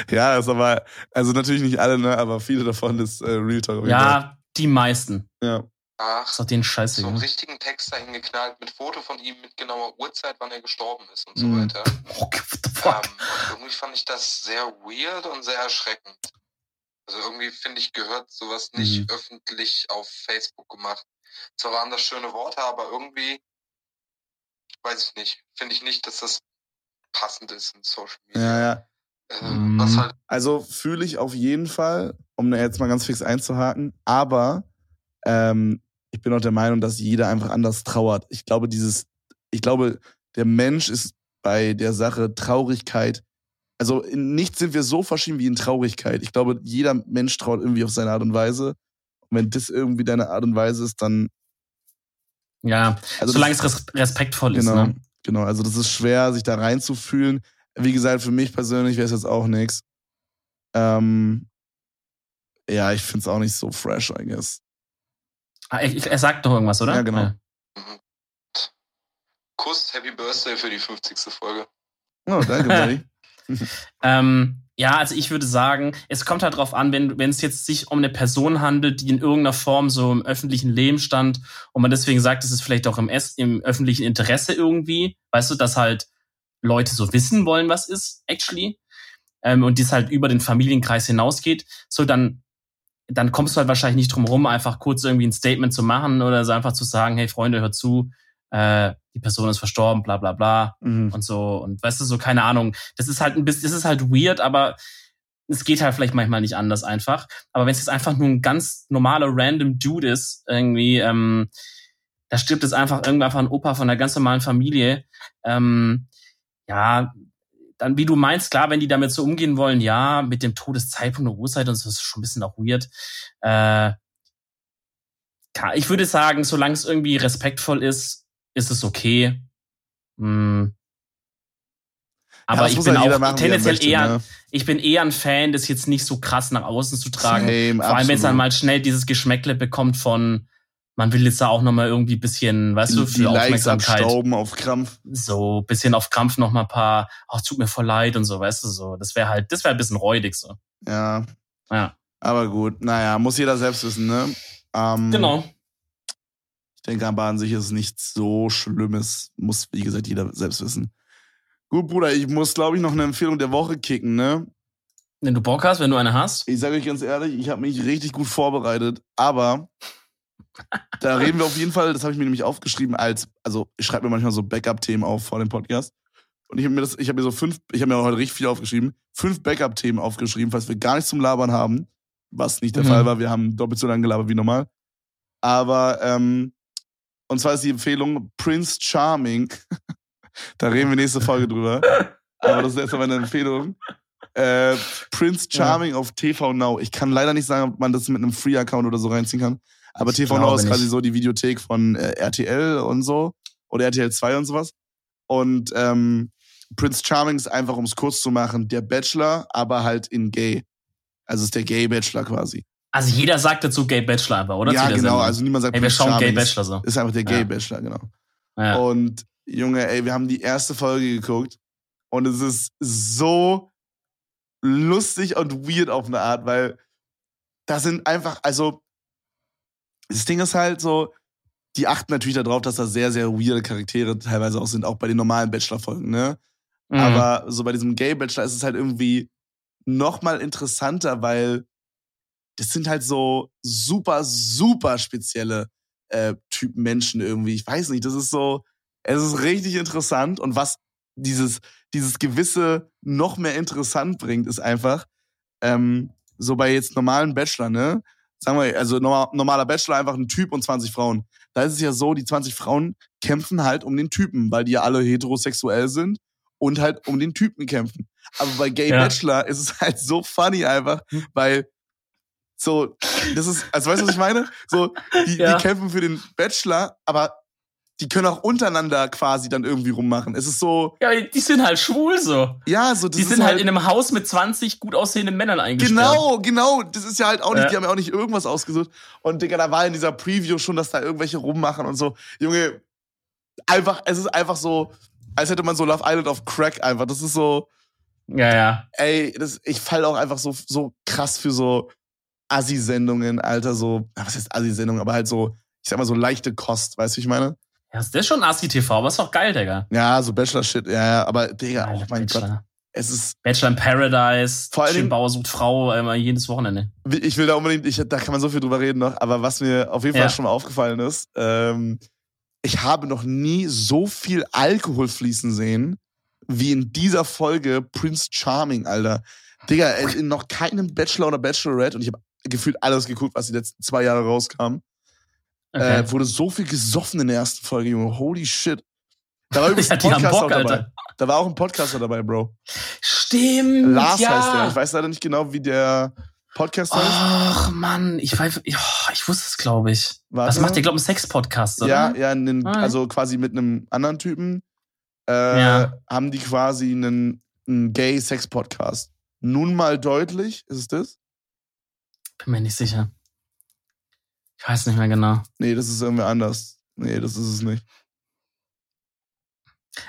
ja, ist aber, also natürlich nicht alle, ne? Aber viele davon ist äh, Real Talk. Ja, die meisten. Ja. Ach, Ist doch denen so einen richtigen Text dahin geknallt mit Foto von ihm, mit genauer Uhrzeit, wann er gestorben ist und so Mhm. weiter. Oh, what the fuck? Ähm, irgendwie fand ich das sehr weird und sehr erschreckend. Also irgendwie finde ich, gehört sowas nicht Mhm. öffentlich auf Facebook gemacht. Zwar waren das schöne Worte, aber irgendwie, weiß ich nicht, finde ich nicht, dass das passend ist in Social Media. Ja, ja. Äh, Mhm. Was halt, Also fühle ich auf jeden Fall, um da jetzt mal ganz fix einzuhaken, aber ähm, ich bin auch der Meinung, dass jeder einfach anders trauert. Ich glaube, dieses, ich glaube, der Mensch ist bei der Sache Traurigkeit, also in nichts sind wir so verschieden wie in Traurigkeit. Ich glaube, jeder Mensch traut irgendwie auf seine Art und Weise. Und wenn das irgendwie deine Art und Weise ist, dann. Ja, Also solange das, es res respektvoll ist. genau, Ne? genau. Also das ist schwer, sich da reinzufühlen. Wie gesagt, für mich persönlich wäre es jetzt auch nichts. Ähm, ja, ich finde es auch nicht so fresh, I guess. Ah, ich- Er sagt doch irgendwas, oder? Ja, genau. mhm. Kuss, Happy Birthday für die 50. Folge. Oh, danke, Buddy. Ähm, ja, also ich würde sagen, es kommt halt drauf an, wenn wenn es jetzt sich um eine Person handelt, die in irgendeiner Form so im öffentlichen Leben stand und man deswegen sagt, es ist vielleicht auch im, es im öffentlichen Interesse irgendwie, weißt du, dass halt Leute so wissen wollen, was ist, actually, ähm, und dies halt über den Familienkreis hinausgeht, so dann dann kommst du halt wahrscheinlich nicht drum rum, einfach kurz irgendwie ein Statement zu machen oder so einfach zu sagen, hey Freunde, hört zu, äh, die Person ist verstorben, bla bla bla Mhm. und so. Und weißt du so keine Ahnung. Das ist halt ein bisschen das ist halt weird aber es geht halt vielleicht manchmal nicht anders einfach. Aber wenn es jetzt einfach nur ein ganz normaler random Dude ist irgendwie ähm, da stirbt jetzt einfach irgendwie einfach ein Opa von einer ganz normalen Familie ähm, ja dann wie du meinst klar wenn die damit so umgehen wollen ja mit dem Todeszeitpunkt und Uhrzeit und so ist schon ein bisschen auch weird äh, ich würde sagen solange es irgendwie respektvoll ist ist es okay hm. Aber das ich bin halt auch machen, tendenziell möchte, eher, ne? ich bin eher ein Fan, das jetzt nicht so krass nach außen zu tragen. Same, Vor allem, wenn es dann mal schnell dieses Geschmäckle bekommt von, man will jetzt da auch nochmal irgendwie bisschen, weißt du, die, für die Likes Aufmerksamkeit. abstauben auf Krampf. So, bisschen auf Krampf noch mal ein paar, ach, tut mir voll leid und so, weißt du, so. Das wäre halt, das wäre ein bisschen räudig, so. Ja. Ja. Aber gut, naja, muss jeder selbst wissen, ne? Ähm, Genau. Ich denke aber an sich ist es nichts so Schlimmes. Muss, wie gesagt, jeder selbst wissen. Gut, Bruder, ich muss, glaube ich, noch eine Empfehlung der Woche kicken, ne? Wenn du Bock hast, wenn du eine hast. Ich sage euch ganz ehrlich, ich habe mich richtig gut vorbereitet, aber da reden wir auf jeden Fall, das habe ich mir nämlich aufgeschrieben als, also ich schreibe mir manchmal so Backup-Themen auf vor dem Podcast. Und ich habe mir das, ich habe mir so fünf, ich habe mir heute richtig viel aufgeschrieben, fünf Backup-Themen aufgeschrieben, falls wir gar nichts zum Labern haben, was nicht der Mhm. Fall war. Wir haben doppelt so lange gelabert wie normal. Aber, ähm, und zwar ist die Empfehlung Prince Charming. da reden wir nächste Folge drüber. Aber das ist erstmal meine Empfehlung. Äh, Prince Charming auf TV Now. Ich kann leider nicht sagen, ob man das mit einem Free-Account oder so reinziehen kann. Aber TV Now ist quasi so die Videothek von äh, RTL und so. Oder RTL 2 und sowas. Und ähm, Prince Charming ist einfach, um es kurz zu machen, der Bachelor, aber halt in Gay. Also ist der Gay Bachelor quasi. Also jeder sagt dazu Gay Bachelor einfach, oder? ja, genau. Sendung. Also niemand sagt Ey, wir Prince schauen Gay Charming. Bachelor so. Ist einfach der Gay Ja. Bachelor, genau. Ja. Und Junge, ey, wir haben die erste Folge geguckt Und es ist so lustig und weird auf eine Art, weil da sind einfach, also das Ding ist halt so, die achten natürlich darauf, dass da sehr, sehr weirde Charaktere teilweise auch sind, auch bei den normalen Bachelor-Folgen, ne? Mhm. Aber so bei diesem Gay-Bachelor ist es halt irgendwie noch mal interessanter, weil das sind halt so super, super spezielle äh, Typen Menschen irgendwie. Ich weiß nicht, das ist so, es ist richtig interessant und was dieses, dieses gewisse noch mehr interessant bringt, ist einfach, ähm, so bei jetzt normalen Bachelor, ne? Sagen wir, also normaler Bachelor einfach ein Typ und 20 Frauen. Da ist es ja so, die 20 Frauen kämpfen halt um den Typen, weil die ja alle heterosexuell sind und halt um den Typen kämpfen. Aber bei Gay ja. Bachelor ist es halt so funny einfach, hm. weil so, das ist, also weißt du, was ich meine? So, die, ja. die kämpfen für den Bachelor, aber die können auch untereinander quasi dann irgendwie rummachen. Es ist so. Ja, die sind halt schwul so. Ja, so das Die sind halt, halt in einem Haus mit 20 gut aussehenden Männern eingesperrt. Genau, genau. Das ist ja halt auch nicht, ja. die haben ja auch nicht irgendwas ausgesucht. Und Digga, da war in dieser Preview schon, dass da irgendwelche rummachen und so. Junge, einfach, es ist einfach so, als hätte man so Love Island auf Crack einfach. Das ist so. Ja, ja. Ey, das, ich fall auch einfach so, so krass für so Assi-Sendungen, Alter, so, was heißt Assi-Sendungen, aber halt so, ich sag mal so leichte Kost, weißt du, wie ich meine? Ja, das ist schon Assi-TV, aber ist doch geil, Digga. Ja, so Bachelor-Shit, ja, ja, aber Digga, oh mein Bachelor. Gott. Es ist. Bachelor in Paradise, vor allem Bauer sucht Frau immer jedes Wochenende. Ich will da unbedingt, ich, da kann man so viel drüber reden noch, aber was mir auf jeden Fall ja. schon mal aufgefallen ist, ähm, ich habe noch nie so viel Alkohol fließen sehen, wie in dieser Folge Prince Charming, Alter. Digga, in noch keinem Bachelor oder Bachelorette, und ich habe gefühlt alles geguckt, was die letzten zwei Jahre rauskam. Okay. Äh, wurde so viel gesoffen in der ersten Folge, Junge. Holy shit. Da war übrigens ein Podcast Bock, auch dabei. Da war auch ein Podcaster dabei, Bro. Stimmt. Lars ja. heißt der. Ich weiß leider nicht genau, wie der Podcast heißt. Ach, Mann. Ich, weiß, ich, ich wusste es, glaube ich. Warte. Was macht der, glaube ich, einen Sex-Podcast, oder? Ja, ja, einen, ah, also quasi mit einem anderen Typen äh, ja. haben die quasi einen, einen Gay-Sex-Podcast. Nun mal deutlich, ist es das? Bin mir nicht sicher. Ich weiß nicht mehr genau. Nee, das ist irgendwie anders. Nee, das ist es nicht.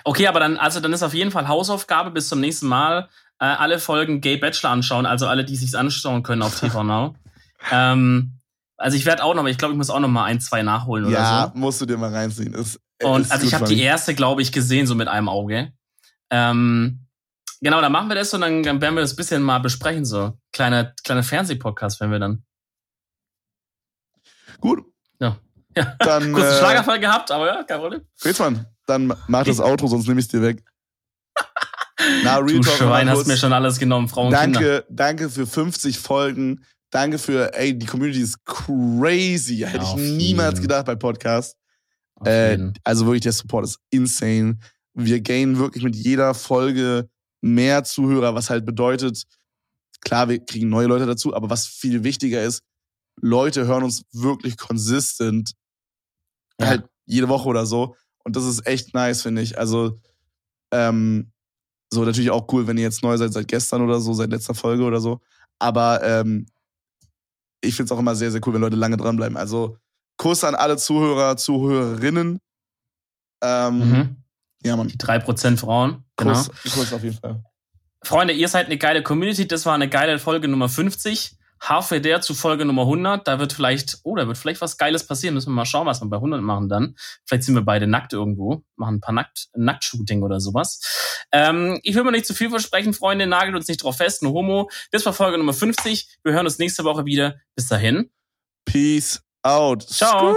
Okay, aber dann, also dann ist auf jeden Fall Hausaufgabe bis zum nächsten Mal. Äh, alle Folgen Gay Bachelor anschauen, also alle, die sich's anschauen können auf TV Now. ähm, also ich werde auch noch, aber ich glaube, ich muss auch noch mal ein, zwei nachholen oder ja, so. Ja, musst du dir mal reinziehen. Ist, und ist also ich habe die erste, glaube ich, gesehen, so mit einem Auge. Ähm, genau, dann machen wir das und dann, dann werden wir das bisschen mal besprechen, so. Kleiner, kleiner Fernsehpodcast, wenn wir dann. Gut. Ja. ja. Dann, Kurzen äh, Schlagerfall gehabt, aber ja, kein Problem. Fritzmann, dann mach das Auto, sonst nehme ich es dir weg. Na, Real du Talk Schwein, hast mir schon alles genommen, Frauen Danke, Kinder. danke für 50 Folgen. Danke für, ey, die Community ist crazy. Ja, Hätte ich niemals gedacht bei Podcast. Äh, also wirklich, der Support ist insane. Wir gainen wirklich mit jeder Folge mehr Zuhörer, was halt bedeutet, klar, wir kriegen neue Leute dazu, aber was viel wichtiger ist, Leute hören uns wirklich konsistent, ja. halt jede Woche oder so. Und das ist echt nice, finde ich. Also, ähm, so natürlich auch cool, wenn ihr jetzt neu seid seit gestern oder so, seit letzter Folge oder so. Aber ähm, ich finde es auch immer sehr, sehr cool, wenn Leute lange dranbleiben. Also Kuss an alle Zuhörer, Zuhörerinnen. Ähm, mhm. Ja, Mann. Die 3% Frauen. Kuss, genau. Kuss auf jeden Fall. Freunde, ihr seid eine geile Community. Das war eine geile Folge Nummer 50. HVDR zu Folge Nummer 100. Da wird vielleicht, oh, da wird vielleicht was Geiles passieren. Müssen wir mal schauen, was wir bei 100 machen dann. Vielleicht sind wir beide nackt irgendwo, machen ein paar Nackt, Nacktshooting oder sowas. Ähm, ich will mir nicht zu viel versprechen, Freunde. Nagelt uns nicht drauf fest. Nur Homo. Das war Folge Nummer 50. Wir hören uns nächste Woche wieder. Bis dahin. Peace out. Ciao.